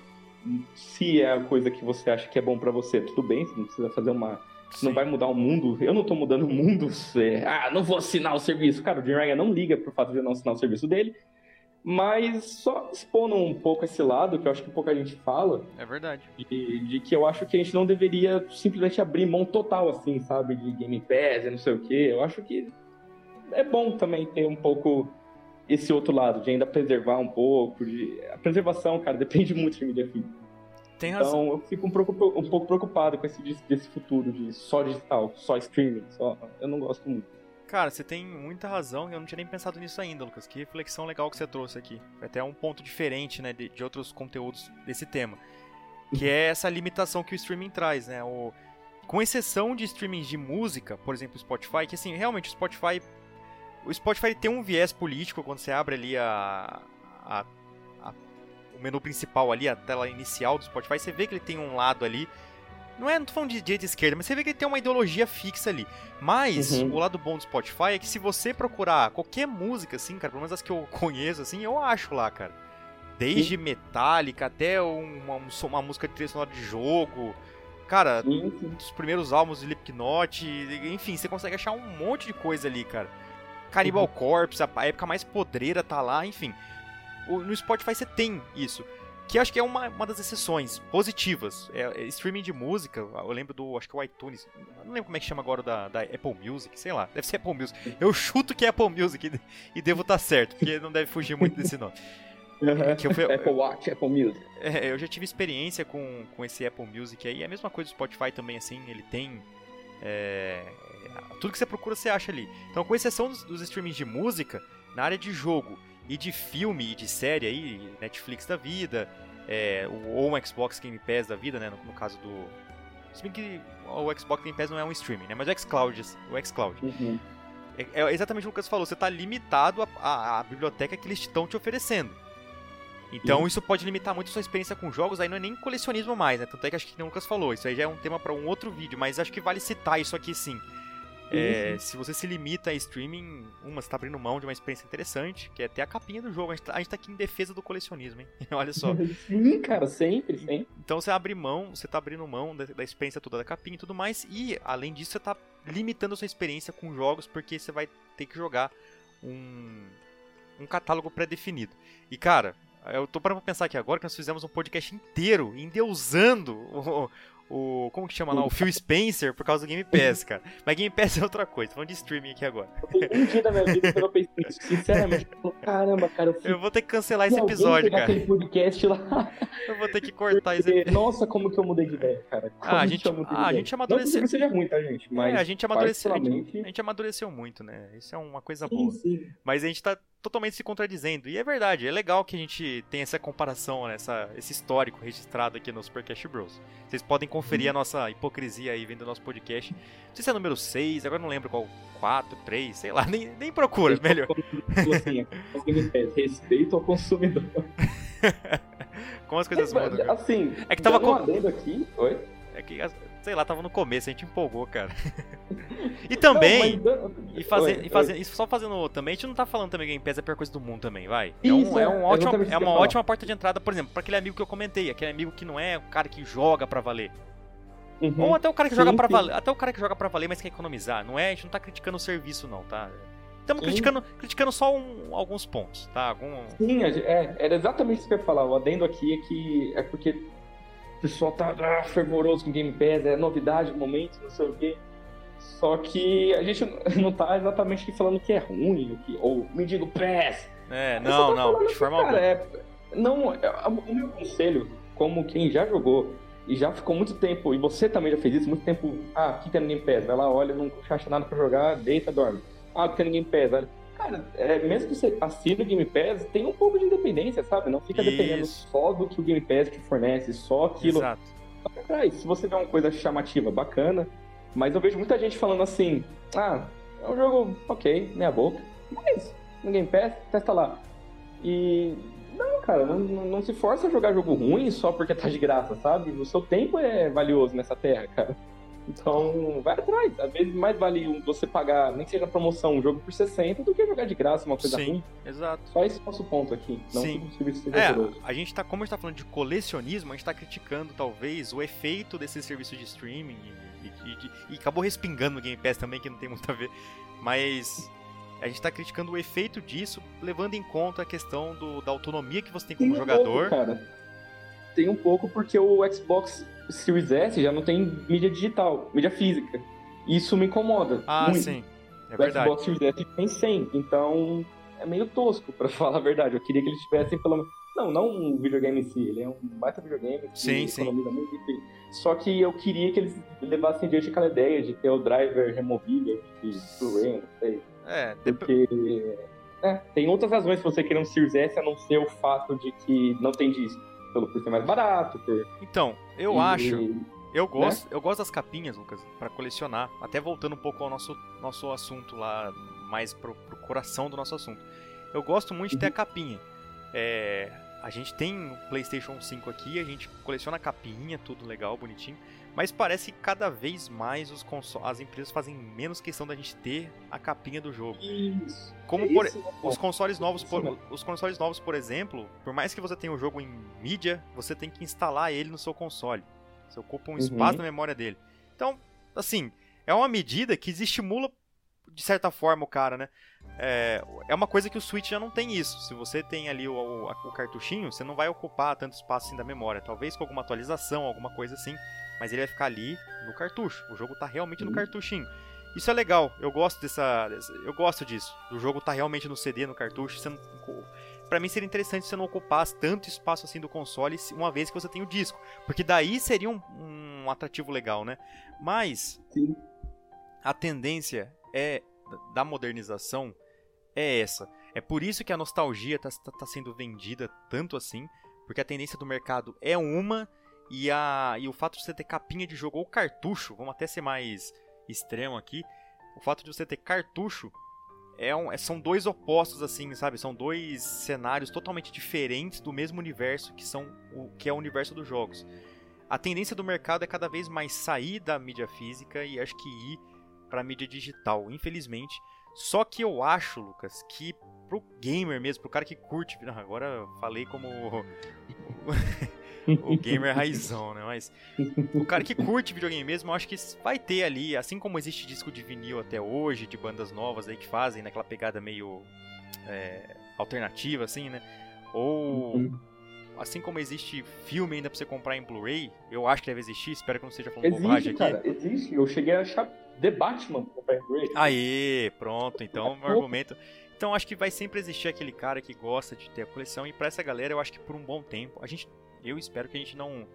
Se é a coisa que você acha que é bom para você, tudo bem, você não precisa fazer uma Sim. não vai mudar o mundo. Eu não tô mudando o mundo. É, ah, não vou assinar o serviço. Cara, o Jim Ryan não liga pro fato de eu não assinar o serviço dele. Mas só expondo um pouco esse lado, que eu acho que pouca gente fala. É verdade. De, de, que eu acho que a gente não deveria simplesmente abrir mão total, assim, sabe? De Game Pass e não sei o quê. Eu acho que é bom também ter um pouco esse outro lado, de ainda preservar um pouco. De... A preservação, cara, depende muito de mídia física. Tem razão. Então eu fico um pouco, um pouco preocupado com esse desse futuro de só digital, só streaming. Só... Eu não gosto muito. Cara, você tem muita razão eu não tinha nem pensado nisso ainda, Lucas. Que reflexão legal que você trouxe aqui. Até um ponto diferente, né, de, de outros conteúdos desse tema. Que é essa limitação que o streaming traz, né? O, com exceção de streamings de música, por exemplo, o Spotify, que assim, realmente o Spotify. O Spotify tem um viés político quando você abre ali a, a, a o menu principal ali, a tela inicial do Spotify, você vê que ele tem um lado ali não é, não tô falando de direita e esquerda, mas você vê que ele tem uma ideologia fixa ali. Mas uhum. o lado bom do Spotify é que se você procurar qualquer música, assim, cara, pelo menos as que eu conheço, assim, eu acho lá, cara. Desde Sim. Metallica até uma, uma música de trilha sonora de jogo. Cara, Sim. dos primeiros álbuns de Slipknot, enfim, você consegue achar um monte de coisa ali, cara. Cannibal uhum. Corpse, a época mais podreira tá lá, enfim. no Spotify você tem isso que acho que é uma, uma das exceções positivas. É, é, streaming de música, eu lembro do, acho que o iTunes, não lembro como é que chama agora da, da Apple Music, sei lá, deve ser Apple Music. Eu chuto que é Apple Music e, e devo estar tá certo, porque não deve fugir muito desse nome. Uhum. Que fui, Apple Watch, Apple Music. É, eu já tive experiência com, com esse Apple Music aí, é a mesma coisa do Spotify também, assim, ele tem... É, tudo que você procura você acha ali. Então, com exceção dos, dos streamings de música, na área de jogo e de filme e de série aí, Netflix da vida, é, ou um Xbox Game Pass da vida, né, no, no, caso do... Se bem que o Xbox Game Pass não é um streaming, né, mas o xCloud, o xCloud. Uhum. É, é, exatamente o que o Lucas falou, você está limitado à biblioteca que eles estão te oferecendo. Então isso pode limitar muito a sua experiência com jogos, aí não é nem colecionismo mais, né? Tanto é que acho que o Lucas falou, isso aí já é um tema para um outro vídeo, mas acho que vale citar isso aqui sim. É, se você se limita a streaming, uma, você tá abrindo mão de uma experiência interessante, que é ter a capinha do jogo. A gente tá, a gente tá aqui em defesa do colecionismo, hein? Olha só. Sim, cara, sempre, sempre. Então você abre mão, você tá abrindo mão da, da, experiência toda da capinha e tudo mais, e além disso, você tá limitando a sua experiência com jogos, porque você vai ter que jogar um, um catálogo pré-definido. E cara, eu tô parando pra pensar aqui agora que nós fizemos um podcast inteiro endeusando o, o. Como que chama lá? O Phil Spencer por causa do Game Pass, cara. Mas Game Pass é outra coisa, tô falando de streaming aqui agora. Um dia da minha vida que eu pensei nisso. Sinceramente, caramba, cara. Eu, eu, vou ter que cancelar esse episódio, cara. aquele podcast lá. Eu vou ter que cortar esse episódio. Nossa, como que eu mudei de ideia, cara. Como ah, a gente, ah, a gente amadureceu. Não que seja ruim, tá, gente? Mas é, a gente amadureceu. A gente, a gente amadureceu muito, né? Isso é uma coisa sim, boa. Sim. Mas a gente tá totalmente se contradizendo. E é verdade, é legal que a gente tenha essa comparação, né, essa, esse histórico registrado aqui no Supercast Bros. Vocês podem conferir a nossa hipocrisia aí vendo nosso podcast. Não sei se é número 6, agora não lembro qual, 4, 3, sei lá, nem, nem procura, melhor. Assim, respeito ao consumidor. Como as coisas mudam. Assim, é que tava com... aqui, oi? É que sei lá, tava no começo, a gente empolgou, cara. e também, não, mas... e, fazer, e, fazer, e só fazendo também, a gente não tá falando também que Game Pass é a pior coisa do mundo também, vai. É, um, é, um ótimo, é uma ótima porta de entrada, por exemplo, para aquele amigo que eu comentei, aquele amigo que não é o cara que joga para valer. Uhum. Ou até o cara que sim, joga para valer, até o cara que joga para valer, mas quer economizar, não é? A gente não tá criticando o serviço não, tá? Estamos criticando, criticando só um, alguns pontos, tá? Algum... Sim, é, era exatamente isso que eu ia falar. O adendo aqui é que é porque o pessoal tá ah, fervoroso com Game Pass, é novidade, momento, não sei o quê. Só que a gente não tá exatamente aqui falando que é ruim, que, ou me digo PES. É, não, não, de forma cara, é, não, é, o meu conselho, como quem já jogou e já ficou muito tempo, e você também já fez isso, muito tempo, ah, aqui tem no Game Pass, vai lá, olha, não acha nada pra jogar, deita, dorme. Ah, tem no Game Pass, olha. Cara, é, mesmo que você assine o Game Pass, tem um pouco de independência, sabe? Não fica Isso. dependendo só do que o Game Pass te fornece, só aquilo. Exato. Atrás, se você vê uma coisa chamativa, bacana, mas eu vejo muita gente falando assim, ah, é um jogo ok, meia boca, mas no Game Pass, testa lá. E não, cara, não, não, se força a jogar jogo ruim só porque tá de graça, sabe? O seu tempo é valioso nessa terra, cara. Então, vai atrás. Às vezes mais vale você pagar, nem que seja promoção, um jogo por 60 do que jogar de graça uma coisa Sim, ruim. Exato. Só esse é o nosso ponto aqui. Não Sim. que o serviço seja é, a gente tá, como a gente tá falando de colecionismo, a gente tá criticando talvez o efeito desse serviço de streaming e, e, e, e acabou respingando no Game Pass também, que não tem muito a ver. Mas a gente está criticando o efeito disso, levando em conta a questão do, da autonomia que você tem como tem um jogador. Cara. Tem um pouco porque o Xbox Series S já não tem mídia digital, mídia física. Isso me incomoda. Ah, muito. sim. É o verdade. Xbox Series S tem 100, então é meio tosco, para falar a verdade. Eu queria que eles tivessem pelo menos. Não, não um videogame em si, ele é um baita videogame que sim, economiza sim. muito, enfim. Só que eu queria que eles levassem adiante aquela ideia de ter o driver removível de Blu-ray, não sei. É, porque. É, tem outras razões pra você querer um Series S a não ser o fato de que não tem disco pelo por ser mais barato. Por... Então, eu e... acho. Eu gosto, né? eu gosto das capinhas, Lucas, para colecionar. Até voltando um pouco ao nosso, nosso assunto lá, mais pro, pro coração do nosso assunto. Eu gosto muito de ter a uhum. capinha. É, a gente tem o PlayStation 5 aqui, a gente coleciona a capinha, tudo legal, bonitinho. Mas parece que cada vez mais os as empresas fazem menos questão da gente ter a capinha do jogo. Isso. Como é por... isso, os consoles novos, por... os consoles novos, por exemplo, por mais que você tenha o jogo em mídia, você tem que instalar ele no seu console. Você ocupa um uhum. espaço na memória dele. Então, assim, é uma medida que estimula de certa forma o cara, né? É, é uma coisa que o Switch já não tem isso. Se você tem ali o, o, o cartuchinho, você não vai ocupar tanto espaço assim da memória. Talvez com alguma atualização, alguma coisa assim mas ele vai ficar ali no cartucho. O jogo tá realmente no uhum. cartuchinho. Isso é legal, eu gosto dessa. Eu gosto disso. O jogo tá realmente no CD, no cartucho. Você não, pra mim seria interessante se você não ocupasse tanto espaço assim do console, uma vez que você tem o disco. Porque daí seria um, um atrativo legal, né? Mas Sim. a tendência é da modernização é essa. É por isso que a nostalgia tá, tá, tá sendo vendida tanto assim. Porque a tendência do mercado é uma e, a, e o fato de você ter capinha de jogo ou cartucho, vamos até ser mais extremo aqui, o fato de você ter cartucho é um, é, são dois opostos assim, sabe? São dois cenários totalmente diferentes do mesmo universo que são o que é o universo dos jogos. A tendência do mercado é cada vez mais sair da mídia física e acho que ir para mídia digital, infelizmente. Só que eu acho, Lucas, que pro gamer mesmo, pro cara que curte, agora falei como o gamer raizão, né? Mas o cara que curte videogame mesmo, eu acho que vai ter ali, assim como existe disco de vinil até hoje, de bandas novas aí que fazem naquela pegada meio é, alternativa, assim, né? Ou uhum. assim como existe filme ainda pra você comprar em Blu-ray, eu acho que deve existir, espero que não seja falando existe, bobagem cara, aqui. Existe, eu cheguei a achar The Batman pra comprar em Blu-ray. Aê, pronto, então meu argumento. Então acho que vai sempre existir aquele cara que gosta de ter a coleção e para essa galera eu acho que por um bom tempo a gente eu espero que a gente não.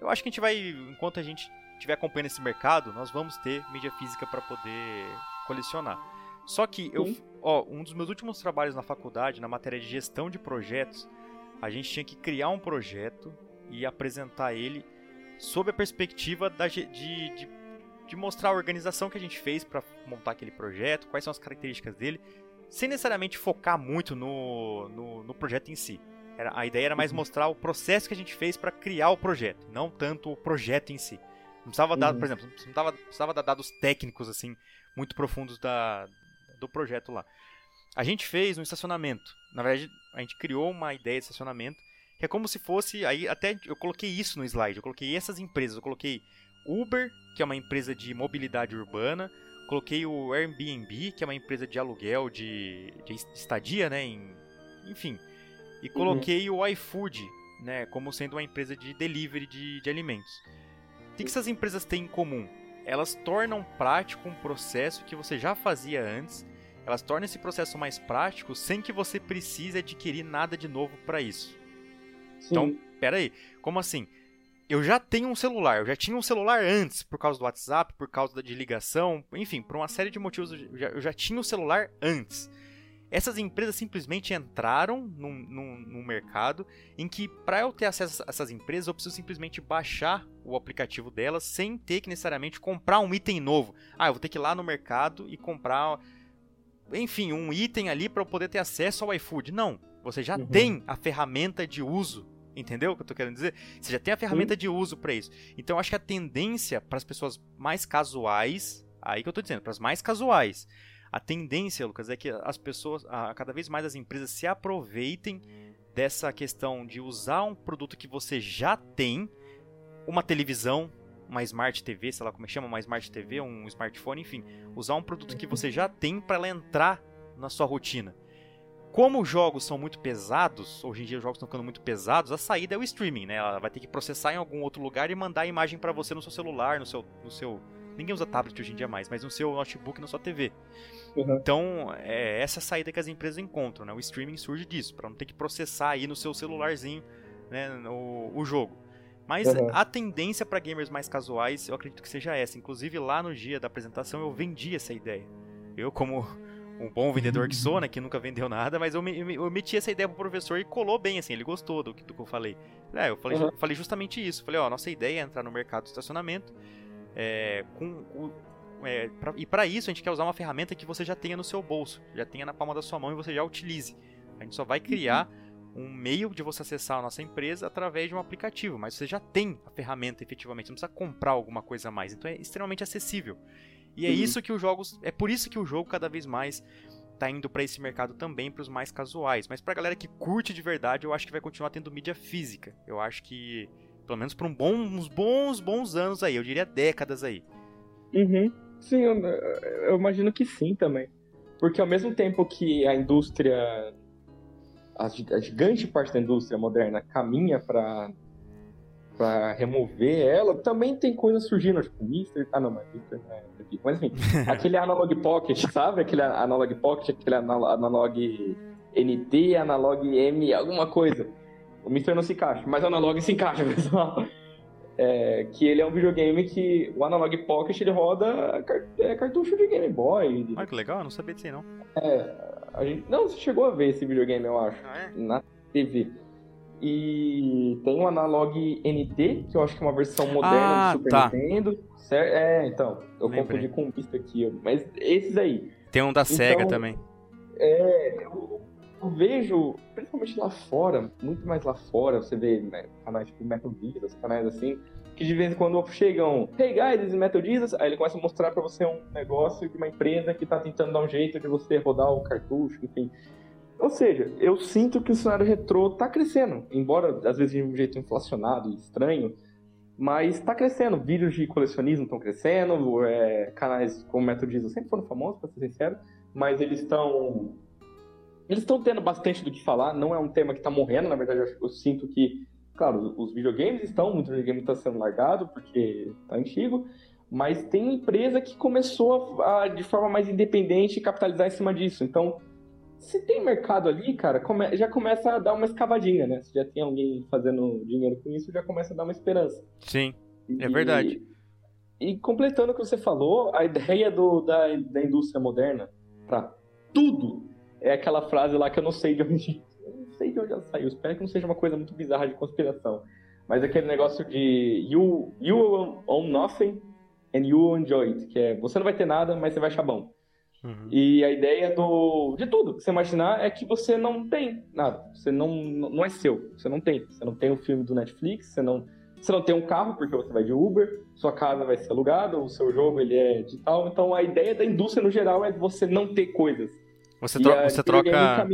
Eu acho que a gente vai, enquanto a gente estiver acompanhando esse mercado, nós vamos ter mídia física para poder colecionar. Só que eu, ó, um dos meus últimos trabalhos na faculdade, na matéria de gestão de projetos, a gente tinha que criar um projeto e apresentar ele sob a perspectiva da, de, de, de mostrar a organização que a gente fez para montar aquele projeto, quais são as características dele, sem necessariamente focar muito no, no, no projeto em si. Era, a ideia era mais uhum. mostrar o processo que a gente fez para criar o projeto, não tanto o projeto em si. precisava dar, uhum. por exemplo, não precisava, precisava dar dados técnicos assim muito profundos da, do projeto lá. A gente fez um estacionamento. Na verdade, a gente criou uma ideia de estacionamento que é como se fosse. Aí até eu coloquei isso no slide. Eu coloquei essas empresas. Eu coloquei Uber, que é uma empresa de mobilidade urbana. Coloquei o Airbnb, que é uma empresa de aluguel, de, de estadia, né? Em, enfim. E uhum. coloquei uhum. o iFood, né? Como sendo uma empresa de delivery de, de alimentos. O que, que essas empresas têm em comum? Elas tornam prático um processo que você já fazia antes. Elas tornam esse processo mais prático sem que você precise adquirir nada de novo para isso. Sim. Então, pera aí, como assim? Eu já tenho um celular, eu já tinha um celular antes, por causa do WhatsApp, por causa da ligação, enfim, por uma série de motivos eu já, eu já tinha o um celular antes. Essas empresas simplesmente entraram num, num, num mercado em que, para eu ter acesso a essas empresas, eu preciso simplesmente baixar o aplicativo delas sem ter que necessariamente comprar um item novo. Ah, eu vou ter que ir lá no mercado e comprar, enfim, um item ali para eu poder ter acesso ao iFood. Não, você já uhum. tem a ferramenta de uso Entendeu o que eu tô querendo dizer? Você já tem a ferramenta Sim. de uso para isso. Então eu acho que a tendência para as pessoas mais casuais, aí que eu tô dizendo, para as mais casuais, a tendência, Lucas, é que as pessoas, a, cada vez mais as empresas se aproveitem dessa questão de usar um produto que você já tem, uma televisão, uma Smart TV, sei lá como é chama, uma Smart TV, um smartphone, enfim, usar um produto que você já tem para ela entrar na sua rotina. Como os jogos são muito pesados, hoje em dia os jogos estão ficando muito pesados, a saída é o streaming, né? Ela vai ter que processar em algum outro lugar e mandar a imagem para você no seu celular, no seu, no seu. Ninguém usa tablet hoje em dia mais, mas no seu notebook, na sua TV. Uhum. Então, é essa saída que as empresas encontram, né? O streaming surge disso, para não ter que processar aí no seu celularzinho, né, o, o jogo. Mas uhum. a tendência para gamers mais casuais, eu acredito que seja essa. Inclusive lá no dia da apresentação eu vendi essa ideia. Eu como um bom vendedor que sou, né, que nunca vendeu nada, mas eu, me, eu meti essa ideia pro professor e colou bem, assim, ele gostou do que, do que eu falei. É, eu falei, uhum. falei justamente isso, falei, ó, nossa ideia é entrar no mercado de estacionamento, é, com o, é, pra, e para isso a gente quer usar uma ferramenta que você já tenha no seu bolso, já tenha na palma da sua mão e você já utilize. A gente só vai criar um meio de você acessar a nossa empresa através de um aplicativo, mas você já tem a ferramenta efetivamente, não precisa comprar alguma coisa a mais, então é extremamente acessível. E é uhum. isso que os jogos. É por isso que o jogo cada vez mais tá indo para esse mercado também para os mais casuais. Mas pra galera que curte de verdade, eu acho que vai continuar tendo mídia física. Eu acho que. Pelo menos por um bom, uns bons, bons anos aí, eu diria décadas aí. Uhum. Sim, eu, eu imagino que sim também. Porque ao mesmo tempo que a indústria. A, a gigante parte da indústria moderna caminha para para remover ela, também tem coisas surgindo, tipo, Mister. Ah, não, mas Mister não é aqui. Mas enfim, aquele Analog Pocket, sabe? Aquele Analog Pocket, aquele Analog NT, Analog M, alguma coisa. O Mister não se encaixa, mas o Analog se encaixa, pessoal. É, que ele é um videogame que o Analog Pocket ele roda é, cartucho de Game Boy. Olha que legal, eu não sabia disso aí não. É, a gente, não, você chegou a ver esse videogame, eu acho, ah, é? na TV. E tem o Analog NT, que eu acho que é uma versão moderna ah, do Super tá. Nintendo. Certo? É, então, eu Lembrei. confundi com o Vista aqui. Mas esses aí. Tem um da então, Sega também. É, eu, eu, vejo, principalmente lá fora, muito mais lá fora, você vê né, canais tipo Metal Jesus, canais assim, que de vez em quando chegam, hey guys, this is Metal Jesus, aí ele começa a mostrar pra você um negócio de uma empresa que tá tentando dar um jeito de você rodar o cartucho, enfim. Ou seja, eu sinto que o cenário retrô está crescendo, embora às vezes de um jeito inflacionado e estranho, mas está crescendo. Vídeos de colecionismo estão crescendo, é, canais como Método Diesel sempre foram famosos, para ser sincero, mas eles estão eles estão tendo bastante do que falar. Não é um tema que está morrendo, na verdade, eu, eu, sinto que, claro, os videogames estão, muito videogame está sendo largado porque está antigo, mas tem empresa que começou a, de forma mais independente capitalizar em cima disso. Então se tem mercado ali, cara, come, já começa a dar uma escavadinha, né? Se já tem alguém fazendo dinheiro com isso, já começa a dar uma esperança. Sim, é verdade. E, e completando o que você falou, a ideia do, da, da indústria moderna para tudo é aquela frase lá que eu não sei de onde. Não sei de onde ela saiu. Espero que não seja uma coisa muito bizarra de conspiração. Mas aquele negócio de you, you own nothing and you enjoy it, que é você não vai ter nada, mas você vai achar bom. Uhum. E a ideia do de tudo que você imaginar é que você não tem nada. Você não, não é seu. Você não tem. Você não tem o filme do Netflix, você não Você não tem um carro porque você vai de Uber, sua casa vai ser alugada, o seu jogo ele é digital. Então a ideia da indústria no geral é você não ter coisas. Você, tro você troca.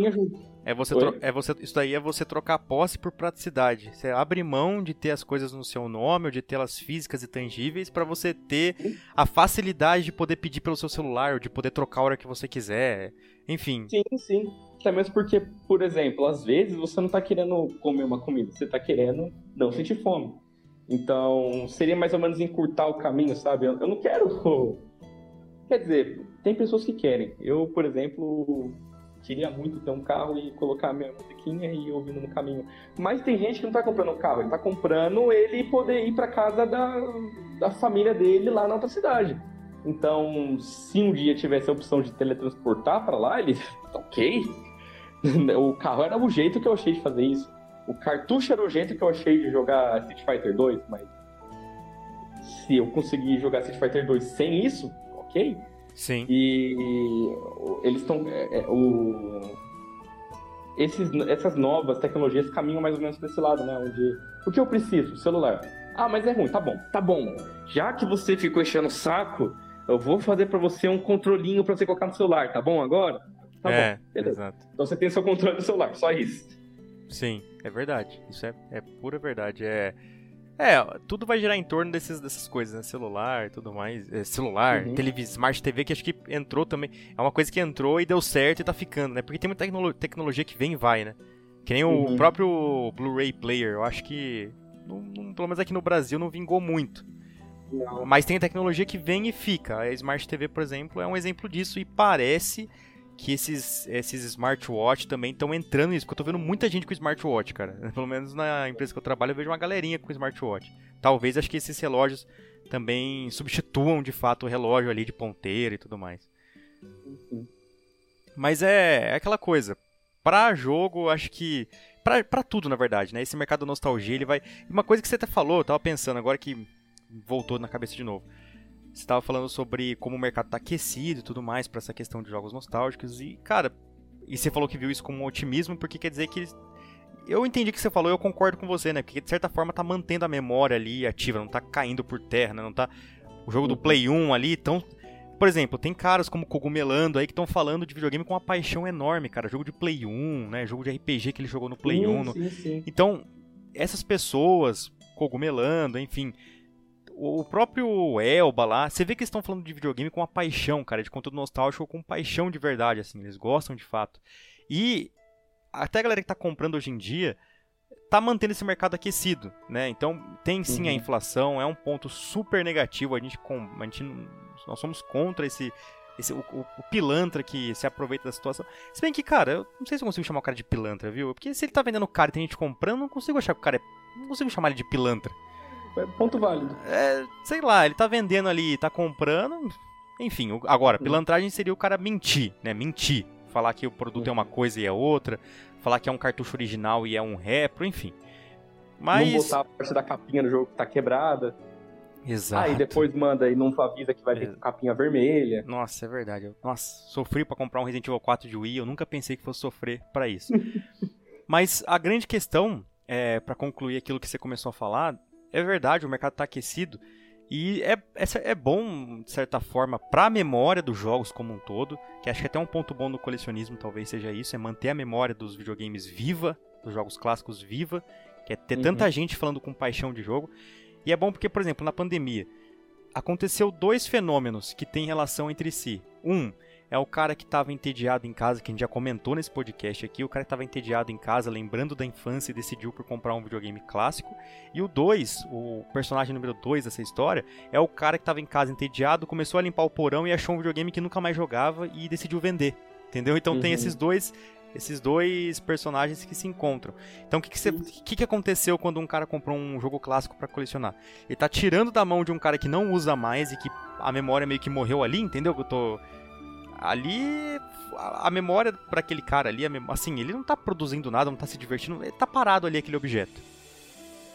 É você, tro é você Isso daí é você trocar posse por praticidade. Você abre mão de ter as coisas no seu nome ou de tê-las físicas e tangíveis para você ter a facilidade de poder pedir pelo seu celular ou de poder trocar a hora que você quiser. Enfim. Sim, sim. Até mesmo porque, por exemplo, às vezes você não tá querendo comer uma comida, você tá querendo não sentir fome. Então, seria mais ou menos encurtar o caminho, sabe? Eu não quero. Quer dizer, tem pessoas que querem. Eu, por exemplo, queria muito ter um carro e colocar minha musiquinha e ir ouvindo no caminho. Mas tem gente que não tá comprando um carro, ele tá comprando ele poder ir para casa da, da família dele lá na outra cidade. Então, se um dia tivesse a opção de teletransportar para lá, ele, ok. o carro era o jeito que eu achei de fazer isso. O cartucho era o jeito que eu achei de jogar Street Fighter 2, mas se eu conseguir jogar Street Fighter 2 sem isso, ok. Sim. E eles estão. É, é, o... Esses, essas novas tecnologias caminham mais ou menos para esse lado, né? Onde. O que eu preciso? Celular. Ah, mas é ruim, tá bom, tá bom. Já que você ficou enchendo o saco, eu vou fazer para você um controlinho para você colocar no celular, tá bom agora? Tá é, bom, beleza. Exato. Então você tem seu controle do celular, só isso. Sim, é verdade. Isso é, é pura verdade. É, é, tudo vai girar em torno desses, dessas coisas, né? Celular tudo mais. É, celular, uhum. televisão, Smart TV, que acho que entrou também. É uma coisa que entrou e deu certo e tá ficando, né? Porque tem muita tecno tecnologia que vem e vai, né? Que nem uhum. o próprio Blu-ray Player. Eu acho que, não, não, pelo menos aqui no Brasil, não vingou muito. Não. Mas tem tecnologia que vem e fica. A Smart TV, por exemplo, é um exemplo disso e parece que esses, esses smartwatch também estão entrando nisso, porque eu tô vendo muita gente com smartwatch, cara. Pelo menos na empresa que eu trabalho, eu vejo uma galerinha com smartwatch. Talvez acho que esses relógios também substituam de fato o relógio ali de ponteiro e tudo mais. Mas é, é aquela coisa. Pra jogo, acho que. Pra, pra tudo, na verdade, né? Esse mercado nostalgia, ele vai. Uma coisa que você até falou, eu tava pensando agora que voltou na cabeça de novo estava falando sobre como o mercado está aquecido e tudo mais para essa questão de jogos nostálgicos. E, cara, e você falou que viu isso como um otimismo, porque quer dizer que. Eu entendi o que você falou, eu concordo com você, né? Porque de certa forma tá mantendo a memória ali ativa, não tá caindo por terra, né? Não tá. O jogo do uhum. Play 1 ali, então. Por exemplo, tem caras como Cogumelando aí que estão falando de videogame com uma paixão enorme, cara. Jogo de Play 1, né? Jogo de RPG que ele jogou no Play sim, 1. Sim, sim. Então, essas pessoas, Cogumelando, enfim, o próprio Elba lá, você vê que eles estão falando de videogame com uma paixão, cara, de conteúdo nostálgico com paixão de verdade, assim, eles gostam de fato. E até a galera que tá comprando hoje em dia tá mantendo esse mercado aquecido, né? Então tem sim uhum. a inflação, é um ponto super negativo, a gente, a gente nós somos contra esse esse, o, o, o, pilantra que se aproveita da situação. Se bem que, cara, eu não sei se eu consigo chamar o cara de pilantra, viu? Porque se ele tá vendendo caro e tem gente comprando, eu não consigo achar que o cara é. Não consigo chamar ele de pilantra. É ponto válido. É, sei lá, ele tá vendendo ali, tá comprando. Enfim, agora, pilantragem seria o cara mentir, né? Mentir. Falar que o produto é uma coisa e é outra. Falar que é um cartucho original e é um repro, enfim. Mas... Não botar a parte da capinha do jogo que tá quebrada. Exato. Aí depois manda e não avisa que vai vir com capinha vermelha. Nossa, é verdade. Nossa, sofri para comprar um Resident Evil 4 de Wii, eu nunca pensei que fosse sofrer para isso. Mas a grande questão, é, para concluir aquilo que você começou a falar, é verdade, o mercado está aquecido. E é, é, é, bom, de certa forma, para a memória dos jogos como um todo, que acho que até um ponto bom no colecionismo talvez seja isso, é manter a memória dos videogames viva, dos jogos clássicos viva, que é ter uhum. tanta gente falando com paixão de jogo. E é bom porque, por exemplo, na pandemia, aconteceu dois fenômenos que têm relação entre si. Um, é o cara que estava entediado em casa, que a gente já comentou nesse podcast aqui, o cara que estava entediado em casa, lembrando da infância e decidiu por comprar um videogame clássico. E o 2, o personagem número 2 dessa história, é o cara que estava em casa entediado, começou a limpar o porão e achou um videogame que nunca mais jogava e decidiu vender. Entendeu? Então uhum. tem esses dois esses dois personagens que se encontram. Então, o que, que, que, que, aconteceu quando um cara comprou um jogo clássico para colecionar? Ele tá tirando da mão de um cara que não usa mais e que a memória meio que morreu ali, entendeu? Que eu tô ali a, a memória para aquele cara ali, assim, ele não tá produzindo nada, não tá se divertindo, ele tá parado ali aquele objeto.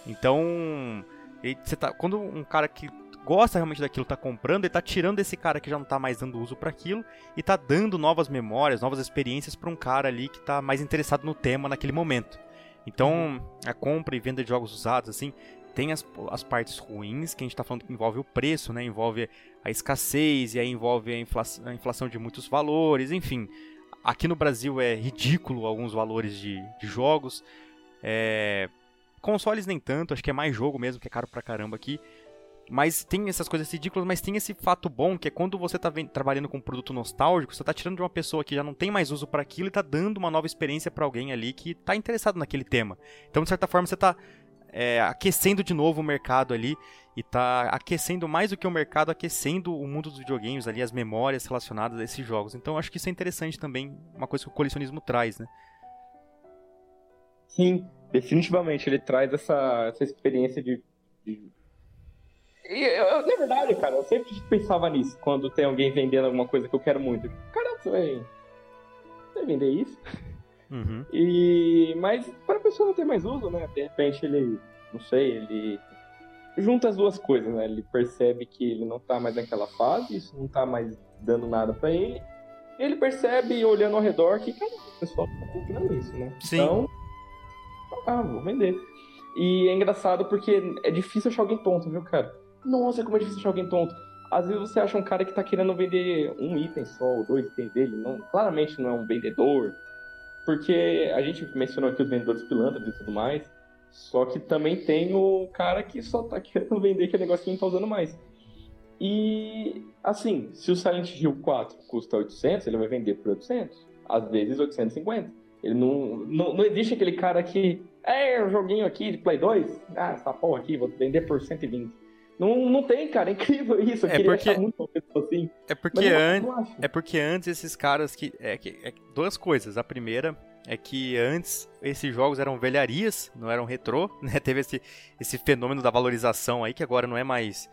Então, ele, tá, quando um cara que gosta realmente daquilo tá comprando, ele tá tirando esse cara que já não tá mais dando uso para aquilo e tá dando novas memórias, novas experiências para um cara ali que tá mais interessado no tema naquele momento. Então, a compra e venda de jogos usados assim, tem as, as partes ruins, que a gente está falando que envolve o preço, né? Envolve a escassez, e aí envolve a inflação, a inflação de muitos valores, enfim. Aqui no Brasil é ridículo alguns valores de, de jogos. É... Consoles nem tanto, acho que é mais jogo mesmo, que é caro pra caramba aqui. Mas tem essas coisas ridículas, mas tem esse fato bom que é quando você está trabalhando com um produto nostálgico, você está tirando de uma pessoa que já não tem mais uso para aquilo e está dando uma nova experiência para alguém ali que está interessado naquele tema. Então, de certa forma, você está é, aquecendo de novo o mercado ali e tá aquecendo mais do que o mercado, aquecendo o mundo dos videogames ali, as memórias relacionadas a esses jogos. Então acho que isso é interessante também, uma coisa que o colecionismo traz, né? Sim, definitivamente ele traz essa, essa experiência de. de... E eu, eu, na verdade, cara, eu sempre pensava nisso quando tem alguém vendendo alguma coisa que eu quero muito. Cara, você vai, vai vender isso? Uhum. E, mas para a pessoa não ter mais uso, né? De repente ele, não sei, ele junta as duas coisas, né? Ele percebe que ele não tá mais naquela fase, isso não tá mais dando nada para ele. Ele percebe, olhando ao redor, que, cara, o pessoal tá comprando isso, né? Sim. Então, ah, vou vender. E é engraçado porque é difícil achar alguém tonto, viu, cara? Nossa, como é difícil achar alguém tonto. Às vezes você acha um cara que tá querendo vender um item só, ou dois itens dele. Não, claramente não é um vendedor, porque a gente mencionou aqui os vendedores pilantras e tudo mais, só que também tem o cara que só tá querendo vender aquele negócio que não tá usando mais. E, assim, se o Silent Hill 4 custa 800, ele vai vender por 800. Às vezes 850. Ele não, não, não existe aquele cara que, é, um joguinho aqui de Play 2, ah, essa porra aqui, vou vender por 120. Não, não tem, cara, é incrível isso. Eu é porque, muito assim. É porque, an... é porque antes esses caras que. É, que é duas coisas. A primeira é que antes esses jogos eram velharias, não eram retrô, né? Teve esse, esse fenômeno da valorização aí que agora não é mais.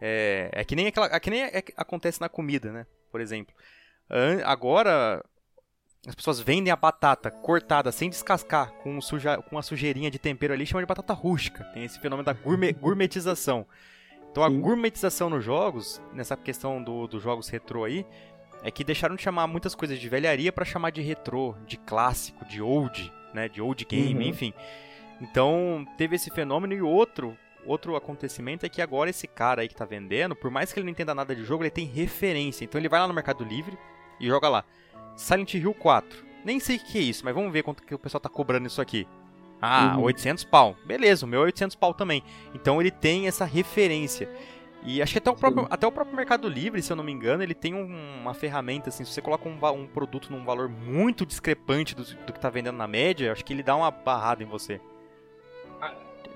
É, é que nem, aquela, é que nem é, acontece na comida, né? Por exemplo. Agora as pessoas vendem a batata cortada sem descascar, com, suja, com uma sujeirinha de tempero ali, chama de batata rústica. Tem esse fenômeno da gourmet, gourmetização. Então Sim. a gourmetização nos jogos, nessa questão do, dos jogos retrô aí, é que deixaram de chamar muitas coisas de velharia para chamar de retrô, de clássico, de old, né, de old game, uhum. enfim. Então teve esse fenômeno e outro outro acontecimento é que agora esse cara aí que tá vendendo, por mais que ele não entenda nada de jogo, ele tem referência. Então ele vai lá no Mercado Livre e joga lá Silent Hill 4. Nem sei o que é isso, mas vamos ver quanto que o pessoal tá cobrando isso aqui. Ah, uhum. 800 pau. Beleza, o meu é 800 pau também. Então ele tem essa referência. E acho que até o próprio, até o próprio Mercado Livre, se eu não me engano, ele tem um, uma ferramenta, assim, se você coloca um, um, produto num valor muito discrepante do, do que está vendendo na média, acho que ele dá uma barrada em você.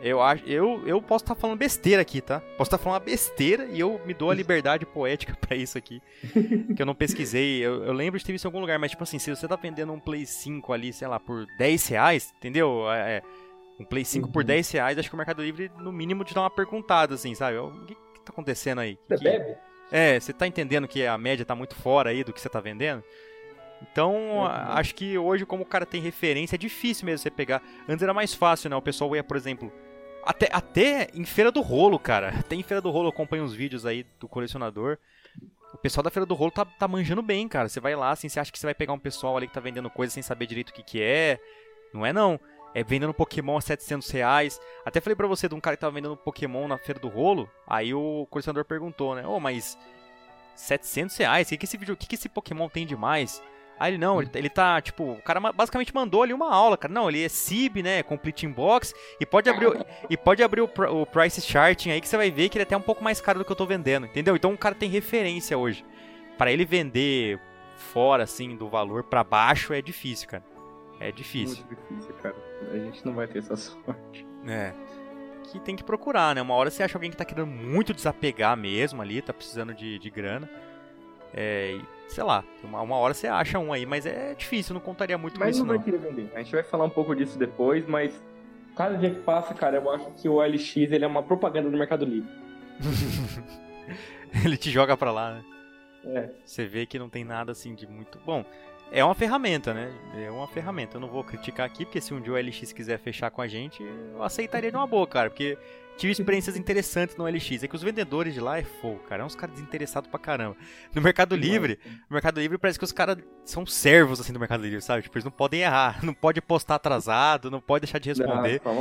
Eu, acho, eu, eu posso estar tá falando besteira aqui, tá? Posso estar tá falando uma besteira e eu me dou a liberdade poética para isso aqui. que eu não pesquisei. Eu, eu, lembro de ter visto em algum lugar, mas tipo assim, se você tá vendendo um Play 5 ali, sei lá, por 10 reais, entendeu? É, é um Play 5 uhum. por 10 reais, acho que o Mercado Livre, no mínimo, te dá uma perguntada, assim, sabe? O que tá acontecendo aí? Você que, bebe? É, você tá entendendo que a média tá muito fora aí do que você tá vendendo? Então, uhum. acho que hoje, como o cara tem referência, é difícil mesmo você pegar. Antes era mais fácil, né? O pessoal ia, por exemplo, até, até em Feira do Rolo, cara. Até em Feira do Rolo eu acompanho uns vídeos aí do colecionador. O pessoal da Feira do Rolo tá, tá manjando bem, cara. Você vai lá, assim, você acha que você vai pegar um pessoal ali que tá vendendo coisa sem saber direito o que que é. Não é não. É vendendo Pokémon a 700 reais. Até falei pra você de um cara que tava vendendo Pokémon na Feira do Rolo. Aí o colecionador perguntou, né? Ô, oh, mas 700 reais? O que que esse, vídeo, que que esse Pokémon tem demais? Aí ele, não, ele, ele tá, tipo, o cara basicamente mandou ali uma aula, cara. Não, ele é SIB, né, Complete Inbox, e pode abrir, o, e pode abrir o, o Price Charting aí que você vai ver que ele é até um pouco mais caro do que eu tô vendendo, entendeu? Então o cara tem referência hoje. para ele vender fora, assim, do valor para baixo é difícil, cara. É difícil. Muito difícil, cara. A gente não vai ter essa sorte. É. Que tem que procurar, né? Uma hora você acha alguém que tá querendo muito desapegar mesmo ali, tá precisando de, de grana. É, sei lá, uma, uma hora você acha um aí, mas é difícil, não contaria muito mas com isso. Mas não vai querer vender. A gente vai falar um pouco disso depois, mas cada dia que passa, cara, eu acho que o LX ele é uma propaganda do Mercado Livre. ele te joga pra lá, né? É. Você vê que não tem nada assim de muito. Bom, é uma ferramenta, né? É uma ferramenta. Eu não vou criticar aqui, porque se um dia o LX quiser fechar com a gente, eu aceitaria de uma boa, cara. Porque tive experiências interessantes no LX. É que os vendedores de lá é fogo, cara. É uns caras desinteressados pra caramba. No Mercado Livre, no Mercado Livre parece que os caras são servos, assim, do Mercado Livre, sabe? Tipo, eles não podem errar. Não pode postar atrasado, não pode deixar de responder. Não,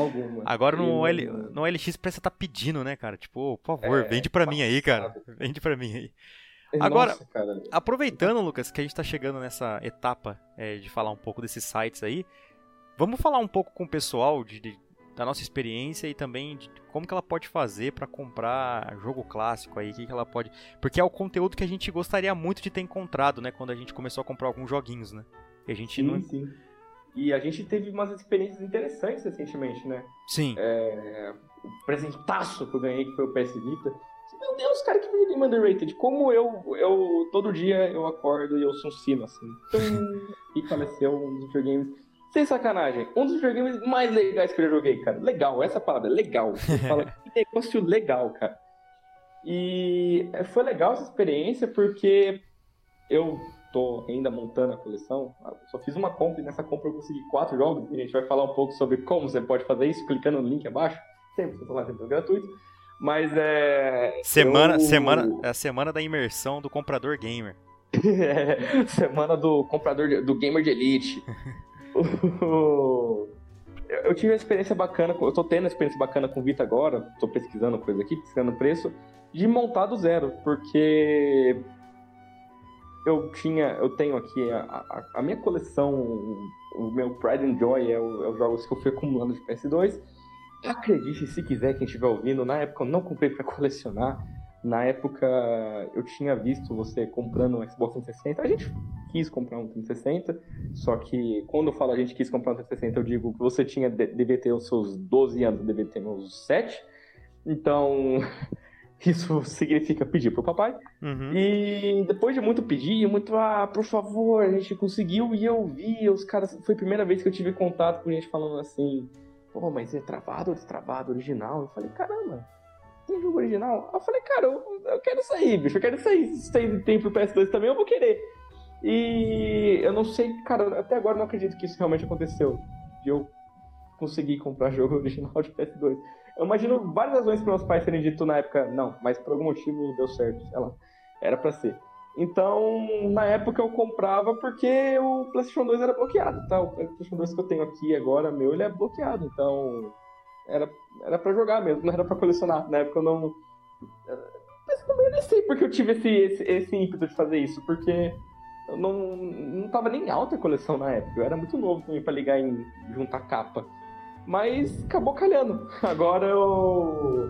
Agora no, L, no LX parece que tá pedindo, né, cara? Tipo, por favor, é, vende pra mim aí, cara. Vende pra mim aí. Agora, Nossa, aproveitando, Lucas, que a gente tá chegando nessa etapa é, de falar um pouco desses sites aí, vamos falar um pouco com o pessoal de, de da nossa experiência e também de como que ela pode fazer para comprar jogo clássico aí, que, que ela pode, porque é o conteúdo que a gente gostaria muito de ter encontrado, né, quando a gente começou a comprar alguns joguinhos, né? E a gente sim, não sim. E a gente teve umas experiências interessantes recentemente, né? Sim. É, o presentaço que eu ganhei, que foi o PS Vita. Meu Deus, cara, que videogame underrated. Como eu, eu todo dia eu acordo e eu sou um sino, assim. e faleceu um dos videogames sem sacanagem, um dos videogames mais legais que eu já joguei, cara. Legal, essa palavra, legal. Você fala que negócio legal, cara. E foi legal essa experiência porque eu tô ainda montando a coleção. Só fiz uma compra e nessa compra eu consegui quatro jogos. E a gente vai falar um pouco sobre como você pode fazer isso clicando no link abaixo. Sempre, você lá sempre gratuito. Mas é. Semana, eu... semana, é a semana da imersão do comprador gamer. é, semana do comprador do gamer de elite. eu tive uma experiência bacana, eu tô tendo uma experiência bacana com o Vita agora, tô pesquisando coisa aqui, pesquisando preço, de montar do zero, porque eu tinha, eu tenho aqui a, a, a minha coleção, o meu Pride and Joy é, o, é os jogos que eu fui acumulando de PS2. Acredite se quiser, quem estiver ouvindo, na época eu não comprei para colecionar, na época, eu tinha visto você comprando um Xbox 360. A gente quis comprar um 360, só que quando eu falo a gente quis comprar um 360, eu digo que você tinha devia ter os seus 12 anos, devia ter uns 7. Então, isso significa pedir pro papai. Uhum. E depois de muito pedir, muito, ah, por favor, a gente conseguiu e eu vi os caras. Foi a primeira vez que eu tive contato com gente falando assim: pô, mas é travado ou destravado original? Eu falei: caramba tem jogo original? Eu falei, cara, eu, eu quero sair, bicho, eu quero sair. Se tem, tem pro PS2 também, eu vou querer. E eu não sei, cara, até agora não acredito que isso realmente aconteceu. De eu conseguir comprar jogo original de PS2. Eu imagino várias razões para meus pais terem dito na época, não, mas por algum motivo deu certo, sei lá, era para ser. Então, na época eu comprava porque o PlayStation 2 era bloqueado, tá? O PlayStation 2 que eu tenho aqui agora, meu, ele é bloqueado, então era, era pra jogar mesmo, não era pra colecionar. Na época eu não. Mas eu nem sei porque eu tive esse, esse, esse ímpeto de fazer isso, porque eu não, não tava nem alta a coleção na época. Eu era muito novo também pra ligar em juntar capa. Mas acabou calhando. Agora eu.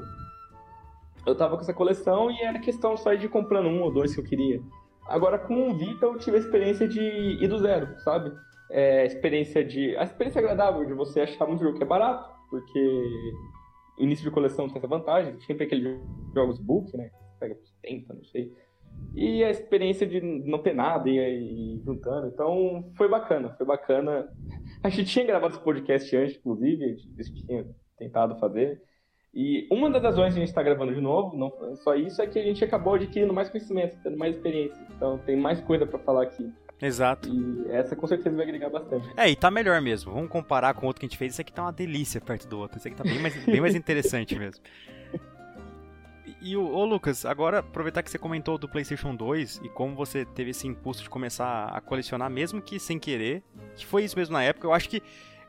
Eu tava com essa coleção e era questão só de ir comprando um ou dois que eu queria. Agora com o Vita eu tive a experiência de ir do zero, sabe? É, experiência de. A experiência agradável de você achar um jogo que é barato, porque início de coleção tem essa vantagem, sempre aqueles jogos book, né? Pega por 70, não sei. E a experiência de não ter nada e, e juntando. Então foi bacana, foi bacana. A gente tinha gravado esse podcast antes, inclusive, a gente tinha tentado fazer. E uma das razões que a gente está gravando de novo, não só isso, é que a gente acabou adquirindo mais conhecimento, tendo mais experiência. Então tem mais coisa para falar aqui. Exato. E essa com certeza vai agregar bastante. É, e tá melhor mesmo. Vamos comparar com o outro que a gente fez. Esse aqui tá uma delícia perto do outro. Esse aqui tá bem mais, bem mais interessante mesmo. E, o ô Lucas, agora aproveitar que você comentou do PlayStation 2 e como você teve esse impulso de começar a colecionar, mesmo que sem querer, que foi isso mesmo na época, eu acho que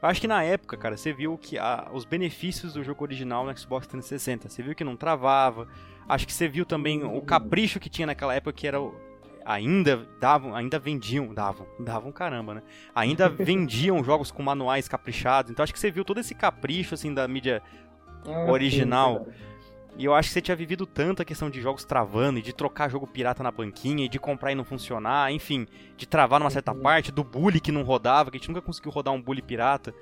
eu acho que na época, cara, você viu que a, os benefícios do jogo original no Xbox 360. Você viu que não travava. Acho que você viu também o capricho que tinha naquela época, que era o, ainda davam, ainda vendiam, davam, davam caramba, né? Ainda vendiam jogos com manuais caprichados. Então acho que você viu todo esse capricho assim da mídia ah, original. Sim, e eu acho que você tinha vivido tanto a questão de jogos travando, e de trocar jogo pirata na banquinha, e de comprar e não funcionar, enfim, de travar numa certa uhum. parte, do bully que não rodava, que a gente nunca conseguiu rodar um bully pirata.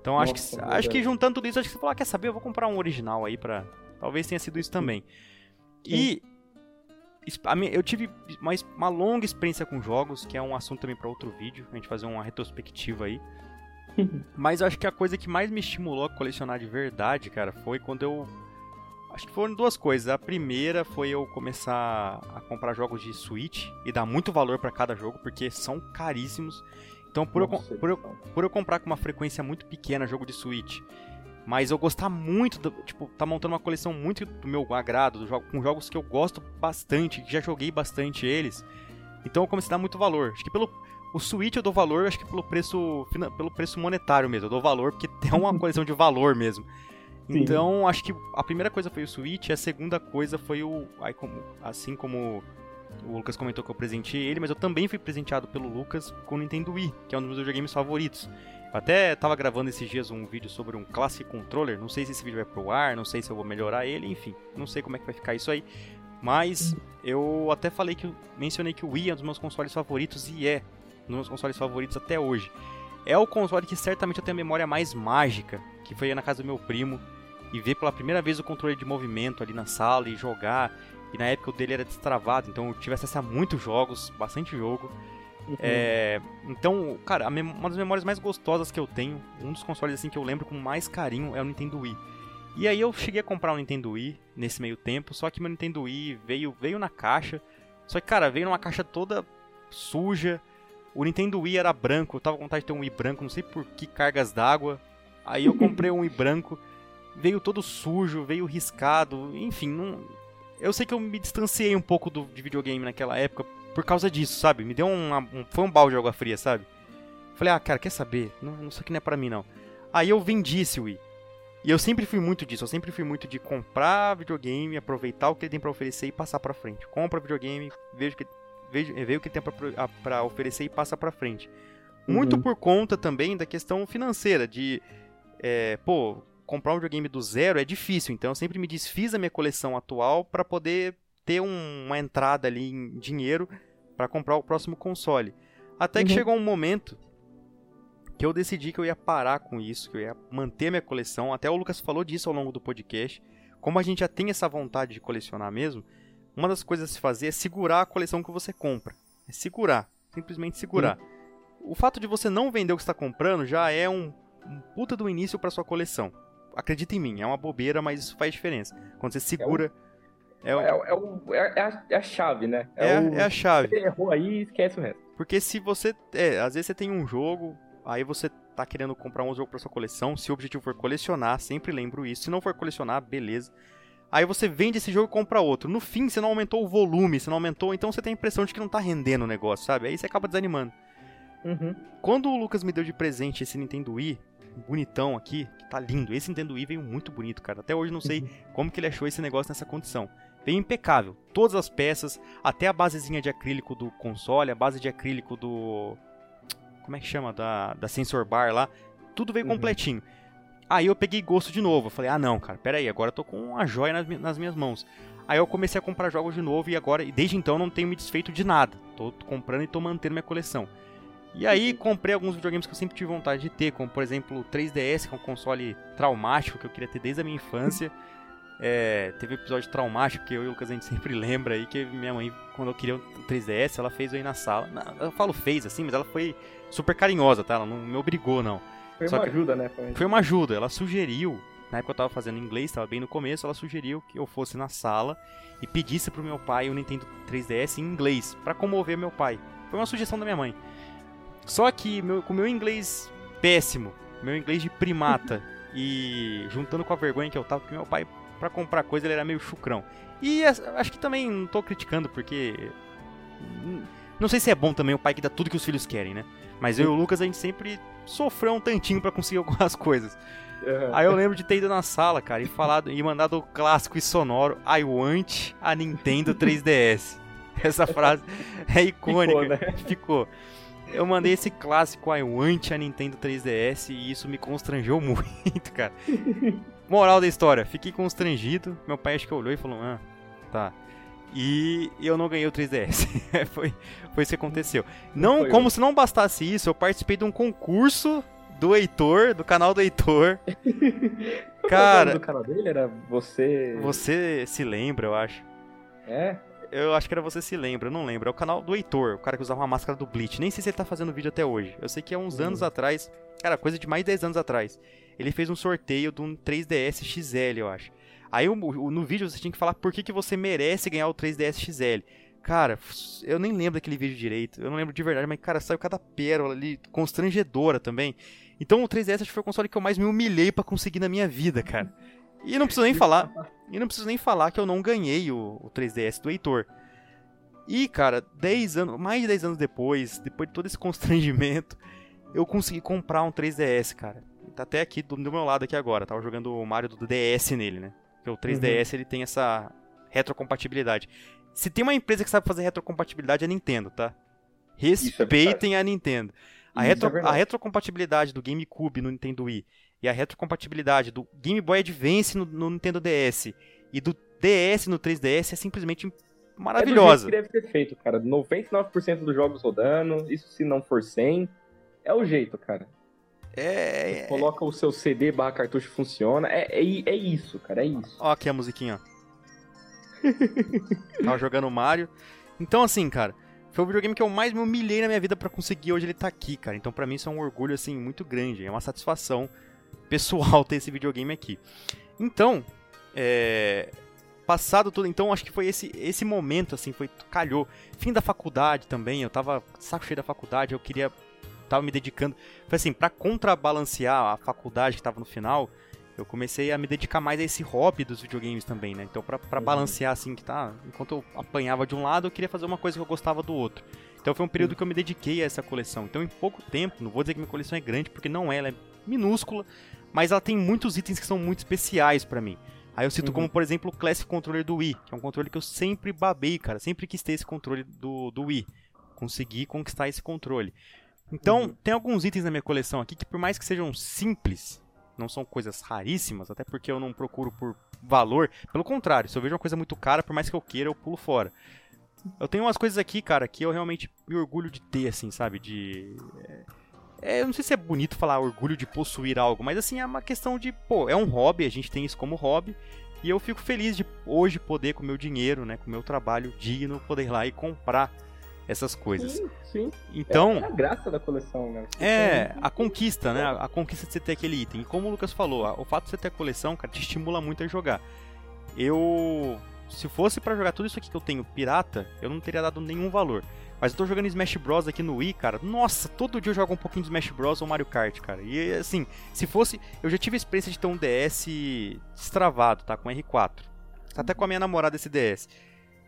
Então Nossa, acho que acho que juntando tudo isso, acho que você falou, ah, quer saber, eu vou comprar um original aí pra. Talvez tenha sido isso também. E eu tive uma, uma longa experiência com jogos, que é um assunto também para outro vídeo, a gente fazer uma retrospectiva aí. Mas eu acho que a coisa que mais me estimulou a colecionar de verdade, cara, foi quando eu acho que foram duas coisas. A primeira foi eu começar a comprar jogos de Switch e dar muito valor para cada jogo, porque são caríssimos. Então, por, eu, por, eu, por eu comprar com uma frequência muito pequena jogo de Switch, mas eu gostar muito, do, tipo, tá montando uma coleção muito do meu agrado, do jogo, com jogos que eu gosto bastante, que já joguei bastante eles. Então eu comecei a dar muito valor. Acho que pelo o Switch eu dou valor, acho que pelo preço, pelo preço monetário mesmo. Eu dou valor porque tem uma coleção de valor mesmo. Sim. Então, acho que a primeira coisa foi o Switch, a segunda coisa foi o. Assim como o Lucas comentou que eu presenteei ele, mas eu também fui presenteado pelo Lucas com o Nintendo Wii, que é um dos meus videogames favoritos. Eu até tava gravando esses dias um vídeo sobre um Classic Controller, não sei se esse vídeo vai pro ar, não sei se eu vou melhorar ele, enfim, não sei como é que vai ficar isso aí. Mas eu até falei que mencionei que o Wii é um dos meus consoles favoritos e é um dos meus consoles favoritos até hoje. É o console que certamente eu tenho a memória mais mágica, que foi na casa do meu primo e ver pela primeira vez o controle de movimento ali na sala e jogar. E na época o dele era destravado, então eu tive acesso a muitos jogos, bastante jogo. Uhum. É, então, cara, uma das memórias mais gostosas que eu tenho, um dos consoles assim que eu lembro com mais carinho é o Nintendo Wii. E aí eu cheguei a comprar um Nintendo Wii nesse meio tempo, só que meu Nintendo Wii veio, veio na caixa. Só que, cara, veio numa caixa toda suja. O Nintendo Wii era branco, eu tava com vontade de ter um Wii branco, não sei por que cargas d'água. Aí eu comprei um Wii branco, veio todo sujo, veio riscado, enfim, não... eu sei que eu me distanciei um pouco do, de videogame naquela época por causa disso, sabe? Me deu uma, um, foi um balde de água fria, sabe? Falei, ah, cara, quer saber? Não, isso aqui não é pra mim, não. Aí eu vendi esse Wii. E eu sempre fui muito disso, eu sempre fui muito de comprar videogame, aproveitar o que ele tem para oferecer e passar para frente. Compra videogame, vejo que vê o que tem para oferecer e passa para frente. Muito uhum. por conta também da questão financeira, de, é, pô, comprar um videogame do zero é difícil, então eu sempre me desfiz da minha coleção atual para poder ter um, uma entrada ali em dinheiro para comprar o próximo console. Até que uhum. chegou um momento que eu decidi que eu ia parar com isso, que eu ia manter minha coleção. Até o Lucas falou disso ao longo do podcast. Como a gente já tem essa vontade de colecionar mesmo, uma das coisas a se fazer é segurar a coleção que você compra. É segurar, simplesmente segurar. Uhum. O fato de você não vender o que está comprando já é um, um puta do início para sua coleção. Acredita em mim, é uma bobeira, mas isso faz diferença. Quando você segura é é, o... é, é, o, é, a, é, a, chave, né? É, o... é a chave. Você errou aí e esquece o resto. Porque se você. É, às vezes você tem um jogo, aí você tá querendo comprar um jogo pra sua coleção. Se o objetivo for colecionar, sempre lembro isso. Se não for colecionar, beleza. Aí você vende esse jogo e compra outro. No fim, você não aumentou o volume, você não aumentou, então você tem a impressão de que não tá rendendo o negócio, sabe? Aí você acaba desanimando. Uhum. Quando o Lucas me deu de presente esse Nintendo Wii, bonitão aqui, que tá lindo. Esse Nintendo Wii veio muito bonito, cara. Até hoje não sei uhum. como que ele achou esse negócio nessa condição. Veio impecável. Todas as peças, até a basezinha de acrílico do console, a base de acrílico do. Como é que chama? Da, da sensor bar lá. Tudo veio uhum. completinho. Aí eu peguei gosto de novo. Eu falei, ah não, cara, pera aí, agora eu tô com uma joia nas, nas minhas mãos. Aí eu comecei a comprar jogos de novo e agora, e desde então, não tenho me desfeito de nada. Tô comprando e tô mantendo minha coleção. E aí comprei alguns videogames que eu sempre tive vontade de ter, como por exemplo o 3DS, que é um console traumático que eu queria ter desde a minha infância. É, teve um episódio traumático que eu e o Lucas a gente sempre lembra aí, que minha mãe, quando eu queria um 3DS, ela fez aí na sala. Eu falo fez assim, mas ela foi super carinhosa, tá? Ela não me obrigou, não. Foi Só uma ajuda, né? Foi uma ajuda. Ela sugeriu, na época eu tava fazendo inglês, tava bem no começo, ela sugeriu que eu fosse na sala e pedisse pro meu pai o Nintendo 3DS em inglês, para comover meu pai. Foi uma sugestão da minha mãe. Só que meu, com meu inglês péssimo, meu inglês de primata, e juntando com a vergonha que eu tava, porque meu pai, para comprar coisa, ele era meio chucrão. E acho que também não tô criticando, porque. Não sei se é bom também o pai que dá tudo que os filhos querem, né? Mas eu e o Lucas, a gente sempre sofreu um tantinho para conseguir algumas coisas. Uhum. Aí eu lembro de ter ido na sala, cara, e falado e mandado o clássico e sonoro I want a Nintendo 3DS. Essa frase é icônica. Ficou, né? Ficou eu mandei esse clássico I want a Nintendo 3DS e isso me constrangeu muito, cara. Moral da história, fiquei constrangido. Meu pai acho que olhou e falou: Ah, tá. E eu não ganhei o 3DS. foi, foi isso que aconteceu. Não, foi como eu. se não bastasse isso, eu participei de um concurso do Heitor, do canal do Heitor. Cara. O do canal dele era você. Você se lembra, eu acho. É? Eu acho que era Você Se Lembra, eu não lembro. É o canal do Heitor, o cara que usava uma máscara do Bleach. Nem sei se ele tá fazendo vídeo até hoje. Eu sei que há uns uhum. anos atrás, cara, coisa de mais de 10 anos atrás, ele fez um sorteio de um 3DS XL, eu acho. Aí no vídeo você tinha que falar por que, que você merece ganhar o 3DS XL. Cara, eu nem lembro daquele vídeo direito. Eu não lembro de verdade, mas, cara, saiu cada pérola ali, constrangedora também. Então o 3DS acho que foi o console que eu mais me humilhei para conseguir na minha vida, cara. E não preciso nem falar. E não preciso nem falar que eu não ganhei o, o 3DS do Heitor. E, cara, 10 anos, mais de 10 anos depois, depois de todo esse constrangimento, eu consegui comprar um 3DS, cara. Tá até aqui do, do meu lado aqui agora. Tava jogando o Mario do DS nele, né? Porque o 3DS uhum. ele tem essa retrocompatibilidade. Se tem uma empresa que sabe fazer retrocompatibilidade é a Nintendo, tá? É Respeitem é a Nintendo. A, é retro, é a retrocompatibilidade do GameCube no Nintendo Wii e a retrocompatibilidade do Game Boy Advance no, no Nintendo DS e do DS no 3DS é simplesmente maravilhosa. É do jeito que deve ter feito, cara. 99% dos jogos rodando, isso se não for 100, é o jeito, cara. É. Você coloca o seu CD barra cartucho funciona. É, é, é isso, cara, é isso. Ó, aqui a musiquinha, ó. Tava jogando Mario. Então, assim, cara, foi o videogame que eu mais me humilhei na minha vida para conseguir hoje ele tá aqui, cara. Então, para mim, isso é um orgulho, assim, muito grande. É uma satisfação pessoal ter esse videogame aqui. Então, é... Passado tudo, então acho que foi esse, esse momento, assim, foi, calhou. Fim da faculdade também, eu tava saco cheio da faculdade, eu queria, tava me dedicando. Foi assim, pra contrabalancear a faculdade que tava no final, eu comecei a me dedicar mais a esse hobby dos videogames também, né? Então, pra, pra uhum. balancear, assim, que tá. Enquanto eu apanhava de um lado, eu queria fazer uma coisa que eu gostava do outro. Então, foi um período uhum. que eu me dediquei a essa coleção. Então, em pouco tempo, não vou dizer que minha coleção é grande, porque não é, ela é minúscula, mas ela tem muitos itens que são muito especiais para mim. Aí eu cito uhum. como, por exemplo, o Classic Controller do Wii, que é um controle que eu sempre babei, cara. Sempre quis ter esse controle do, do Wii. Consegui conquistar esse controle. Então, uhum. tem alguns itens na minha coleção aqui que, por mais que sejam simples, não são coisas raríssimas, até porque eu não procuro por valor. Pelo contrário, se eu vejo uma coisa muito cara, por mais que eu queira, eu pulo fora. Eu tenho umas coisas aqui, cara, que eu realmente me orgulho de ter, assim, sabe? De. É, eu não sei se é bonito falar orgulho de possuir algo, mas assim, é uma questão de, pô, é um hobby, a gente tem isso como hobby. E eu fico feliz de hoje poder, com meu dinheiro, né, com meu trabalho digno, poder ir lá e comprar essas coisas. Sim, sim. Então, é a graça da coleção, né? Você é, tem... a conquista, né? A conquista de você ter aquele item. E como o Lucas falou, o fato de você ter a coleção, cara, te estimula muito a jogar. Eu, se fosse para jogar tudo isso aqui que eu tenho pirata, eu não teria dado nenhum valor. Mas eu tô jogando Smash Bros aqui no Wii, cara. Nossa, todo dia eu jogo um pouquinho de Smash Bros ou Mario Kart, cara. E assim, se fosse, eu já tive a experiência de ter um DS destravado, tá, com R4. Tá até com a minha namorada esse DS.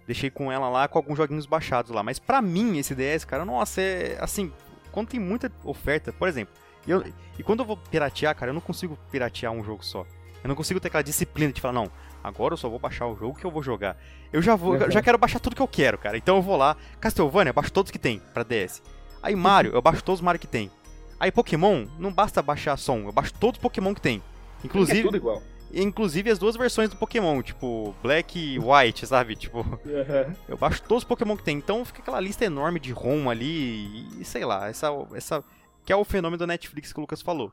Deixei com ela lá com alguns joguinhos baixados lá. Mas pra mim, esse DS, cara, nossa, é assim. Quando tem muita oferta, por exemplo. Eu, e quando eu vou piratear, cara, eu não consigo piratear um jogo só. Eu não consigo ter aquela disciplina de falar, não, agora eu só vou baixar o jogo que eu vou jogar. Eu já vou, uhum. já quero baixar tudo que eu quero, cara. Então eu vou lá, Castlevania, eu baixo todos que tem pra DS. Aí Mario, eu baixo todos os Mario que tem. Aí Pokémon, não basta baixar som, eu baixo todos os Pokémon que tem. Inclusive, é tudo igual. Inclusive as duas versões do Pokémon, tipo, Black e White, sabe? Tipo, uhum. eu baixo todos os Pokémon que tem. Então fica aquela lista enorme de ROM ali e sei lá, essa, essa que é o fenômeno da Netflix que o Lucas falou.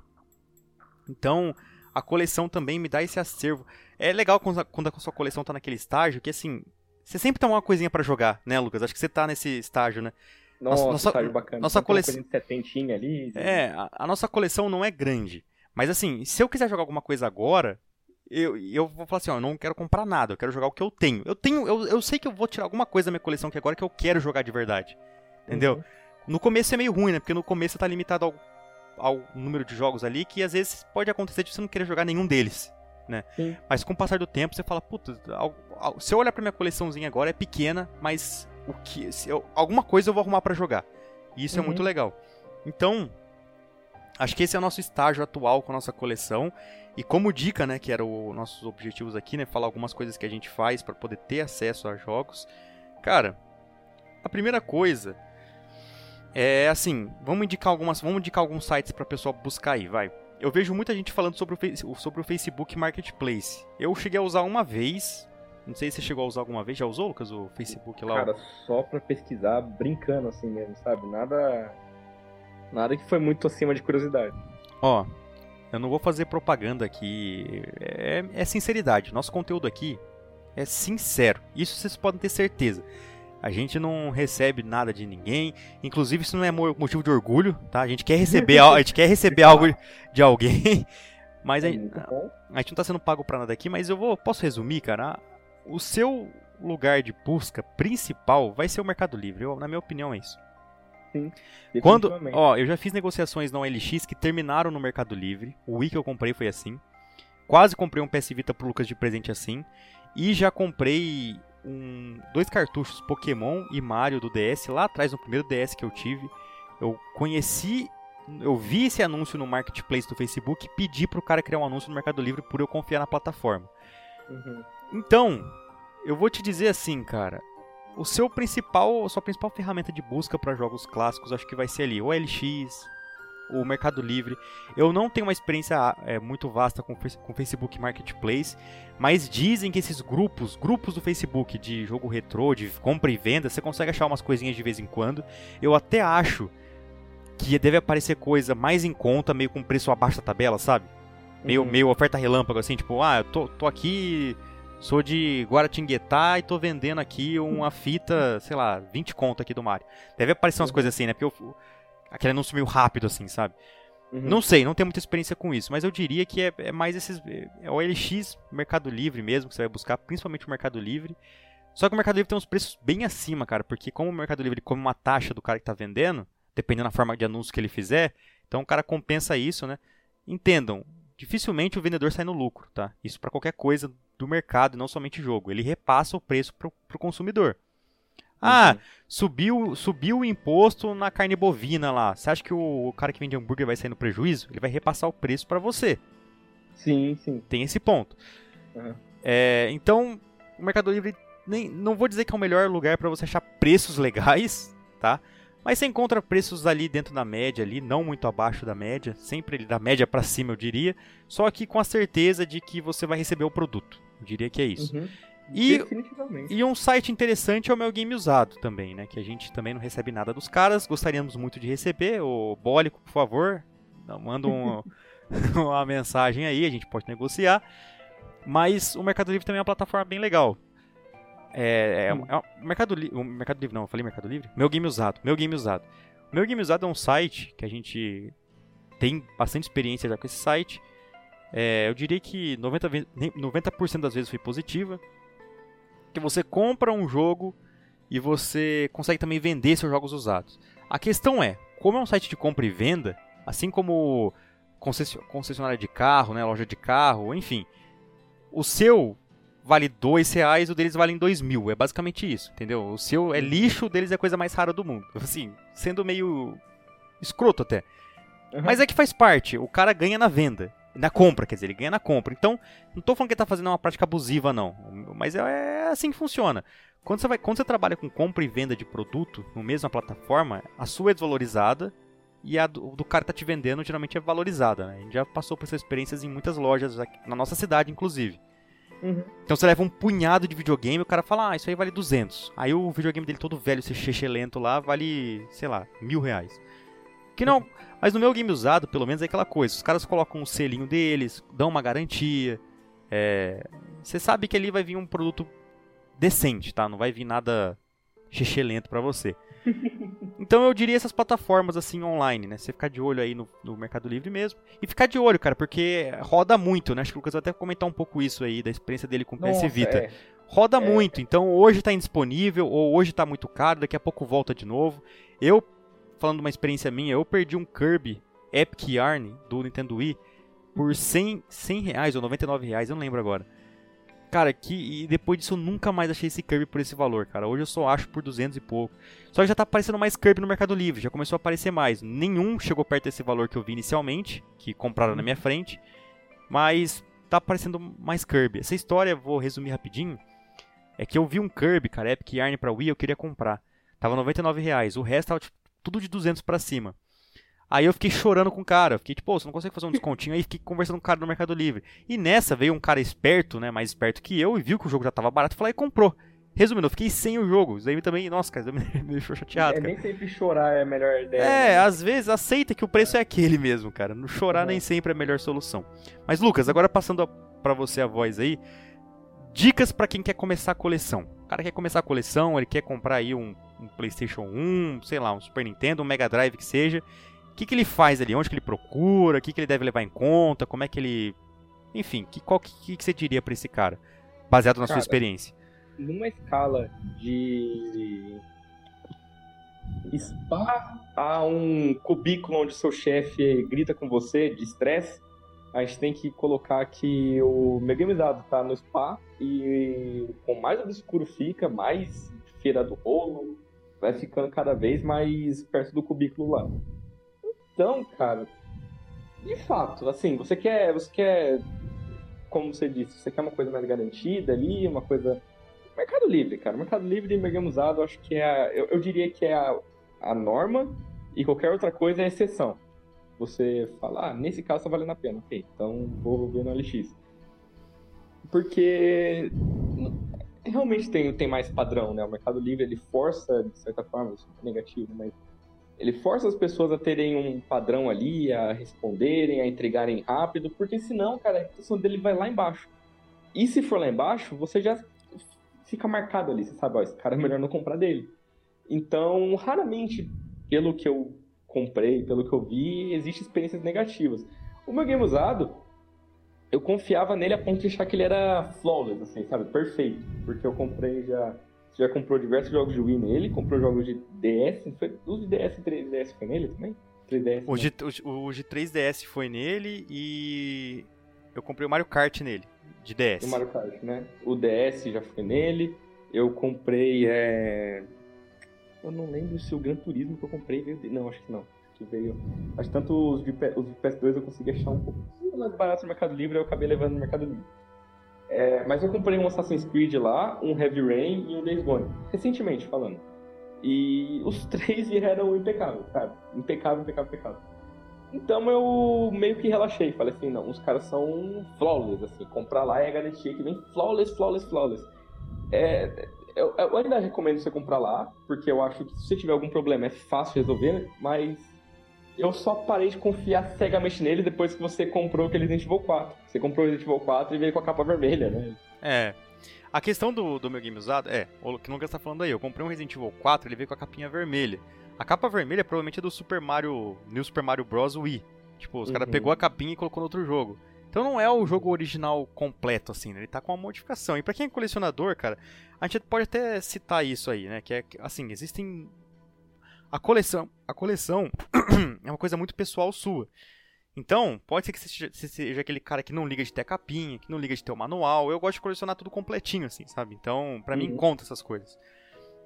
Então, a coleção também me dá esse acervo. É legal quando a, quando a sua coleção tá naquele estágio que assim, você sempre tem uma coisinha para jogar, né, Lucas? Acho que você tá nesse estágio, né? Nossa, nossa, estágio bacana. Nossa coleção. ali. É, a, a nossa coleção não é grande. Mas assim, se eu quiser jogar alguma coisa agora, eu, eu vou falar assim, ó, eu não quero comprar nada, eu quero jogar o que eu tenho. Eu tenho, eu, eu sei que eu vou tirar alguma coisa da minha coleção aqui agora que eu quero jogar de verdade. Entendeu? Uhum. No começo é meio ruim, né? Porque no começo tá limitado ao, ao número de jogos ali que às vezes pode acontecer de você não querer jogar nenhum deles. Né? Sim. Mas com o passar do tempo você fala, puta, se eu olhar pra minha coleçãozinha agora é pequena, mas o que eu, alguma coisa eu vou arrumar para jogar. E isso é uhum. é muito legal. Então, acho que esse é o nosso estágio atual com a nossa coleção. E como dica, né, que era o nossos objetivos aqui, né, falar algumas coisas que a gente faz para poder ter acesso a jogos. Cara, a primeira coisa é assim, vamos indicar algumas, vamos indicar alguns sites para pessoal buscar aí, vai. Eu vejo muita gente falando sobre o, sobre o Facebook Marketplace. Eu cheguei a usar uma vez, não sei se você chegou a usar alguma vez, já usou, Lucas, o Facebook lá? Cara, só pra pesquisar, brincando assim mesmo, sabe? Nada. Nada que foi muito acima de curiosidade. Ó, eu não vou fazer propaganda aqui. É, é sinceridade. Nosso conteúdo aqui é sincero. Isso vocês podem ter certeza. A gente não recebe nada de ninguém. Inclusive, isso não é motivo de orgulho, tá? A gente quer receber, a gente quer receber algo de alguém. Mas a, a, gente não tá sendo pago pra nada aqui, mas eu vou. Posso resumir, cara? O seu lugar de busca principal vai ser o Mercado Livre. Eu, na minha opinião, é isso. Sim. Quando, ó, eu já fiz negociações na OLX que terminaram no Mercado Livre. O Wii que eu comprei foi assim. Quase comprei um PS Vita pro Lucas de presente assim. E já comprei um, dois cartuchos Pokémon e Mario do DS lá atrás, no primeiro DS que eu tive. Eu conheci, eu vi esse anúncio no marketplace do Facebook e pedi pro cara criar um anúncio no Mercado Livre por eu confiar na plataforma. Uhum. Então, eu vou te dizer assim, cara. O seu principal, a sua principal ferramenta de busca para jogos clássicos, acho que vai ser ali o LX, o Mercado Livre. Eu não tenho uma experiência é, muito vasta com o Facebook Marketplace, mas dizem que esses grupos, grupos do Facebook de jogo retrô, de compra e venda, você consegue achar umas coisinhas de vez em quando. Eu até acho que deve aparecer coisa mais em conta, meio com preço abaixo da tabela, sabe? Meio, uhum. meio oferta relâmpago, assim, tipo, ah, eu tô, tô aqui, sou de Guaratinguetá e tô vendendo aqui uma fita, sei lá, 20 conto aqui do Mario. Deve aparecer umas uhum. coisas assim, né? Porque eu, aquele anúncio meio rápido, assim, sabe? Uhum. Não sei, não tenho muita experiência com isso, mas eu diria que é, é mais esses. É o LX Mercado Livre mesmo, que você vai buscar, principalmente o Mercado Livre. Só que o Mercado Livre tem uns preços bem acima, cara, porque como o Mercado Livre come uma taxa do cara que tá vendendo, dependendo da forma de anúncio que ele fizer, então o cara compensa isso, né? Entendam, dificilmente o vendedor sai no lucro, tá? Isso para qualquer coisa do mercado, não somente jogo. Ele repassa o preço pro, pro consumidor. Ah, uhum. subiu, subiu o imposto na carne bovina lá. Você acha que o, o cara que vende hambúrguer vai sair no prejuízo? Ele vai repassar o preço para você. Sim, sim. Tem esse ponto. Uhum. É, então, o Mercado Livre, nem, não vou dizer que é o melhor lugar para você achar preços legais, tá? Mas você encontra preços ali dentro da média, ali, não muito abaixo da média, sempre da média para cima, eu diria. Só que com a certeza de que você vai receber o produto. Eu diria que é isso. Uhum. E, e um site interessante é o meu game usado também, né? Que a gente também não recebe nada dos caras. Gostaríamos muito de receber. O Bólico, por favor, manda um, uma mensagem aí, a gente pode negociar. Mas o Mercado Livre também é uma plataforma bem legal. É, é, hum. é o Mercado, Li o Mercado Livre, não, eu falei Mercado Livre? Meu Game Usado, Meu Game Usado. Meu Game Usado é um site que a gente tem bastante experiência já com esse site. É, eu diria que 90%, 90 das vezes foi positiva que você compra um jogo e você consegue também vender seus jogos usados. A questão é, como é um site de compra e venda, assim como concessionária de carro, né, loja de carro, enfim, o seu vale dois reais, o deles vale dois mil. É basicamente isso, entendeu? O seu é lixo, o deles é a coisa mais rara do mundo. Assim, sendo meio escroto até. Uhum. Mas é que faz parte, o cara ganha na venda. Na compra, quer dizer, ele ganha na compra. Então, não estou falando que ele está fazendo uma prática abusiva, não. Mas é, é, assim que funciona. Quando você, vai, quando você trabalha com compra e venda de produto no mesma plataforma, a sua é desvalorizada e a do, do cara que tá te vendendo geralmente é valorizada. Né? A gente já passou por essas experiências em muitas lojas, aqui, na nossa cidade, inclusive. Uhum. Então você leva um punhado de videogame o cara fala, ah, isso aí vale 200. Aí o videogame dele todo velho, esse lento lá, vale, sei lá, mil reais. Que não. Mas no meu game usado, pelo menos, é aquela coisa. Os caras colocam o um selinho deles, dão uma garantia. É... Você sabe que ali vai vir um produto decente, tá? Não vai vir nada lento para você. Então eu diria essas plataformas assim online, né? Você ficar de olho aí no, no, Mercado Livre mesmo. E ficar de olho, cara, porque roda muito, né? Acho que o Lucas vai até comentar um pouco isso aí, da experiência dele com o PS Vita. É. Roda é. muito, então hoje tá indisponível, ou hoje tá muito caro, daqui a pouco volta de novo. Eu falando uma experiência minha, eu perdi um Kirby Epic Yarn do Nintendo Wii por 100, 100 reais ou 99 reais, eu não lembro agora. Cara, que, e depois disso eu nunca mais achei esse Kirby por esse valor, cara. Hoje eu só acho por 200 e pouco. Só que já tá aparecendo mais Kirby no Mercado Livre, já começou a aparecer mais. Nenhum chegou perto desse valor que eu vi inicialmente, que compraram na minha frente. Mas tá aparecendo mais Kirby. Essa história, vou resumir rapidinho. É que eu vi um Kirby, cara, Epic Yarn pra Wii, eu queria comprar. Tava 99 reais. O resto tava tipo, tudo de 200 para cima. Aí eu fiquei chorando com o cara. Fiquei tipo, você não consegue fazer um descontinho? Aí fiquei conversando com o cara no Mercado Livre. E nessa veio um cara esperto, né? Mais esperto que eu, e viu que o jogo já tava barato falou e comprou. Resumindo, eu fiquei sem o jogo. Isso aí também, nossa, cara, me deixou chateado. É, cara. nem sempre chorar é a melhor ideia. É, né? às vezes aceita que o preço é, é aquele mesmo, cara. No chorar uhum. nem sempre é a melhor solução. Mas, Lucas, agora passando para você a voz aí. Dicas para quem quer começar a coleção. O cara quer começar a coleção, ele quer comprar aí um, um, PlayStation 1, sei lá, um Super Nintendo, um Mega Drive que seja, O que, que ele faz ali? Onde que ele procura? O que, que ele deve levar em conta? Como é que ele. Enfim, que, qual que, que você diria para esse cara? Baseado na cara, sua experiência. Numa escala de spa a um cubículo onde seu chefe grita com você de estresse, a gente tem que colocar que o megamizado está no spa e com mais obscuro fica, mais feira do rolo, vai ficando cada vez mais perto do cubículo lá. Então, cara, de fato, assim, você quer, você quer, como você disse, você quer uma coisa mais garantida ali, uma coisa Mercado Livre, cara. Mercado Livre e Mega Usado, acho que é. A, eu, eu, diria que é a, a norma e qualquer outra coisa é exceção. Você fala, ah, nesse caso tá valendo a pena. Ok, então vou ver no LX. Porque realmente tem, tem mais padrão, né? O Mercado Livre ele força, de certa forma, isso é negativo, mas ele força as pessoas a terem um padrão ali, a responderem, a entregarem rápido, porque senão, cara, a reputação dele vai lá embaixo. E se for lá embaixo, você já fica marcado ali, você sabe, ó, esse cara é melhor não comprar dele. Então, raramente, pelo que eu comprei, pelo que eu vi, existem experiências negativas. O meu game usado, eu confiava nele a ponto de achar que ele era flawless, assim, sabe? Perfeito. Porque eu comprei já. Já comprou diversos jogos de Wii nele, comprou jogos de DS. Foi, os de DS e 3DS foi nele também? 3DS, o, G, o, o de 3DS foi nele e eu comprei o Mario Kart nele, de DS. O Mario Kart, né? O DS já foi nele. Eu comprei. É... Eu não lembro se o Gran Turismo que eu comprei veio dele. Não, acho que não. Que veio. Que tanto os de, os de PS2 eu consegui achar um pouco mais barato no Mercado Livre, eu acabei levando no Mercado Livre. É, mas eu comprei um Assassin's Creed lá, um Heavy Rain e um Days Gone. Recentemente falando. E os três vieram impecáveis, cara. Impecável, impecável, impecável. Então eu meio que relaxei. Falei assim, não, os caras são flawless, assim. Comprar lá é garantia que vem flawless, flawless, flawless. É, eu, eu, ainda recomendo você comprar lá, porque eu acho que se você tiver algum problema é fácil resolver, né? mas eu só parei de confiar cegamente nele depois que você comprou aquele Resident Evil 4. Você comprou o Resident Evil 4 e veio com a capa vermelha, né? É. A questão do, do meu game usado é, o que o Lucas tá falando aí, eu comprei um Resident Evil 4, ele veio com a capinha vermelha. A capa vermelha provavelmente é do Super Mario, New Super Mario Bros. Wii. Tipo, os uhum. caras pegou a capinha e colocou no outro jogo. Então não é o jogo original completo, assim, né? Ele tá com uma modificação. E para quem é colecionador, cara, a gente pode até citar isso aí, né? Que é, assim, existem... A coleção, a coleção é uma coisa muito pessoal sua. Então, pode ser que você seja, aquele cara que não liga de ter capinha, que não liga de ter o manual. Eu gosto de colecionar tudo completinho, assim, sabe? Então, pra uhum. mim, conta essas coisas.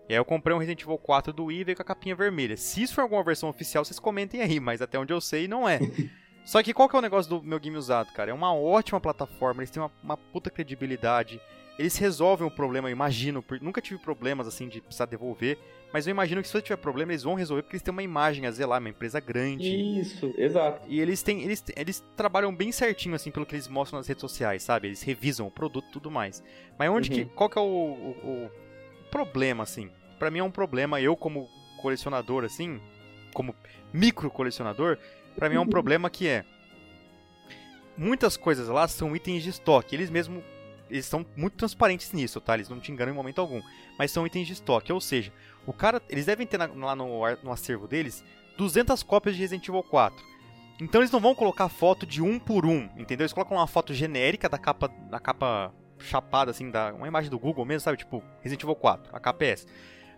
E aí eu comprei um Resident Evil 4 do Wii e veio com a capinha vermelha. Se isso for alguma versão oficial, vocês comentem aí, mas até onde eu sei, não é. Só que qual que é o negócio do meu game usado, cara? É uma ótima plataforma, eles têm uma, uma puta credibilidade. Eles resolvem o problema, eu imagino. Nunca tive problemas assim de precisar devolver. Mas eu imagino que se eu tiver problema, eles vão resolver porque eles têm uma imagem a zelar, uma empresa grande. Isso, exato. E eles têm. Eles, eles trabalham bem certinho, assim, pelo que eles mostram nas redes sociais, sabe? Eles revisam o produto e tudo mais. Mas onde uhum. que. Qual que é o, o, o problema, assim? para mim é um problema, eu como colecionador, assim, como micro colecionador, para mim é um problema que é muitas coisas lá são itens de estoque. Eles mesmo eles são muito transparentes nisso, tá? Eles não te enganam em momento algum. Mas são itens de estoque, ou seja, o cara, eles devem ter na, lá no, no acervo deles 200 cópias de Resident Evil 4. Então eles não vão colocar foto de um por um, entendeu? Eles colocam uma foto genérica da capa, da capa chapada assim, da uma imagem do Google mesmo, sabe? Tipo Resident Evil 4, a KPS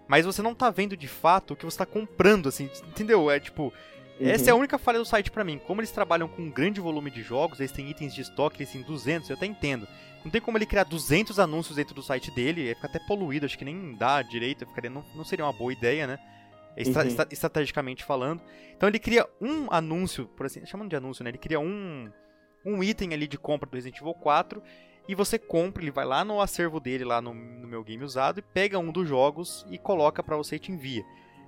mas você não tá vendo de fato o que você tá comprando, assim, entendeu? É tipo. Uhum. Essa é a única falha do site para mim. Como eles trabalham com um grande volume de jogos, eles têm itens de estoque, eles têm 200, eu até entendo. Não tem como ele criar 200 anúncios dentro do site dele, ia ficar até poluído, acho que nem dá direito, ficaria, não, não seria uma boa ideia, né? Estra uhum. estrategicamente falando. Então ele cria um anúncio, por assim, chamando de anúncio, né? Ele cria um, um item ali de compra do Resident Evil 4 e você compra, ele vai lá no acervo dele, lá no, no meu game usado, e pega um dos jogos e coloca para você e te envia.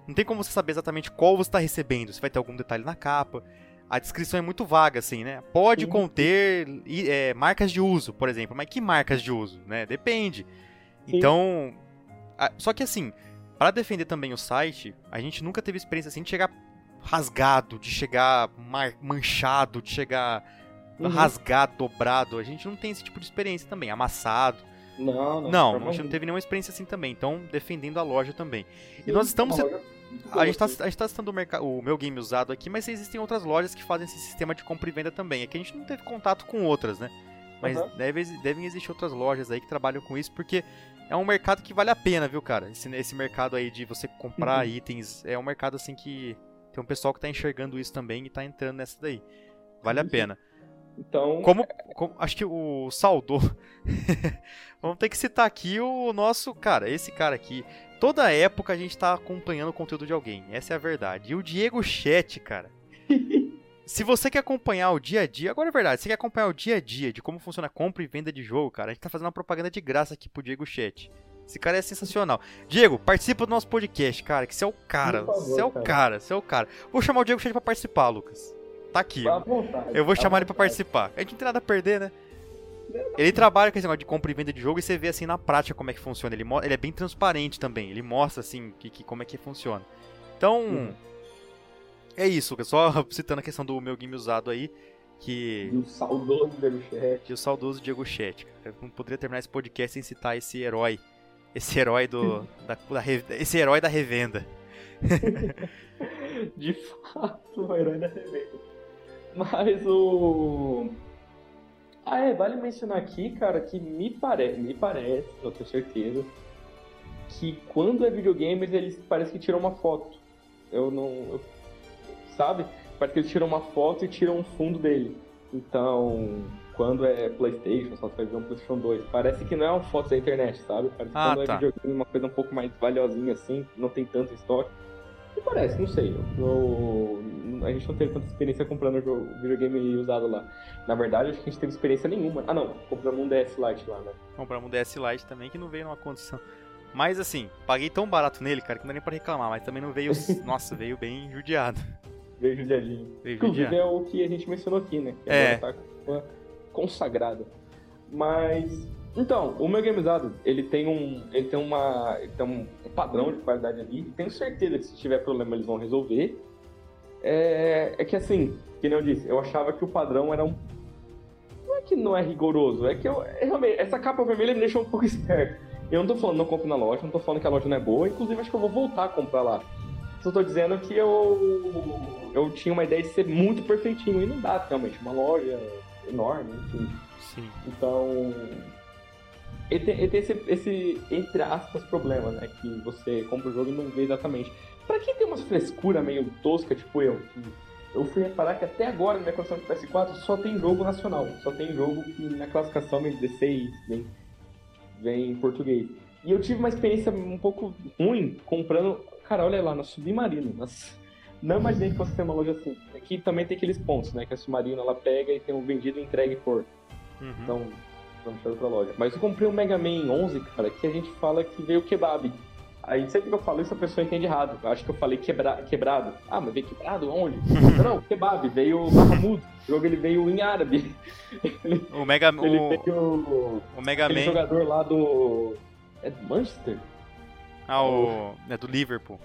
Não tem como você saber exatamente qual você está recebendo, se vai ter algum detalhe na capa. A descrição é muito vaga, assim, né? Pode conter é, marcas de uso, por exemplo. Mas que marcas de uso, né? Depende. Sim. Então, a, só que assim, para defender também o site, a gente nunca teve experiência assim de chegar rasgado, de chegar manchado, de chegar uhum. rasgado, dobrado. A gente não tem esse tipo de experiência também, amassado. Não, não. Não, a gente não teve nenhuma experiência assim também. Então, defendendo a loja também. E nós estamos. a gente, tá, a gente tá citando o, o meu game usado aqui, mas existem outras lojas que fazem esse sistema de compra e venda também. É que a gente não teve contato com outras, né? Mas uhum. deve, devem existir outras lojas aí que trabalham com isso, porque é um mercado que vale a pena, viu, cara? Esse, esse mercado aí de você comprar uhum. itens, é um mercado assim que tem um pessoal que tá enxergando isso também e tá entrando nessa daí. Vale a pena. Então. Como, como, acho que o Saldo. Vamos ter que citar aqui o nosso. Cara, esse cara aqui. Toda época a gente tá acompanhando o conteúdo de alguém. Essa é a verdade. E o Diego Chat, cara. Se você quer acompanhar o dia a dia, agora é verdade, você quer acompanhar o dia a dia de como funciona a compra e venda de jogo, cara, a gente tá fazendo uma propaganda de graça aqui pro Diego Chat. Esse cara é sensacional. Diego, participa do nosso podcast, cara, que você é o cara. Favor, você é o cara. cara, você é o cara. Vou chamar o Diego Chat pra participar, Lucas. Tá aqui. Vontade, eu vou chamar ele pra participar. A gente não tem nada a perder, né? Ele trabalha com esse negócio de compra e venda de jogo e você vê assim na prática como é que funciona. Ele, ele é bem transparente também. Ele mostra assim que, que como é que funciona. Então, hum. é isso. Só citando a questão do meu game usado aí. Que... E o saudoso Diego Chat. E o saudoso Diego Chat. Eu não poderia terminar esse podcast sem citar esse herói. Esse herói do. da, da, esse herói da revenda. de fato, o herói da revenda. Mas o. Ah, é, vale mencionar aqui, cara, que me, pare... me parece, não tenho certeza, que quando é videogames eles parece que tiram uma foto. Eu não. Eu... Sabe? Parece que eles tiram uma foto e tiram um fundo dele. Então, quando é PlayStation, só você vai ver um PlayStation 2, parece que não é uma foto da internet, sabe? Parece que ah, quando é tá. é videogame uma coisa um pouco mais valiosinha assim, não tem tanto estoque. Me parece, não sei. Eu, a gente não teve tanta experiência comprando o videogame usado lá. Na verdade, acho que a gente teve experiência nenhuma. Ah, não, compramos um DS Lite lá, né? Compramos um DS Lite também que não veio numa condição. Mas assim, paguei tão barato nele, cara, que não dá nem pra reclamar, mas também não veio. nossa, veio bem judiado. Veio judiadinho. Veio Inclusive é o que a gente mencionou aqui, né? Que é. Tá consagrada. Mas então, o meu gamezado, ele tem um, ele tem uma, ele tem um padrão de qualidade ali. Tenho certeza que se tiver problema eles vão resolver. É, é que assim, que nem eu disse, eu achava que o padrão era um não é que não é rigoroso, é que eu é, realmente essa capa vermelha me deixou um pouco esperto. Eu não tô falando não compre na loja, não tô falando que a loja não é boa, inclusive acho que eu vou voltar a comprar lá. Só tô dizendo que eu eu tinha uma ideia de ser muito perfeitinho e não dá realmente, uma loja enorme, enfim. Sim. Então, ele tem, ele tem esse, esse, entre aspas, problema, né? Que você compra o jogo e não vê exatamente. Pra quem tem umas frescura meio tosca, tipo eu, que eu fui reparar que até agora na minha coleção de PS4 só tem jogo nacional. Só tem jogo que na classificação vem 16, vem, vem em português. E eu tive uma experiência um pouco ruim comprando. Cara, olha lá, na Submarino. Nas... Não imaginei que fosse ter uma loja assim. Aqui também tem aqueles pontos, né? Que a Submarino ela pega e tem um vendido e entregue por. Uhum. Então, vamos para outra loja. Mas eu comprei um Mega Man 11, cara, que a gente fala que veio kebab. Aí sempre que eu falo isso a pessoa entende errado. Eu acho que eu falei quebra... quebrado. Ah, mas veio quebrado? Onde? não, kebab, veio Bahamut. O jogo ele veio em árabe. o Mega Ele veio. O Mega Man. jogador lá do. É do Manchester? Ah, o. É do Liverpool.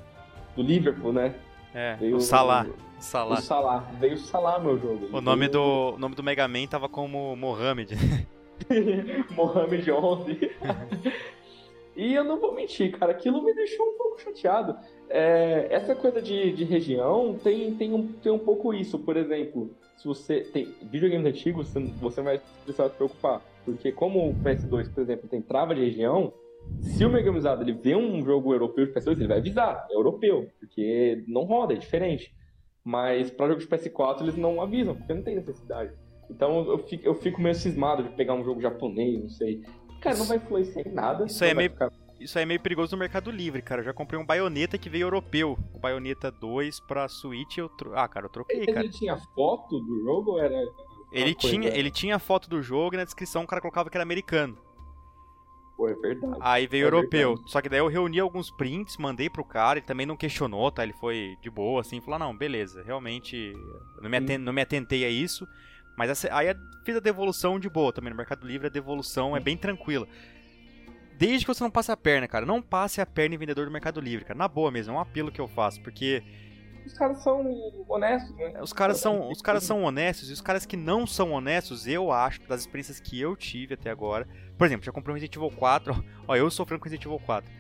Do Liverpool, né? É, veio o Salah. O Salah. O Salah. Veio o Salah, meu jogo. o nome, veio... do, o nome do Mega Man tava como Mohamed. Mohamed 11. e eu não vou mentir, cara, aquilo me deixou um pouco chateado. É, essa coisa de, de região tem, tem, um, tem um pouco isso. Por exemplo, se você tem videogames antigos, você, vai precisar se preocupar. Porque como o PS2, por exemplo, tem trava de região, se o Mega Usado ele vê um jogo europeu de PS2, ele vai avisar, é europeu, porque não roda, é diferente. Mas para jogos de PS4 eles não avisam, porque não tem necessidade. Então eu fico, eu fico meio cismado de pegar um jogo japonês, não sei. Cara, não vai influenciar em nada. Isso aí é meio. Ficar... Isso aí é meio perigoso no Mercado Livre, cara. Eu já comprei um baioneta que veio europeu. O baioneta 2 pra Switch eu tro... Ah, cara, eu troquei, ele, cara. Ele tinha foto do jogo ou era. Ele tinha, ele tinha foto do jogo e na descrição o cara colocava que era americano. Pô, é verdade. Aí veio é europeu. Verdade. Só que daí eu reuni alguns prints, mandei pro cara, ele também não questionou, tá? Ele foi de boa, assim, falou, não, beleza, realmente não me, aten não me atentei a isso. Mas essa, aí fiz a devolução de boa também. No Mercado Livre a devolução é bem tranquila. Desde que você não passe a perna, cara. Não passe a perna em vendedor do Mercado Livre, cara. Na boa mesmo, é um apelo que eu faço, porque. Os caras são honestos, né? Os caras são, os caras são honestos, e os caras que não são honestos, eu acho, das experiências que eu tive até agora. Por exemplo, já comprei um Resident Evil 4. Ó, eu sofrendo com Resident Evil 4.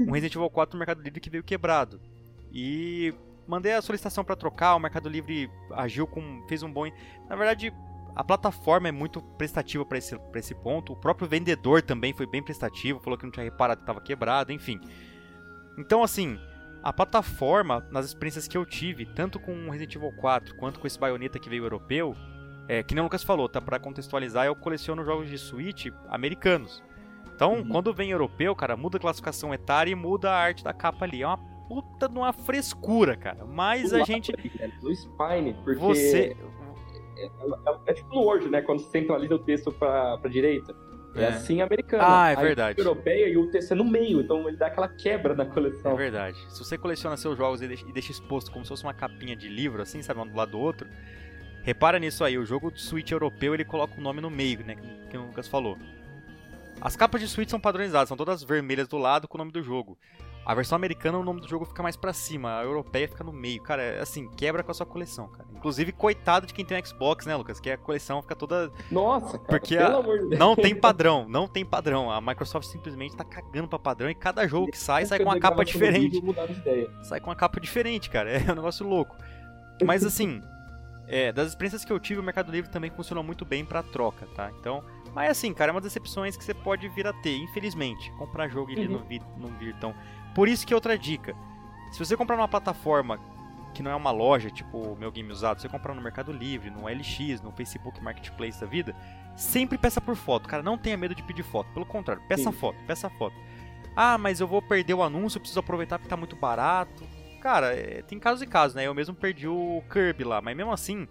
Um Resident Evil 4 no Mercado Livre que veio quebrado. E mandei a solicitação para trocar, o Mercado Livre agiu com. fez um bom. Na verdade, a plataforma é muito prestativa para esse, pra esse ponto. O próprio vendedor também foi bem prestativo, falou que não tinha reparado que estava quebrado, enfim. Então, assim, a plataforma, nas experiências que eu tive, tanto com o Resident Evil 4 quanto com esse Bayonetta que veio europeu, é, que nem o Lucas falou, tá? Pra contextualizar, eu coleciono jogos de Switch americanos. Então, uhum. quando vem europeu, cara, muda a classificação etária e muda a arte da capa ali. É uma puta de uma frescura, cara. Mas a gente. Do Spine, porque. Você. É, é, é, é, tipo no Word, né? Quando você centraliza o texto pra, pra direita. É, é assim americano. Ah, é verdade. A europeia e o texto é no meio, então ele dá aquela quebra na coleção. É verdade. Se você coleciona seus jogos e deixa, e deixa exposto como se fosse uma capinha de livro, assim, sabe, um do lado do outro, repara nisso aí. O jogo do Switch europeu ele coloca o nome no meio, né? Que o Lucas falou. As capas de Switch são padronizadas, são todas vermelhas do lado com o nome do jogo. A versão americana, o nome do jogo fica mais para cima, a europeia fica no meio. Cara, é assim, quebra com a sua coleção, cara. Inclusive, coitado de quem tem um Xbox, né, Lucas? Que a coleção fica toda. Nossa, cara. Porque a... não tem padrão, não tem padrão. A Microsoft simplesmente tá cagando pra padrão e cada jogo que sai, sai com uma capa diferente. Sai com uma capa diferente, cara. É um negócio louco. Mas assim, é, das experiências que eu tive, o Mercado Livre também funcionou muito bem para troca, tá? Então, mas assim, cara, é uma decepções que você pode vir a ter, infelizmente. Comprar jogo e ele uhum. não, vir, não vir tão. Por isso que outra dica: se você comprar numa plataforma que não é uma loja, tipo o meu game usado, você comprar no Mercado Livre, no LX, no Facebook Marketplace da vida, sempre peça por foto, cara, não tenha medo de pedir foto, pelo contrário, peça Sim. foto, peça foto. Ah, mas eu vou perder o anúncio, eu preciso aproveitar porque tá muito barato. Cara, é, tem casos e casos, né? Eu mesmo perdi o Kirby lá, mas mesmo assim,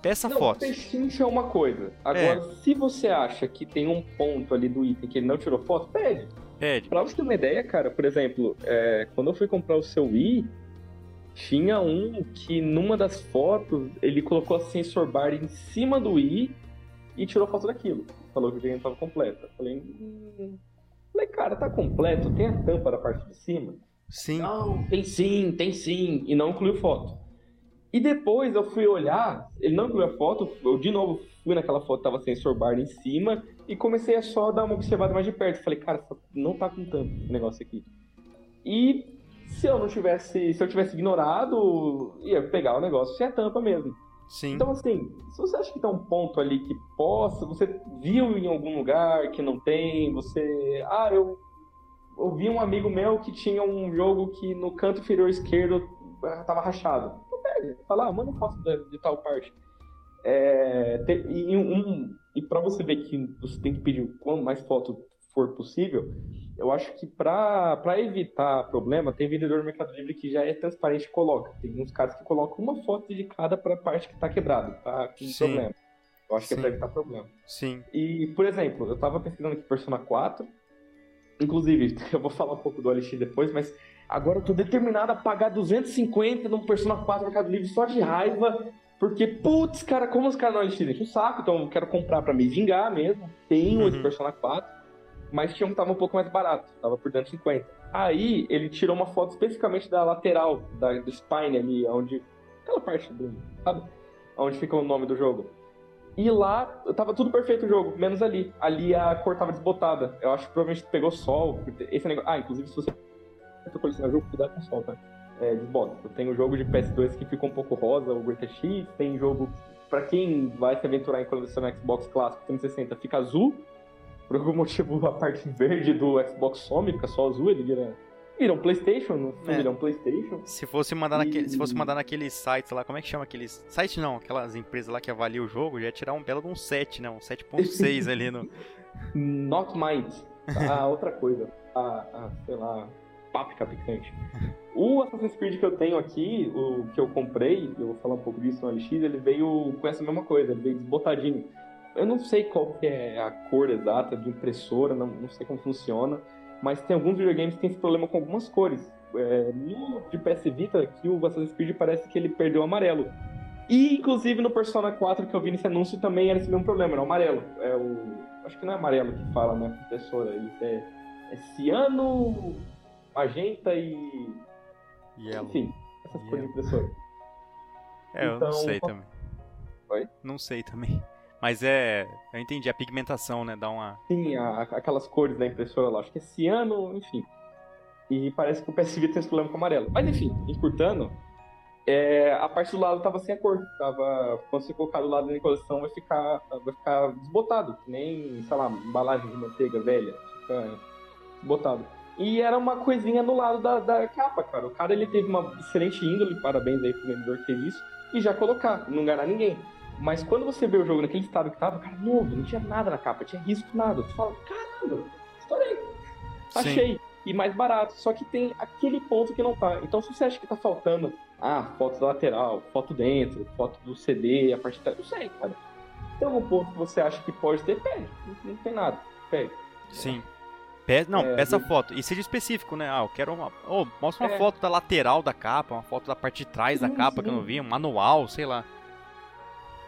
peça não, foto. Pechincha é uma coisa. Agora, é. se você acha que tem um ponto ali do item que ele não tirou foto, pede. Pede. Pra você ter uma ideia, cara, por exemplo, é, quando eu fui comprar o seu Wii, tinha um que numa das fotos ele colocou a sensor bar em cima do Wii e tirou foto daquilo. Falou que o videogame estava completo. Eu falei, hum... falei, cara, tá completo, tem a tampa da parte de cima. Sim. Não, tem sim, tem sim. E não incluiu foto. E depois eu fui olhar, ele não incluiu a foto, eu de novo fui naquela foto, tava sensor bar em cima, e comecei a só dar uma observada mais de perto. Falei, cara, não tá com tanto esse negócio aqui. E se eu não tivesse, se eu tivesse ignorado, ia pegar o negócio sem a tampa mesmo. Sim. Então, assim, se você acha que tem um ponto ali que possa, você viu em algum lugar que não tem, você. Ah, eu ouvi um amigo meu que tinha um jogo que no canto inferior esquerdo ah, tava rachado. Então pega, fala, ah, manda foto de, de tal parte. É, e um, e para você ver que você tem que pedir quanto mais foto for possível, eu acho que para evitar problema, tem vendedor no Mercado Livre que já é transparente e coloca. Tem uns caras que colocam uma foto de cada para parte que está quebrado, tá com Sim. problema. Eu acho Sim. que é para evitar problema. Sim. E, por exemplo, eu estava pesquisando aqui Persona 4, Inclusive, eu vou falar um pouco do OLX depois, mas agora eu tô determinado a pagar 250 num Persona 4 no Mercado Livre só de raiva. Porque, putz, cara, como os caras não OLX deixam o saco, então eu quero comprar para me vingar mesmo. Tenho uhum. esse Persona 4, mas tinha um que tava um pouco mais barato, tava por 250. Aí ele tirou uma foto especificamente da lateral, da, do spine ali, onde. aquela parte do. sabe? Onde fica o nome do jogo. E lá tava tudo perfeito o jogo, menos ali. Ali a cor tava desbotada. Eu acho que provavelmente pegou sol. Esse negócio... Ah, inclusive se você for colecionar jogo, cuidado com sol, tá? É, desbota. Tem o jogo de PS2 que ficou um pouco rosa, o Greatest X. Tem jogo, pra quem vai se aventurar em colecionar Xbox clássico 360, fica azul. Por algum motivo a parte verde do Xbox some, fica só azul, ele vira Viram PlayStation, no fundo é. um PlayStation. Se fosse mandar e... naquele, se fosse mandar naqueles sites lá, como é que chama aqueles site não, aquelas empresas lá que avaliam o jogo, já ia tirar um belo de um 7, né, um 7.6 ali no Not Mind. Ah, outra coisa. Ah, ah, sei lá, papo picante. O Assassin's Creed que eu tenho aqui, o que eu comprei, eu vou falar um pouco disso no LX, ele veio com essa mesma coisa, ele veio desbotadinho. Eu não sei qual é a cor exata de impressora, não, não sei como funciona mas tem alguns videogames que tem esse problema com algumas cores. É, no de PS Vita, aqui o Assassin's Creed parece que ele perdeu o amarelo. E, inclusive, no Persona 4 que eu vi nesse anúncio também era esse mesmo problema, era o amarelo. É o... Acho que não é amarelo que fala, né, professora? Ele é, é ciano, magenta e... Yellow. Enfim, essas cores de impressora. É, então, eu não então, sei também. Oi? Não sei também. Mas é. Eu entendi, a pigmentação, né? Dá uma. Sim, a, aquelas cores da impressora lá. Acho que é ciano, enfim. E parece que o PSV tem esse problema com o amarelo. Mas enfim, encurtando, é, a parte do lado tava sem a cor. Tava, quando você colocar do lado da coleção, vai ficar, vai ficar desbotado, nem, sei lá, embalagem de manteiga velha. Fica desbotado. E era uma coisinha no lado da, da capa, cara. O cara ele teve uma excelente índole, parabéns aí pro vendedor que fez isso, e já colocar, não enganar ninguém. Mas quando você vê o jogo naquele estado que tava, cara, novo, não tinha nada na capa, tinha risco nada. Você fala, caramba, estourei. Achei. Sim. E mais barato. Só que tem aquele ponto que não tá. Então se você acha que tá faltando, ah, foto da lateral, foto dentro, foto do CD, a parte trás, não sei, cara. Tem algum ponto que você acha que pode ter, pede. Não, não tem nada, pede. Sim. Pe não, é, peça foto. E seja específico, né? Ah, eu quero uma. Oh, mostra uma é. foto da lateral da capa, uma foto da parte de trás sim, da capa sim. que eu não vi, um manual, sei lá.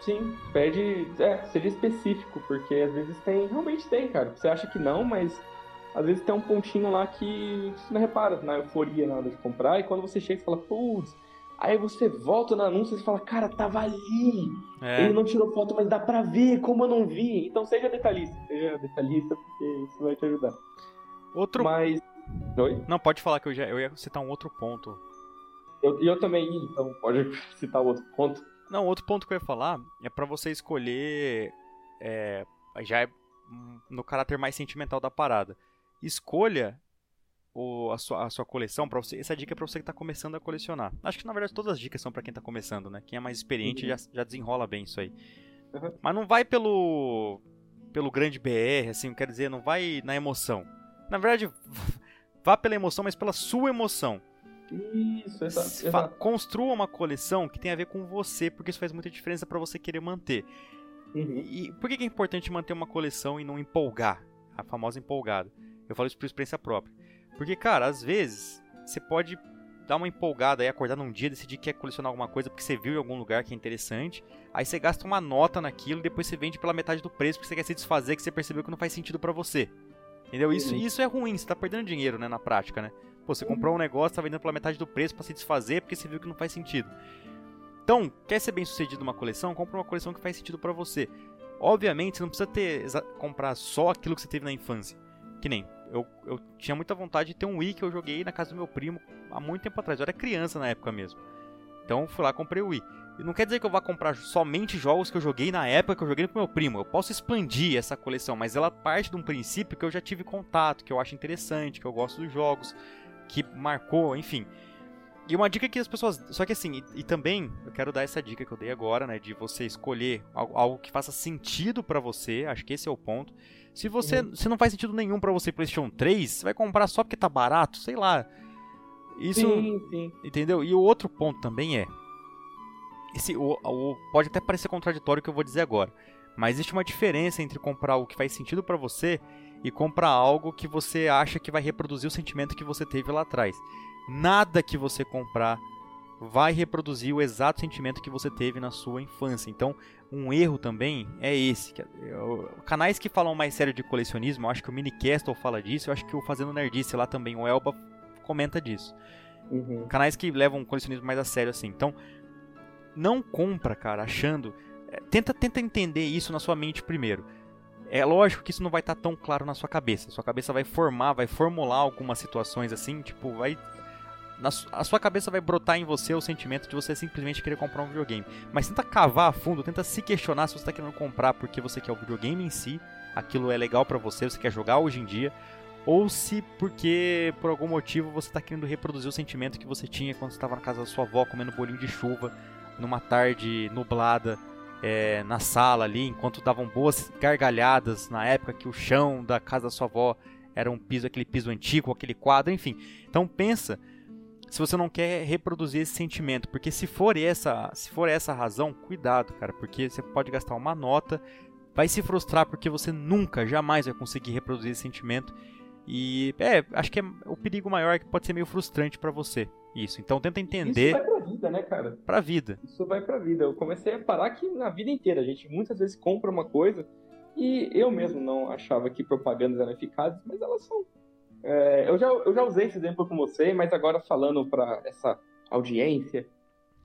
Sim, pede. É, seja específico, porque às vezes tem. Realmente tem, cara. Você acha que não, mas às vezes tem um pontinho lá que você não repara na euforia na hora de comprar, e quando você chega e fala, putz. Aí você volta no anúncio e fala, cara, tava ali. É. Ele não tirou foto, mas dá pra ver como eu não vi. Então seja detalhista, seja detalhista, porque isso vai te ajudar. Outro. Mas. Oi? Não, pode falar que eu, já, eu ia citar um outro ponto. E eu, eu, também, então pode citar outro ponto. Não, outro ponto que eu ia falar é para você escolher. É, já é no caráter mais sentimental da parada. Escolha o, a, sua, a sua coleção para você. Essa dica é pra você que tá começando a colecionar. Acho que na verdade todas as dicas são para quem tá começando, né? Quem é mais experiente uhum. já, já desenrola bem isso aí. Uhum. Mas não vai pelo. pelo grande BR, assim, quer dizer, não vai na emoção. Na verdade, vá pela emoção, mas pela sua emoção. Isso, exato, exato. Construa uma coleção que tem a ver com você, porque isso faz muita diferença para você querer manter. Uhum. E por que é importante manter uma coleção e não empolgar? A famosa empolgada. Eu falo isso por experiência própria. Porque, cara, às vezes você pode dar uma empolgada e acordar num dia, decidir que quer colecionar alguma coisa porque você viu em algum lugar que é interessante. Aí você gasta uma nota naquilo e depois você vende pela metade do preço porque você quer se desfazer, que você percebeu que não faz sentido para você. Entendeu? Isso, isso é ruim, você tá perdendo dinheiro, né, na prática, né? Pô, você comprou um negócio, tá vendendo pela metade do preço para se desfazer porque você viu que não faz sentido. Então, quer ser bem sucedido numa coleção? Compra uma coleção que faz sentido para você. Obviamente, você não precisa ter comprar só aquilo que você teve na infância. Que nem, eu, eu tinha muita vontade de ter um Wii que eu joguei na casa do meu primo há muito tempo atrás. Eu era criança na época mesmo. Então fui lá e comprei o Wii. Não quer dizer que eu vá comprar somente jogos que eu joguei na época que eu joguei com meu primo. Eu posso expandir essa coleção, mas ela parte de um princípio que eu já tive contato, que eu acho interessante, que eu gosto dos jogos, que marcou, enfim. E uma dica que as pessoas. Só que assim, e, e, também eu quero dar essa dica que eu dei agora, né? De você escolher algo, algo que faça sentido para você. Acho que esse é o ponto. Se você. Uhum. Se não faz sentido nenhum para você PlayStation 3, você vai comprar só porque tá barato, sei lá. Isso. Sim, sim. Entendeu? E o outro ponto também é esse, o, o, pode até parecer contraditório o que eu vou dizer agora, mas existe uma diferença entre comprar algo que faz sentido para você e comprar algo que você acha que vai reproduzir o sentimento que você teve lá atrás. Nada que você comprar vai reproduzir o exato sentimento que você teve na sua infância. Então, um erro também é esse. Eu, canais que falam mais sério de colecionismo, eu acho que o Minicastle fala disso, eu acho que o Fazendo Nerdice lá também, o Elba comenta disso. Uhum. Canais que levam o colecionismo mais a sério assim. Então, não compra, cara, achando. É, tenta, tenta entender isso na sua mente primeiro. É lógico que isso não vai estar tá tão claro na sua cabeça. Sua cabeça vai formar, vai formular algumas situações assim, tipo, vai. Na, a sua cabeça vai brotar em você o sentimento de você simplesmente querer comprar um videogame. Mas tenta cavar a fundo, tenta se questionar se você está querendo comprar porque você quer o videogame em si, aquilo é legal para você, você quer jogar hoje em dia, ou se porque por algum motivo você está querendo reproduzir o sentimento que você tinha quando estava na casa da sua avó comendo bolinho de chuva numa tarde nublada é, na sala ali, enquanto davam boas gargalhadas na época que o chão da casa da sua avó era um piso, aquele piso antigo, aquele quadro, enfim. Então pensa se você não quer reproduzir esse sentimento, porque se for essa, se for essa a razão, cuidado, cara, porque você pode gastar uma nota, vai se frustrar porque você nunca, jamais vai conseguir reproduzir esse sentimento. E é, acho que é, o perigo maior é que pode ser meio frustrante para você. Isso, então tenta entender. Isso vai pra vida, né, cara? Pra vida. Isso vai pra vida. Eu comecei a parar que na vida inteira a gente muitas vezes compra uma coisa e eu mesmo não achava que propagandas eram eficazes, mas elas são. É, eu, já, eu já usei esse exemplo com você, mas agora falando para essa audiência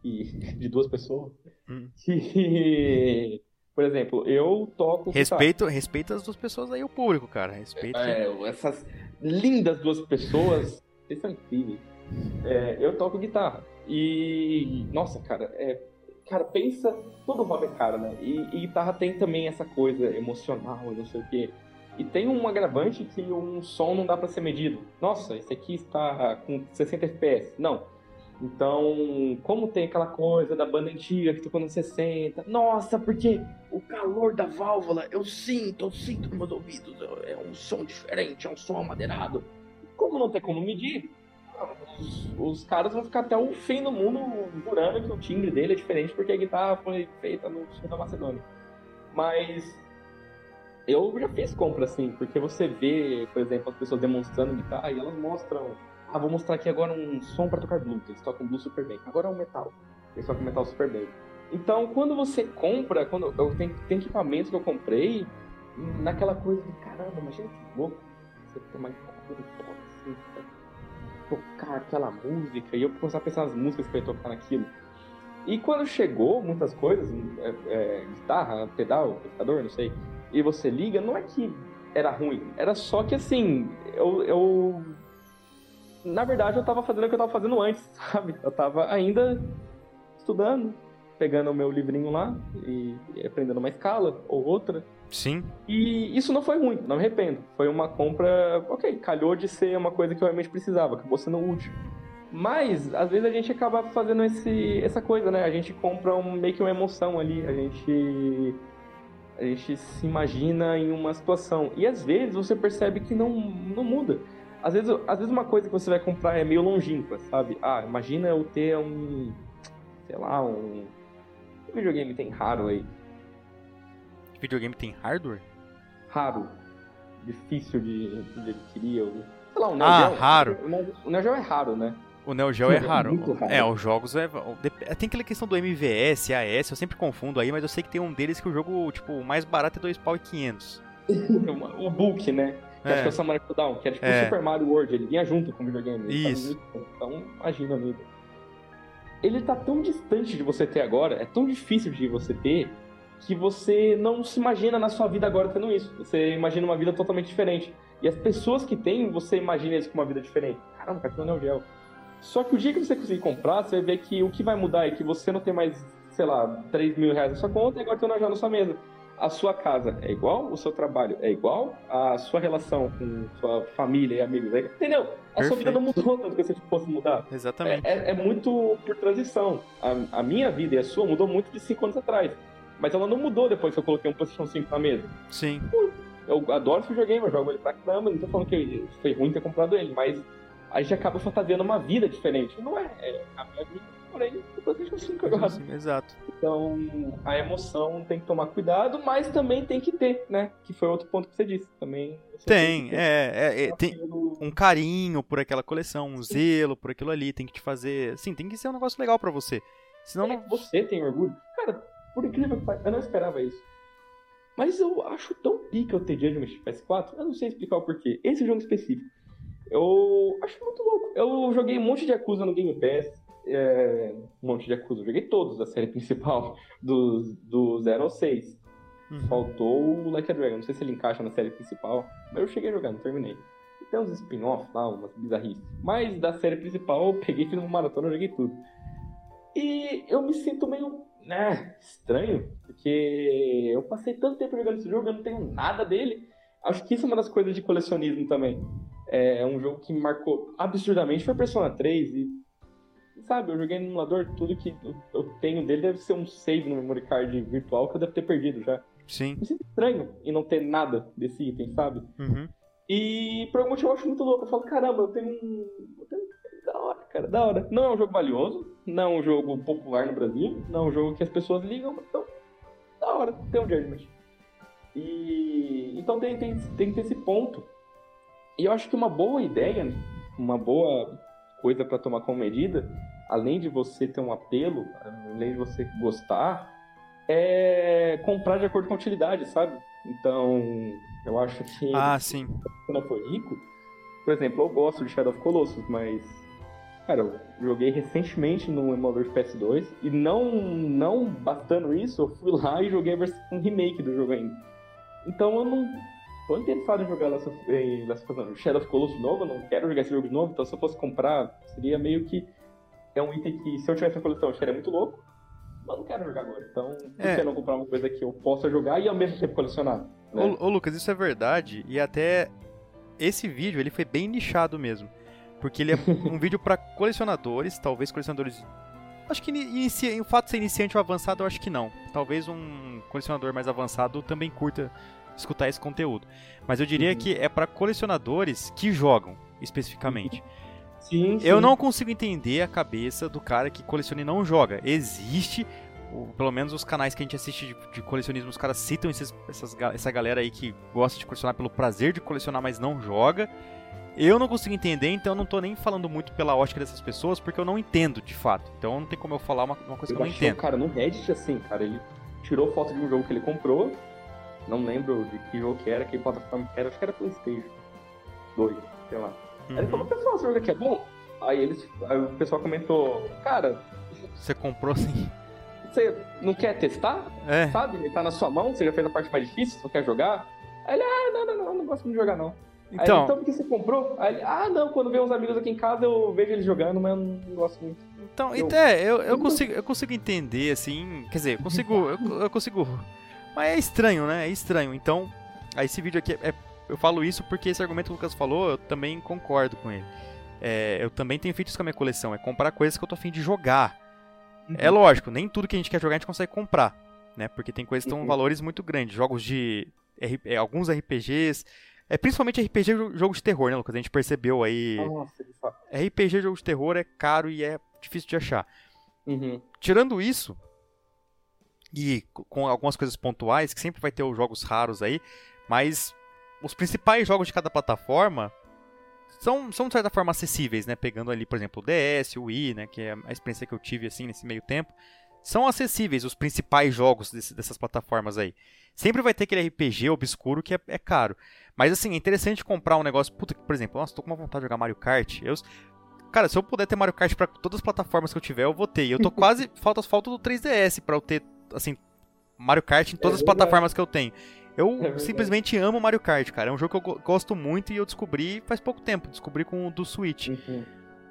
e, de duas pessoas, hum. que, por exemplo, eu toco. Respeito, respeita as duas pessoas aí, o público, cara. Respeita. É, essas lindas duas pessoas vocês são incríveis. É, eu toco guitarra. E, nossa, cara, é, cara, pensa, todo hobby é caro, né? E, e guitarra tem também essa coisa emocional, não sei o quê. E tem um agravante que um som não dá para ser medido. Nossa, esse aqui está com 60 FPS. Não. Então, como tem aquela coisa da banda antiga que tocou nos 60, nossa, porque o calor da válvula, eu sinto, eu sinto nos meus ouvidos, é um som diferente, é um som amadeirado. Como não tem como medir, os, os, caras vão ficar até o fim do mundo jurando que o timbre dele é diferente porque a guitarra foi feita no sul da Macedônia. Mas eu já fiz compra assim, porque você vê, por exemplo, as pessoas demonstrando guitarra e elas mostram ah, vou mostrar aqui agora um som para tocar blues. Eles tocam blues super bem. Agora é um metal. Eles tocam metal super bem. Então, quando você compra, quando eu tenho, tem equipamentos que eu comprei, naquela coisa de caramba, imagina que louco. Você tem uma guitarra assim, tocar aquela música, e eu começar a pensar nas músicas que eu ia tocar naquilo. E quando chegou muitas coisas, é, é, guitarra, pedal, amplificador, não sei, e você liga, não é que era ruim, era só que assim, eu, eu na verdade, eu tava fazendo o que eu tava fazendo antes, sabe? Eu tava ainda estudando, pegando o meu livrinho lá e, aprendendo uma escala ou outra. Sim. E isso não foi ruim, não me arrependo. Foi uma compra, ok, calhou de ser uma coisa que eu realmente precisava, acabou sendo útil. Mas, às vezes a gente acaba fazendo esse, essa coisa, né? A gente compra um, meio que uma emoção ali, a gente, a gente se imagina em uma situação. E às vezes você percebe que não, não muda. Às vezes, às vezes uma coisa que você vai comprar é meio longínqua, sabe? Ah, imagina eu ter um. Sei lá, um. Que videogame tem raro aí? Que videogame tem hardware? Raro. Difícil de, de adquirir. Sei lá, um Neo Ah, raro. O Neo Geo é raro, né? O Neo Geo é raro. raro. É, os jogos é. Tem aquela questão do MVS, AS, eu sempre confundo aí, mas eu sei que tem um deles que o jogo, tipo, o mais barato é 2 pau e 500. o book, né? Que é. acho que é o Samurai Showdown, que é tipo é. o Super Mario World, ele vinha junto com o videogame. Isso. Tá então, imagina, amigo. Ele tá tão distante de você ter agora, é tão difícil de você ter, que você não se imagina na sua vida agora tendo isso. Você imagina uma vida totalmente diferente. E as pessoas que têm, você imagina eles com uma vida diferente. Caramba, cartão Neo Geo. Só que o dia que você conseguir comprar, você vai ver que o que vai mudar é que você não tem mais, sei lá, 3 mil reais na sua conta e agora tem Geo na sua mesa a sua casa é igual, o seu trabalho é igual, a sua relação com sua família e amigos é igual. Entendeu? A Perfeito. sua vida não mudou tanto que você fosse mudar. Exatamente. É, é, é muito por transição. A, a, minha vida e a sua mudou muito de 5 anos atrás. Mas ela não mudou depois que eu coloquei um PlayStation 5 na mesa. Sim. Eu adoro esse videogame, eu jogo ele pra caramba, não tô falando que foi ruim ter comprado ele, mas a gente acaba fantasiando uma vida diferente. Não é, é a minha vida, porém, o PlayStation 5 agora. Sim, exato. Então, a emoção tem que tomar cuidado, mas também tem que ter, né? Que foi outro ponto que você disse. Também. Tem, é, é, é, tem um carinho por aquela coleção, um zelo por aquilo ali, tem que te fazer. Sim, tem que ser um negócio legal para você. Senão é, não. Você tem orgulho? Cara, por incrível que pareça, eu não esperava isso. Mas eu acho tão pica eu ter Judgment PS4, eu não sei explicar o porquê. Esse jogo específico. Eu acho muito louco. Eu joguei um monte de Yakuza no Game Pass é, um monte de. Eu joguei todos da série principal, do, do 0 ao 6. Uhum. Faltou o Like a Dragon. Não sei se ele encaixa na série principal, mas eu cheguei a jogar, não terminei. Tem uns spin-off lá, umas bizarrices. Mas da série principal eu peguei, fiz uma maratona joguei tudo. E eu me sinto meio né, estranho, porque eu passei tanto tempo jogando esse jogo, eu não tenho nada dele. Acho que isso é uma das coisas de colecionismo também. É um jogo que marcou absurdamente. Foi Persona 3 e sabe, eu joguei no emulador, tudo que eu tenho dele deve ser um save no memory card virtual que eu devo ter perdido já. Sim. Me sinto estranho em não ter nada desse item, sabe? Uhum. E por algum motivo eu acho muito louco. Eu falo, caramba, eu tenho um. Eu tenho... Da hora, cara, da hora. Não é um jogo valioso, não é um jogo popular no Brasil, não é um jogo que as pessoas ligam, então, da hora, tem um Judgment. E então tem, tem, tem que ter esse ponto. E eu acho que uma boa ideia, uma boa coisa para tomar como medida, além de você ter um apelo, além de você gostar, é comprar de acordo com a utilidade, sabe? Então, eu acho que ah, sim. se não for rico, por exemplo, eu gosto de Shadow of Colossus, mas cara, eu joguei recentemente no emulador de PS2 e não não bastando isso, eu fui lá e joguei a versão remake do jogo ainda. Então eu não tô interessado em jogar Last of, em Last of Shadow of Colossus novo, eu não quero jogar esse jogo de novo, então se eu fosse comprar, seria meio que é um item que, se eu tivesse a coleção, eu muito louco, mas não quero jogar agora. Então, por é. que não comprar uma coisa que eu possa jogar e ao mesmo tempo colecionar? Né? Ô, ô, Lucas, isso é verdade, e até esse vídeo ele foi bem nichado mesmo. Porque ele é um vídeo para colecionadores, talvez colecionadores. Acho que inicia... o fato de ser iniciante ou avançado, eu acho que não. Talvez um colecionador mais avançado também curta escutar esse conteúdo. Mas eu diria uhum. que é para colecionadores que jogam, especificamente. Sim, sim. Eu não consigo entender a cabeça do cara que coleciona e não joga. Existe, pelo menos os canais que a gente assiste de, de colecionismo, os caras citam esses, essas, essa galera aí que gosta de colecionar pelo prazer de colecionar, mas não joga. Eu não consigo entender, então eu não tô nem falando muito pela ótica dessas pessoas, porque eu não entendo de fato. Então não tem como eu falar uma, uma coisa eu que eu não entendo. cara no Reddit assim, cara, ele tirou foto de um jogo que ele comprou, não lembro de que jogo que era, que plataforma que era, acho que era Playstation 2, sei lá. Uhum. Aí ele falou, pessoal, esse jogo aqui é bom? Aí, eles, aí o pessoal comentou, cara. Você comprou sim. Você não quer testar? É. Sabe? Ele tá na sua mão, você já fez a parte mais difícil, você quer jogar? Aí ele, ah, não, não, não, não gosto de jogar não. Então, aí, então por que você comprou? Aí ele, ah, não, quando vem uns amigos aqui em casa eu vejo eles jogando, mas eu não gosto muito. Então, eu, é, eu, eu, consigo, eu consigo entender, assim, quer dizer, eu consigo, eu, eu consigo, mas é estranho, né, é estranho. Então, esse vídeo aqui, é, eu falo isso porque esse argumento que o Lucas falou, eu também concordo com ele. É, eu também tenho feito isso com a minha coleção, é comprar coisas que eu tô afim de jogar. Uhum. É lógico, nem tudo que a gente quer jogar a gente consegue comprar, né, porque tem coisas que estão uhum. valores muito grandes, jogos de, é, alguns RPGs, é principalmente RPG jogo de terror, né, Lucas? A gente percebeu aí. Nossa, de fato. RPG jogo de terror é caro e é difícil de achar. Uhum. Tirando isso, e com algumas coisas pontuais, que sempre vai ter os jogos raros aí, mas os principais jogos de cada plataforma são, são de certa forma acessíveis, né? Pegando ali, por exemplo, o DS, o Wii, né? Que é a experiência que eu tive assim nesse meio tempo. São acessíveis os principais jogos desse, dessas plataformas aí. Sempre vai ter aquele RPG obscuro que é, é caro. Mas assim, é interessante comprar um negócio. Puta, por exemplo, nossa, tô com uma vontade de jogar Mario Kart. Eu, cara, se eu puder ter Mario Kart para todas as plataformas que eu tiver, eu vou ter. Eu tô quase. falta falta do 3DS para eu ter, assim, Mario Kart em todas é as plataformas que eu tenho. Eu é simplesmente amo Mario Kart, cara. É um jogo que eu gosto muito e eu descobri faz pouco tempo. Descobri com o do Switch. Uhum.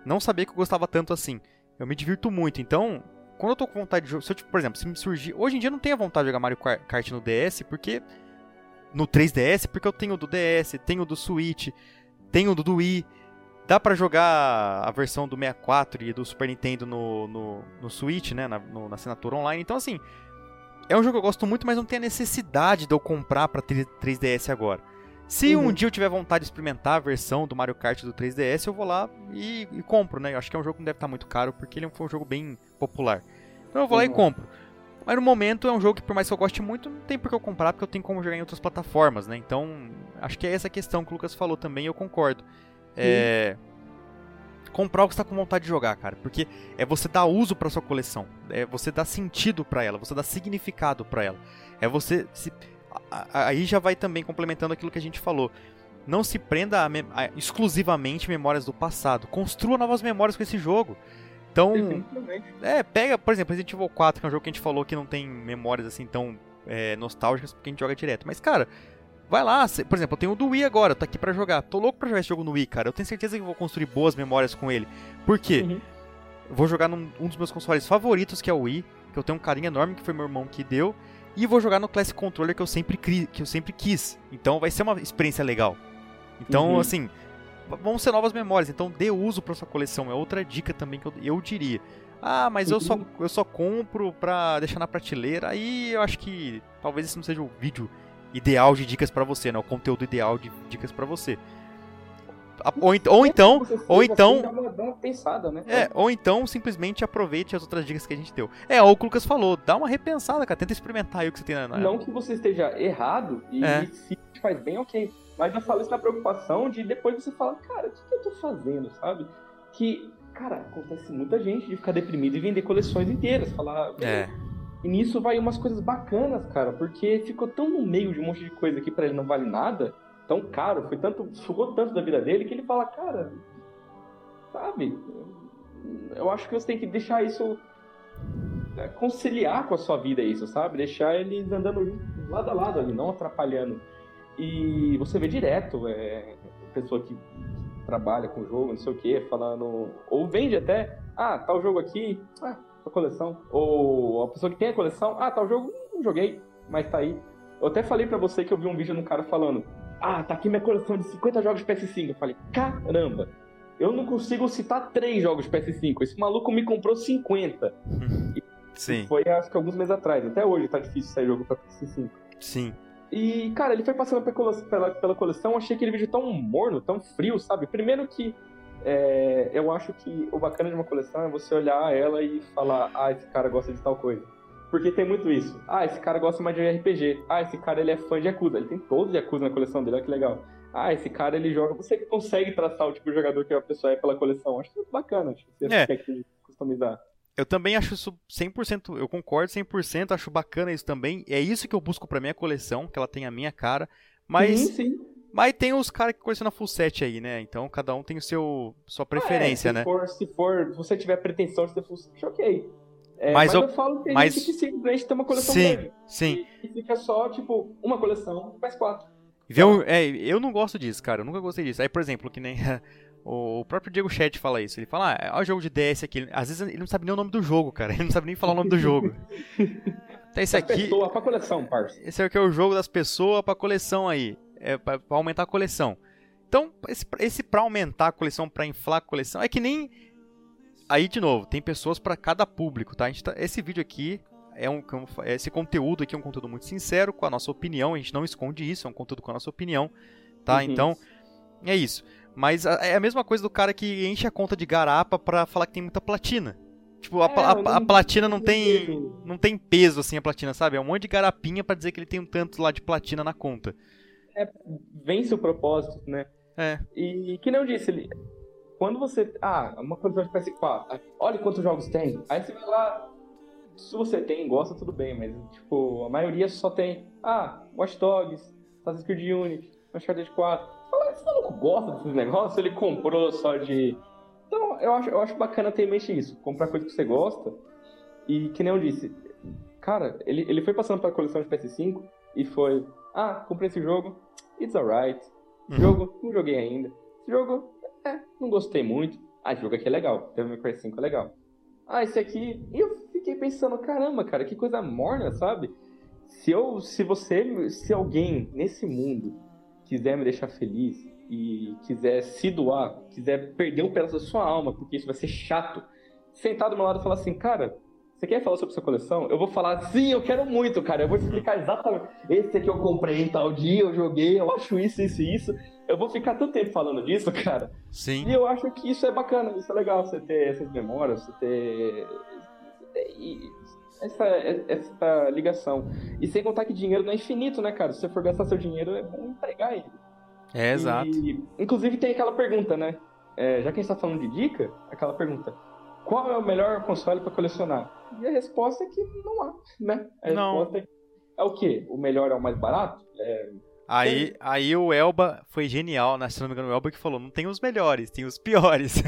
Não sabia que eu gostava tanto assim. Eu me divirto muito. Então, quando eu tô com vontade de jogar. Se eu, tipo, por exemplo, se me surgir. Hoje em dia eu não tenho vontade de jogar Mario Kart no DS, porque no 3DS, porque eu tenho do DS, tenho do Switch, tenho do Wii. Dá para jogar a versão do 64 e do Super Nintendo no, no, no Switch, né? Na, no, na assinatura online. Então, assim, é um jogo que eu gosto muito, mas não tem a necessidade de eu comprar pra 3DS agora. Se uhum. um dia eu tiver vontade de experimentar a versão do Mario Kart do 3DS, eu vou lá e, e compro, né? Eu acho que é um jogo que não deve estar muito caro, porque ele foi um jogo bem popular. Então eu vou uhum. lá e uhum. compro. Mas no momento é um jogo que, por mais que eu goste muito, não tem por que eu comprar, porque eu tenho como jogar em outras plataformas, né? Então, acho que é essa questão que o Lucas falou também, eu concordo. É... Comprar o que você tá com vontade de jogar, cara. Porque é você dar uso para sua coleção. É você dar sentido para ela, você dar significado para ela. É você. Se... Aí já vai também complementando aquilo que a gente falou. Não se prenda a, me... a exclusivamente memórias do passado. Construa novas memórias com esse jogo. Então, é, pega, por exemplo, Resident Evil 4, que é um jogo que a gente falou que não tem memórias assim tão é, nostálgicas porque a gente joga direto. Mas, cara, vai lá, por exemplo, eu tenho o do Wii agora, eu tô aqui pra jogar. Tô louco pra jogar esse jogo no Wii, cara. Eu tenho certeza que vou construir boas memórias com ele. Por quê? Uhum. Vou jogar num um dos meus consoles favoritos, que é o Wii, que eu tenho um carinho enorme, que foi meu irmão que deu. E vou jogar no Classic Controller que eu sempre, que eu sempre quis. Então vai ser uma experiência legal. Então, uhum. assim, vão ser novas memórias, então dê uso para sua coleção. É outra dica também que eu, eu diria. Ah, mas eu só, uhum. eu só compro pra deixar na prateleira. Aí eu acho que talvez esse não seja o vídeo ideal de dicas para você, né? O conteúdo ideal de dicas para você. Ou, ou então, ou então, né? é, ou então simplesmente aproveite as outras dicas que a gente deu. É, o que o Lucas falou, dá uma repensada, cara, tenta experimentar aí o que você tem na. Não que você esteja errado e é. se faz bem, ok. Mas eu falo isso na preocupação de depois você falar, cara, o que, que eu tô fazendo, sabe? Que, cara, acontece muita gente de ficar deprimido e vender coleções inteiras, falar. É. E nisso vai umas coisas bacanas, cara, porque ficou tão no meio de um monte de coisa que para ele não vale nada, tão caro, foi tanto, sugou tanto da vida dele que ele fala, cara, sabe? Eu acho que você tem que deixar isso é, conciliar com a sua vida isso, sabe? Deixar eles andando lado a lado ali, não atrapalhando. E você vê direto, é, pessoa que trabalha com o jogo, não sei o que, falando. Ou vende até, ah, tal jogo aqui, ah, a coleção. Ou a pessoa que tem a coleção, ah, tal jogo, não joguei, mas tá aí. Eu até falei para você que eu vi um vídeo de um cara falando, ah, tá aqui minha coleção de 50 jogos de PS5. Eu falei, caramba, eu não consigo citar três jogos de PS5. Esse maluco me comprou 50. Sim. Foi acho que alguns meses atrás. Até hoje tá difícil sair jogo pra PS5. Sim. E, cara, ele foi passando pela, pela coleção, achei aquele vídeo tão morno, tão frio, sabe? Primeiro que é, eu acho que o bacana de uma coleção é você olhar ela e falar, ah, esse cara gosta de tal coisa. Porque tem muito isso. Ah, esse cara gosta mais de RPG. Ah, esse cara ele é fã de Yakuza. Ele tem todos os Yakuza na coleção dele, olha que legal. Ah, esse cara ele joga. Você consegue traçar o tipo de jogador que a pessoa é pela coleção. Acho muito bacana. Acho que você é. quer customizar. Eu também acho isso 100%, eu concordo 100%, acho bacana isso também. É isso que eu busco pra minha coleção, que ela tem a minha cara. Mas, sim, sim. Mas tem os caras que colecionam full set aí, né? Então cada um tem o seu sua preferência, ah, é, se né? For, se for, se você tiver pretensão de ter full set, ok. É, mas, eu, eu, falo que tem mas... gente que simplesmente tem uma coleção sim, grande. Sim. E, fica só, tipo, uma coleção PS4. Eu, é, eu não gosto disso, cara. Eu nunca gostei disso. Aí, por exemplo, que nem o próprio Diego Chat fala isso. Ele fala, ah, olha o jogo de DS aqui. Às vezes ele não sabe nem o nome do jogo, cara. Ele não sabe nem falar o nome do jogo. Então, esse aqui. Pessoa pra coleção, parça. Esse aqui é o jogo das pessoas pra coleção aí. É pra, pra aumentar a coleção. Então, esse, esse pra aumentar a coleção, pra inflar a coleção, é que nem. Aí, de novo, tem pessoas para cada público, tá? A tá... Esse vídeo aqui é um. Esse conteúdo aqui é um conteúdo muito sincero, com a nossa opinião. A gente não esconde isso, é um conteúdo com a nossa opinião, tá? Uhum. Então, é isso. Mas é a mesma coisa do cara que enche a conta de garapa pra falar que tem muita platina. Tipo, a, é, a, a platina não tem, não tem peso, assim, a platina, sabe? É um monte de garapinha para dizer que ele tem um tanto lá de platina na conta. É, vence o propósito, né? É. E que nem eu disse, ele, quando você. Ah, uma coisa de PS4, olha quantos jogos tem. Aí você vai lá, se você tem, gosta, tudo bem, mas, tipo, a maioria só tem. Ah, Watch Dogs, Assassin's Creed Unity, Uncharted 4 fala, esse maluco gosta desses negócios, ele comprou só de. Então, eu acho, eu acho bacana ter em mente isso. Comprar coisa que você gosta. E que nem eu disse, cara, ele, ele foi passando pela coleção de PS5 e foi. Ah, comprei esse jogo, it's alright. Uhum. jogo, não joguei ainda. Esse jogo, é, não gostei muito. Ah, esse jogo aqui é legal. Devil May Cry 5 é legal. Ah, esse aqui. E eu fiquei pensando, caramba, cara, que coisa morna, sabe? Se eu, se você, se alguém nesse mundo quiser me deixar feliz e quiser se doar, quiser perder um pedaço da sua alma, porque isso vai ser chato, sentar do meu lado e falar assim, cara, você quer falar sobre sua coleção? Eu vou falar, sim, eu quero muito, cara. Eu vou explicar exatamente. Esse aqui eu comprei em tal dia, eu joguei, eu acho isso, isso e isso. Eu vou ficar tanto tempo falando disso, cara. Sim. E eu acho que isso é bacana, isso é legal, você ter essas memórias, você ter essa, essa ligação. E sem contar que dinheiro não é infinito, né, cara? Se você for gastar seu dinheiro, é bom empregar ele. É, exato. E, inclusive tem aquela pergunta, né? É, já que a gente tá falando de dica, aquela pergunta. Qual é o melhor console para colecionar? E a resposta é que não há, né? A não. resposta é, é o quê? O melhor é o mais barato? É, Aí, aí o Elba foi genial, né? Se não me engano, o Elba que falou: não tem os melhores, tem os piores.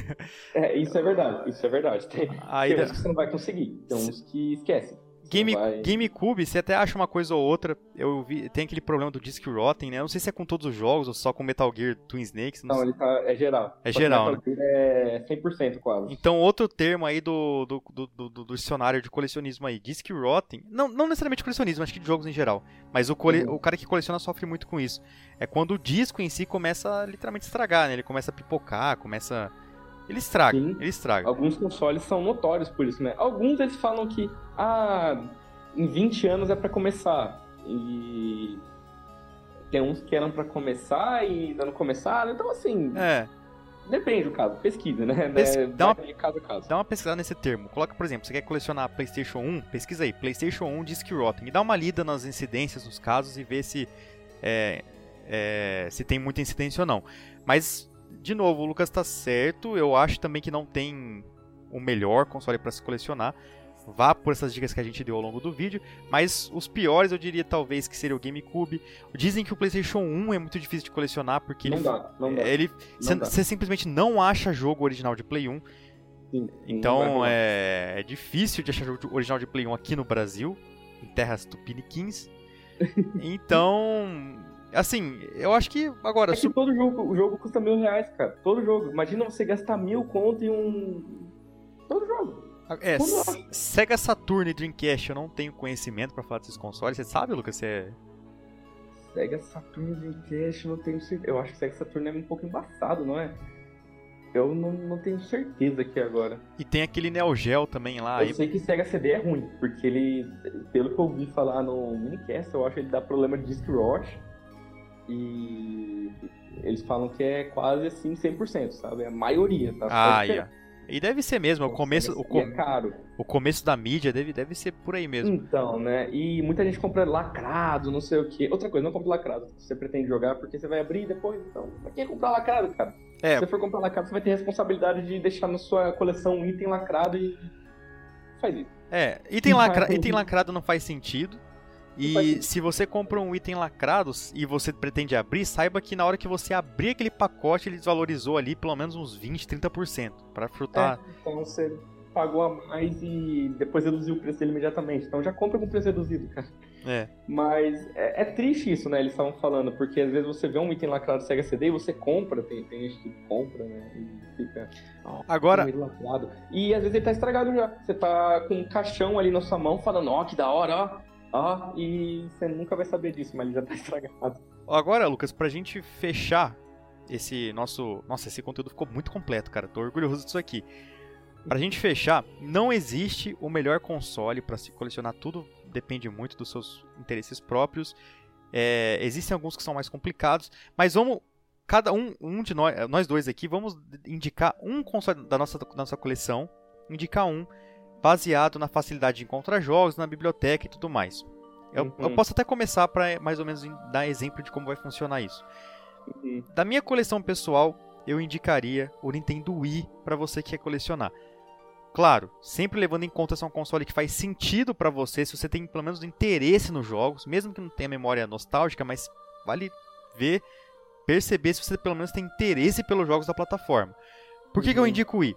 É, isso é verdade, isso é verdade. Tem, aí, tem uns que você não vai conseguir, tem uns que esquece. Game, vai... GameCube, você até acha uma coisa ou outra. Eu vi, tem aquele problema do Disk Rotten, né? Eu não sei se é com todos os jogos ou só com Metal Gear Twin Snakes. Não, não ele tá, é geral. É geral, Metal né? Gear é 100% quase. Então, outro termo aí do, do, do, do, do dicionário de colecionismo aí, Disk Rotten, não, não necessariamente colecionismo, acho que de jogos em geral, mas o, cole, uhum. o cara que coleciona sofre muito com isso. É quando o disco em si começa a literalmente estragar, né? Ele começa a pipocar, começa... Ele estraga, Sim. ele estraga. Alguns consoles são notórios por isso, né? Alguns eles falam que, ah, em 20 anos é para começar. E tem uns que eram para começar e ainda não começaram. Então, assim. É. Depende do caso, pesquisa, né? Pes... É, dá, uma... caso a caso. dá uma pesquisada nesse termo. Coloca, por exemplo, você quer colecionar PlayStation 1, pesquisa aí, PlayStation 1 Disc Rotten. E dá uma lida nas incidências dos casos e vê se, é, é, se tem muita incidência ou não. Mas, de novo, o Lucas está certo. Eu acho também que não tem o melhor console para se colecionar vá por essas dicas que a gente deu ao longo do vídeo, mas os piores eu diria talvez que seria o GameCube. Dizem que o PlayStation 1 é muito difícil de colecionar porque não ele, dá, não dá. ele você simplesmente não acha jogo original de Play 1. Sim, então é, é, difícil de achar jogo original de Play 1 aqui no Brasil, em terras tupiniquins. então, Assim, eu acho que agora. É que todo jogo, o jogo custa mil reais, cara. Todo jogo. Imagina você gastar mil conto em um. Todo jogo. É, Sega Saturn e Dreamcast, eu não tenho conhecimento para falar desses consoles. Você sabe, Lucas? Você é... Sega Saturn e Dreamcast, não tenho certeza. Eu acho que Sega Saturn é um pouco embaçado, não é? Eu não, não tenho certeza aqui agora. E tem aquele Neo Geo também lá. Eu aí... sei que Sega CD é ruim, porque ele, pelo que eu ouvi falar no minicast, eu acho que ele dá problema de disc rot. E eles falam que é quase assim 100%, sabe? É a maioria, tá? Ah, yeah. E deve ser mesmo, o começo, o, com... é caro. o começo da mídia deve, deve ser por aí mesmo. Então, né? E muita gente compra lacrado, não sei o quê. Outra coisa, não compra lacrado. Você pretende jogar porque você vai abrir depois, então. Pra que comprar lacrado, cara? É. Se você for comprar lacrado, você vai ter responsabilidade de deixar na sua coleção um item lacrado e. Faz isso. É, item, lacra... item lacrado não faz sentido. E se você compra um item lacrado e você pretende abrir, saiba que na hora que você abrir aquele pacote, ele desvalorizou ali pelo menos uns 20, 30% para frutar. É, então você pagou a mais e depois reduziu o preço dele imediatamente. Então já compra com preço reduzido, cara. É. Mas é, é triste isso, né? Eles estavam falando, porque às vezes você vê um item lacrado Sega CD e você compra, tem, tem gente que compra, né? E fica. Agora. Lacrado. E às vezes ele tá estragado já. Você tá com um caixão ali na sua mão falando, ó, oh, que da hora, ó Ó, e você nunca vai saber disso, mas ele já tá estragado. Agora, Lucas, pra gente fechar esse nosso. Nossa, esse conteúdo ficou muito completo, cara. Tô orgulhoso disso aqui. Pra gente fechar, não existe o melhor console para se colecionar tudo, depende muito dos seus interesses próprios. É, existem alguns que são mais complicados, mas vamos. Cada um, um de nós, nós dois aqui, vamos indicar um console da nossa, da nossa coleção, indicar um baseado na facilidade de encontrar jogos, na biblioteca e tudo mais. Eu, uhum. eu posso até começar para mais ou menos dar exemplo de como vai funcionar isso. Uhum. Da minha coleção pessoal, eu indicaria o Nintendo Wii para você que quer colecionar. Claro, sempre levando em conta se é um console que faz sentido para você, se você tem pelo menos interesse nos jogos, mesmo que não tenha memória nostálgica, mas vale ver, perceber se você pelo menos tem interesse pelos jogos da plataforma. Por que, uhum. que eu uhum. indico o Wii?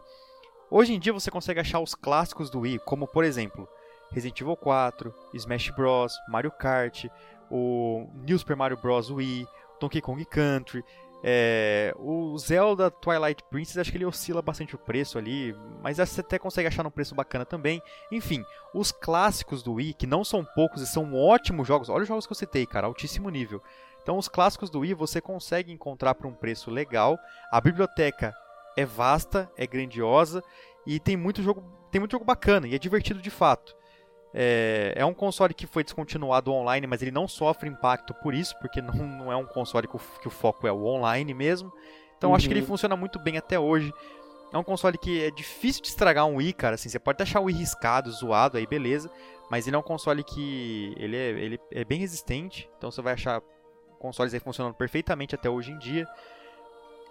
Hoje em dia você consegue achar os clássicos do Wii, como por exemplo Resident Evil 4, Smash Bros, Mario Kart, o New Super Mario Bros Wii, Donkey Kong Country, é, o Zelda Twilight Princess, acho que ele oscila bastante o preço ali, mas você até consegue achar num preço bacana também. Enfim, os clássicos do Wii, que não são poucos e são ótimos jogos, olha os jogos que eu citei, cara, altíssimo nível. Então, os clássicos do Wii você consegue encontrar por um preço legal. A biblioteca é vasta, é grandiosa e tem muito jogo, tem muito jogo bacana e é divertido de fato. É, é um console que foi descontinuado online, mas ele não sofre impacto por isso, porque não, não é um console que o, que o foco é o online mesmo. Então uhum. acho que ele uhum. funciona muito bem até hoje. É um console que é difícil de estragar um Wii, cara. Assim, você pode achar o Wii riscado, zoado, aí beleza. Mas ele é um console que ele é, ele é bem resistente. Então você vai achar consoles aí funcionando perfeitamente até hoje em dia.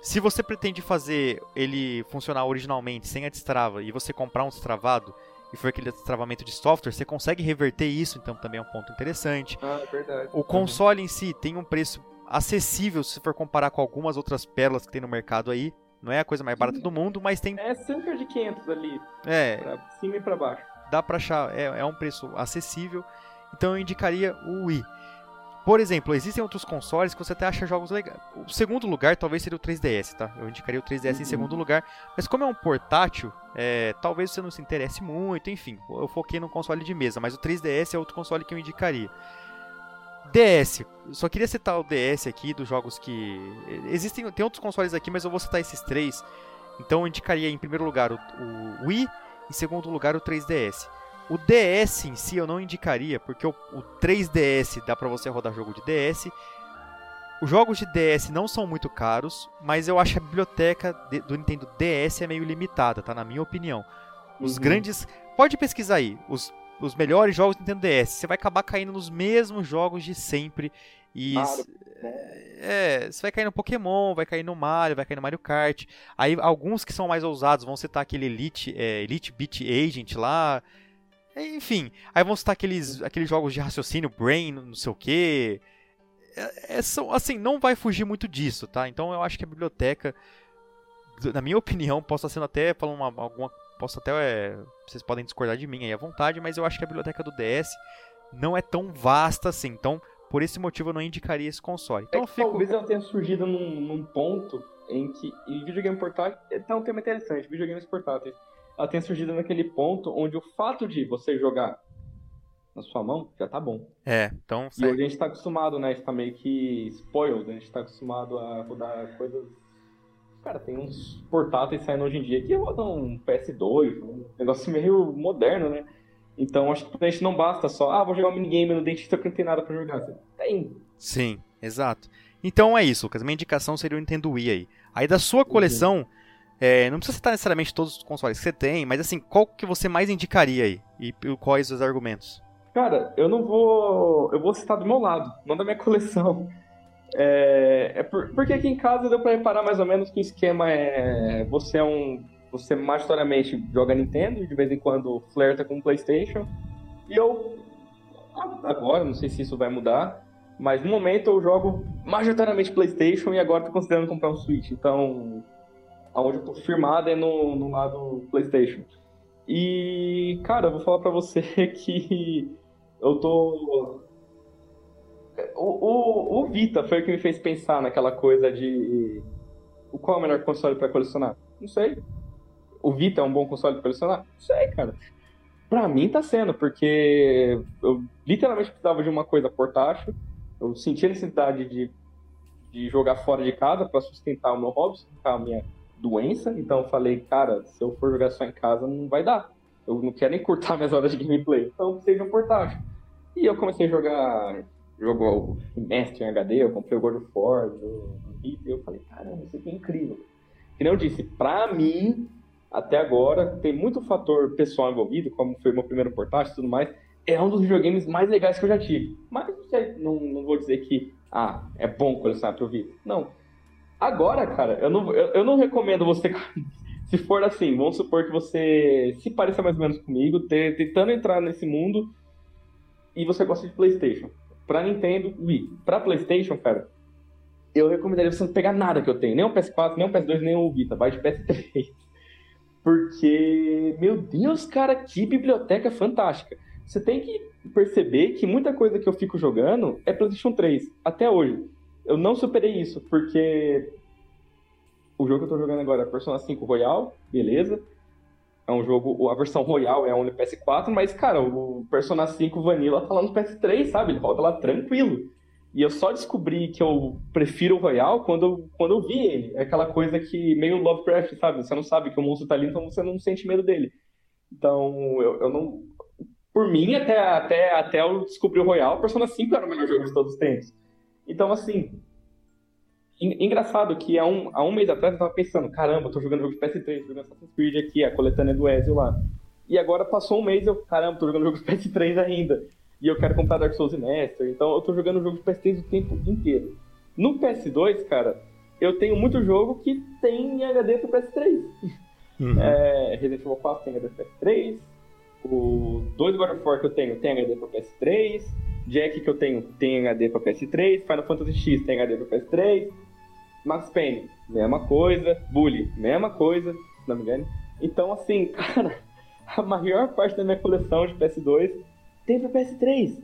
Se você pretende fazer ele funcionar originalmente sem a destrava e você comprar um destravado e for aquele destravamento de software, você consegue reverter isso, então também é um ponto interessante. Ah, é verdade. O console uhum. em si tem um preço acessível se for comparar com algumas outras pérolas que tem no mercado aí. Não é a coisa mais barata do mundo, mas tem. É cerca de 500 ali. É. Pra cima e pra baixo. Dá pra achar, é, é um preço acessível. Então eu indicaria o Wii. Por exemplo, existem outros consoles que você até acha jogos legais. O segundo lugar talvez seria o 3DS, tá? Eu indicaria o 3DS uhum. em segundo lugar. Mas como é um portátil, é, talvez você não se interesse muito, enfim. Eu foquei no console de mesa, mas o 3DS é outro console que eu indicaria. DS, só queria citar o DS aqui dos jogos que. Existem. Tem outros consoles aqui, mas eu vou citar esses três. Então eu indicaria em primeiro lugar o, o Wii, em segundo lugar o 3DS. O DS em si eu não indicaria, porque o, o 3DS dá para você rodar jogo de DS. Os jogos de DS não são muito caros, mas eu acho que a biblioteca de, do Nintendo DS é meio limitada, tá? Na minha opinião. Os uhum. grandes. Pode pesquisar aí. Os, os melhores jogos do Nintendo DS. Você vai acabar caindo nos mesmos jogos de sempre. E. Claro. É, você vai cair no Pokémon, vai cair no Mario, vai cair no Mario Kart. Aí alguns que são mais ousados vão citar aquele Elite, é, Elite Beat Agent lá. Enfim, aí vão citar aqueles, aqueles jogos de raciocínio, Brain, não sei o que. É, é, são, assim, não vai fugir muito disso, tá? Então eu acho que a biblioteca, na minha opinião, posso estar sendo até falando uma, alguma. Posso até. É, vocês podem discordar de mim aí à vontade, mas eu acho que a biblioteca do DS não é tão vasta assim. Então, por esse motivo eu não indicaria esse console. Então é fico... Talvez ela tenha surgido num, num ponto em que. E videogame portátil. É um tema interessante, videogames portáteis. Ela tenha surgido naquele ponto onde o fato de você jogar na sua mão já tá bom. É, então. E hoje a gente tá acostumado, né? A gente tá meio que spoiled, a gente tá acostumado a rodar coisas. Cara, tem uns portáteis saindo hoje em dia que rodam um PS2, um negócio meio moderno, né? Então acho que pra gente não basta só, ah, vou jogar um minigame no dentista que não tem nada pra jogar. Tem. Sim, exato. Então é isso, Lucas. Minha indicação seria o Nintendo Wii aí. Aí da sua coleção, uhum. É, não precisa citar necessariamente todos os consoles que você tem, mas assim, qual que você mais indicaria aí? E, e quais os argumentos? Cara, eu não vou. Eu vou citar do meu lado, não da minha coleção. É, é por, porque aqui em casa deu pra reparar mais ou menos que o esquema é. Você é um. Você majoritariamente joga Nintendo, de vez em quando flerta com o PlayStation. E eu. Agora, não sei se isso vai mudar, mas no momento eu jogo majoritariamente PlayStation e agora tô considerando comprar um Switch. Então, aonde eu tô firmado é no, no lado PlayStation. E, cara, eu vou falar pra você que eu tô. O, o, o Vita foi o que me fez pensar naquela coisa de. O qual é o melhor console para colecionar? Não sei. O Vita é um bom console para colecionar? Não sei, cara. Pra mim tá sendo, porque eu literalmente precisava de uma coisa portátil. Eu senti a necessidade de, de jogar fora de casa para sustentar o meu hobby, sustentar a minha doença. Então falei, cara, se eu for jogar só em casa, não vai dar. Eu não quero nem curtar minhas horas de gameplay. Então de um portátil. E eu comecei a jogar jogo Mestre em HD, eu comprei o God of War, do, e eu falei, caramba, isso aqui é incrível. Que nem eu disse, pra mim, até agora, tem muito fator pessoal envolvido, como foi meu primeiro portátil e tudo mais, é um dos videogames mais legais que eu já tive. Mas não, não vou dizer que, ah, é bom colecionar pro vídeo. Não. Agora, cara, eu não, eu, eu não recomendo você se for assim, vamos supor que você se pareça mais ou menos comigo, tentando entrar nesse mundo e você gosta de PlayStation. Pra Nintendo, Wii. Pra PlayStation, cara, eu recomendaria você não pegar nada que eu tenho. Nem o PS4, nem o PS2, nem o Vita. Vai de PS3. Porque, meu Deus, cara, que biblioteca fantástica. Você tem que perceber que muita coisa que eu fico jogando é PlayStation 3, até hoje. Eu não superei isso, porque o jogo que eu tô jogando agora é Persona 5 Royal, beleza. É um jogo, a versão Royal é only PS4, mas, cara, o Persona 5 Vanilla tá lá no PS3, sabe? Ele roda lá tranquilo. E eu só descobri que eu prefiro o Royal quando eu, quando eu vi ele. É aquela coisa que meio Lovecraft, sabe? Você não sabe que o monstro tá ali, então você não sente medo dele. Então, eu, eu não. Por mim, até, até, até eu descobri o Royal, Persona 5 era o melhor jogo de todos os tempos. Então, assim, Engraçado que há um, há um mês atrás eu tava pensando, caramba, eu tô jogando jogo de PS3, tô jogando Assassin's Creed aqui, a coletânea do Ezio lá. E agora passou um mês eu, caramba, tô jogando jogo de PS3 ainda. E eu quero comprar Dark Souls e Master, então eu tô jogando jogo de PS3 o tempo inteiro. No PS2, cara, eu tenho muito jogo que tem HD pro PS3. Uhum. É, Resident Evil 4 tem HD pro PS3, o 2 God of War que eu tenho tem HD pro PS3, Jack que eu tenho tem HD pra PS3, Final Fantasy X tem HD pro PS3, Max Payne, mesma coisa. Bully, mesma coisa, se não me engano. Então, assim, cara, a maior parte da minha coleção de PS2 tem pra PS3.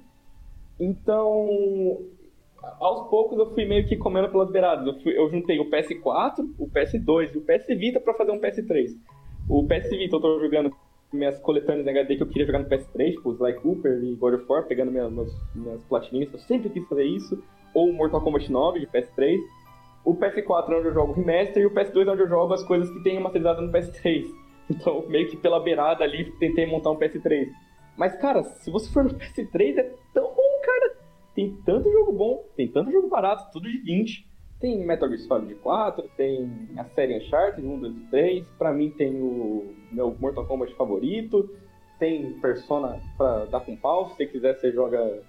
Então, aos poucos eu fui meio que comendo pelas beiradas. Eu, fui, eu juntei o PS4, o PS2 e o PS Vita pra fazer um PS3. O PS Vita eu tô jogando minhas coletâneas em HD que eu queria jogar no PS3, tipo Sly Cooper e God of War, pegando minhas, minhas, minhas platininhas, eu sempre quis fazer isso. Ou Mortal Kombat 9 de PS3 o PS4 é onde eu jogo remaster e o PS2 é onde eu jogo as coisas que tem masterizadas no PS3. Então, meio que pela beirada ali, tentei montar um PS3. Mas, cara, se você for no PS3, é tão bom, cara. Tem tanto jogo bom, tem tanto jogo barato, tudo de 20. Tem Metal Gear Solid 4, tem a série Uncharted 1, 2 e 3. Pra mim tem o meu Mortal Kombat favorito. Tem Persona pra dar com pau. Se você quiser, você joga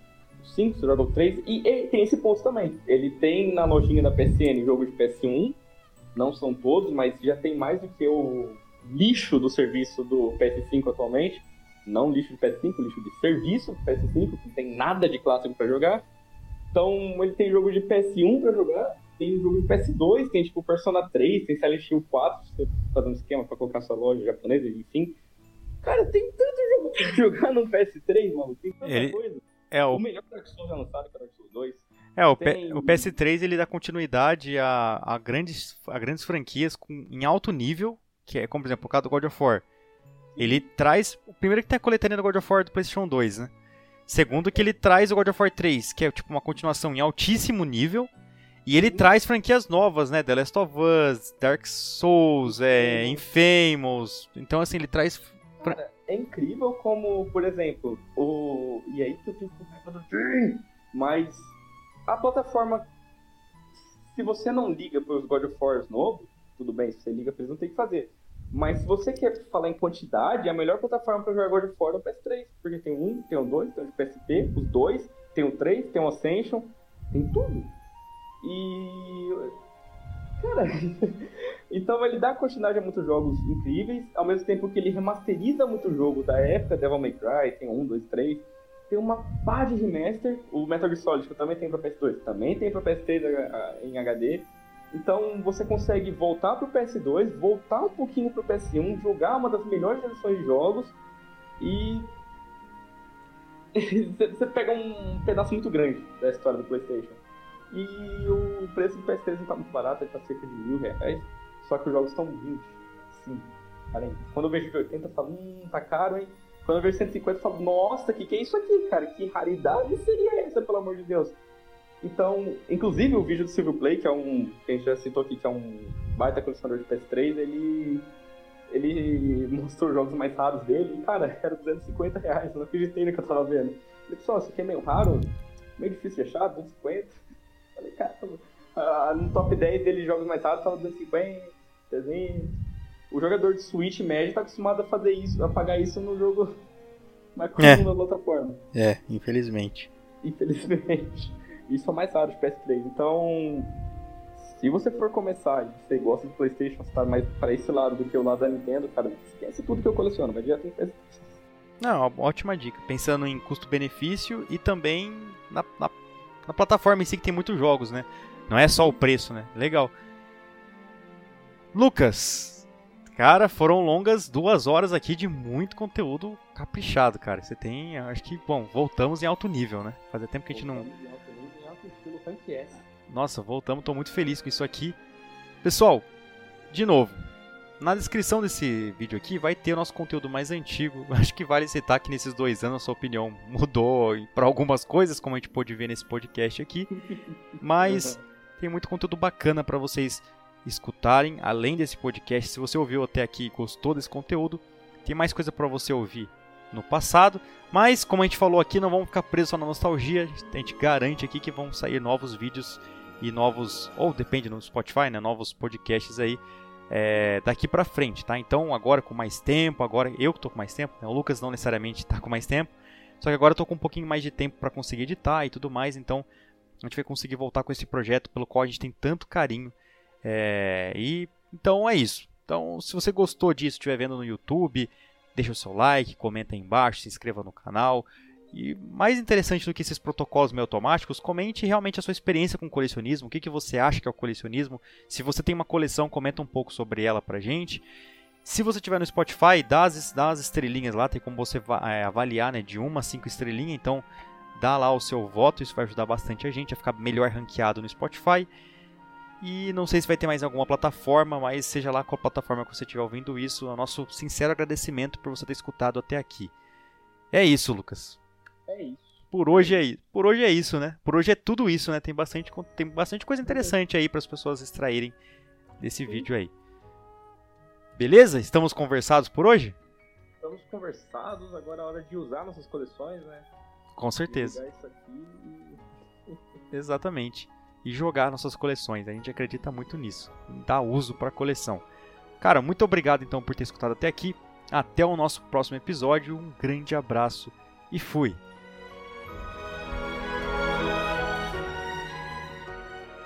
5, você joga o 3, e, tem esse ponto também. Ele tem na lojinha da PSN jogo de PS1, não são todos, mas já tem mais do que o lixo do serviço do PS5 atualmente. Não lixo de PS5, lixo de serviço do PS5, que não tem nada de clássico para jogar. Então ele tem jogo de PS1 para jogar, tem jogo de PS2, tem tipo Persona 3, tem Silent Hill 4, você fazendo um esquema para colocar sua loja japonesa, enfim. Cara, tem tanto jogo pra jogar no PS3, mano, tem tanta ele, coisa. É, o... o melhor Dark Souls é lançado, que é Dark Souls 2. É, o, Tem- o PS3 ele dá continuidade a, a, grandes, a grandes franquias com, em alto nível, que é como, por exemplo, o caso do God of War. Ele traz. o Primeiro que tem a coletânea do God of War do PlayStation 2, né? Segundo que ele traz o God of War 3, que é tipo uma continuação em altíssimo nível. E ele traz franquias novas, né? The Last of Us, Dark Souls, é, Infamous. Então, assim, ele traz. Cara, é incrível como, por exemplo, o. E aí que eu do Jim, Mas a plataforma. Se você não liga para os God of War novos, tudo bem, se você liga pra eles, não tem o que fazer. Mas se você quer falar em quantidade, a melhor plataforma para jogar God of War é o PS3. Porque tem um, tem o 2, tem o de PSP, os dois, tem o 3, tem o Ascension, tem tudo. E. Cara, então ele dá continuidade a muitos jogos incríveis, ao mesmo tempo que ele remasteriza muito jogo da época, Devil May Cry, tem um, dois, três. Tem uma pá de remaster, o Metal Gear Solid que também tem pra PS2, também tem pra PS3 H- em HD. Então você consegue voltar pro PS2, voltar um pouquinho pro PS1, jogar uma das melhores edições de jogos e você pega um pedaço muito grande da história do PlayStation. E o preço do PS3 não tá muito barato, ele tá cerca de mil reais. Só que os jogos estão 20, sim, 40. Quando eu vejo de 80, eu falo, hum, tá caro, hein? Quando eu vejo 150, eu falo, nossa, que que é isso aqui, cara? Que raridade seria essa, pelo amor de Deus? Então, inclusive o vídeo do Silvio Play, que é um. que a gente já citou aqui, que é um baita colecionador de PS3, ele. Ele mostrou os jogos mais raros dele e, cara, era 250 reais, eu não acreditei no que eu tava vendo. Ele, pessoal, isso aqui é meio raro, meio difícil de achar, 250. Falei, cara, ah, no top 10 dele, jogos mais raros, tava 250, 300. O jogador de Switch médio tá acostumado a fazer isso, a pagar isso no jogo mais comum É. da plataforma. É, infelizmente. Infelizmente. Isso é o mais raro de PS3. Então, se você for começar e você gosta de PlayStation, você tá mais pra esse lado do que o lado da Nintendo, cara, esquece tudo que eu coleciono, vai direto em PS3. Não, ótima dica. Pensando em custo-benefício e também na, na, na plataforma em si que tem muitos jogos, né? Não é só o preço, né? Legal. Lucas, cara, foram longas duas horas aqui de muito conteúdo caprichado, cara. Você tem, acho que, bom, voltamos em alto nível, né? Fazia tempo que a gente não, Voltamos em alto nível, em alto estilo nossa, voltamos, tô muito feliz com isso aqui. Pessoal, de novo, na descrição desse vídeo aqui vai ter o nosso conteúdo mais antigo. Acho que vale citar que nesses dois anos a sua opinião mudou para algumas coisas, como a gente pôde ver nesse podcast aqui. Mas tem muito conteúdo bacana para vocês escutarem, além desse podcast. Se você ouviu até aqui e gostou desse conteúdo, tem mais coisa para você ouvir no passado. Mas, como a gente falou aqui, não vamos ficar presos só na nostalgia. A gente garante aqui que vão sair novos vídeos e novos, ou depende no Spotify, né, novos podcasts aí é, daqui pra frente, tá? Então agora com mais tempo, agora eu que tô com mais tempo, né? o Lucas não necessariamente tá com mais tempo, só que agora eu tô com um pouquinho mais de tempo para conseguir editar e tudo mais, então a gente vai conseguir voltar com esse projeto pelo qual a gente tem tanto carinho. É, e então é isso. Então se você gostou disso, estiver vendo no YouTube, deixa o seu like, comenta aí embaixo, se inscreva no canal. E mais interessante do que esses protocolos meio automáticos, comente realmente a sua experiência com colecionismo, o que, que você acha que é o colecionismo. Se você tem uma coleção, comenta um pouco sobre ela pra gente. Se você tiver no Spotify, dá as, dá as estrelinhas lá, tem como você é, avaliar né, de uma a cinco estrelinhas, então dá lá o seu voto, isso vai ajudar bastante a gente a ficar melhor ranqueado no Spotify. E não sei se vai ter mais alguma plataforma, mas seja lá qual plataforma que você estiver ouvindo isso, é o nosso sincero agradecimento por você ter escutado até aqui. É isso, Lucas. É isso. Por hoje é, i- por hoje é isso, né? Por hoje é tudo isso, né? Tem bastante, tem bastante coisa interessante aí para as pessoas extraírem desse vídeo aí. Beleza? Estamos conversados por hoje? Estamos conversados, agora é hora de usar nossas coleções, né? Com certeza. Isso e... Exatamente. E jogar nossas coleções. A gente acredita muito nisso. Dar uso para coleção. Cara, muito obrigado então por ter escutado até aqui. Até o nosso próximo episódio. Um grande abraço e fui.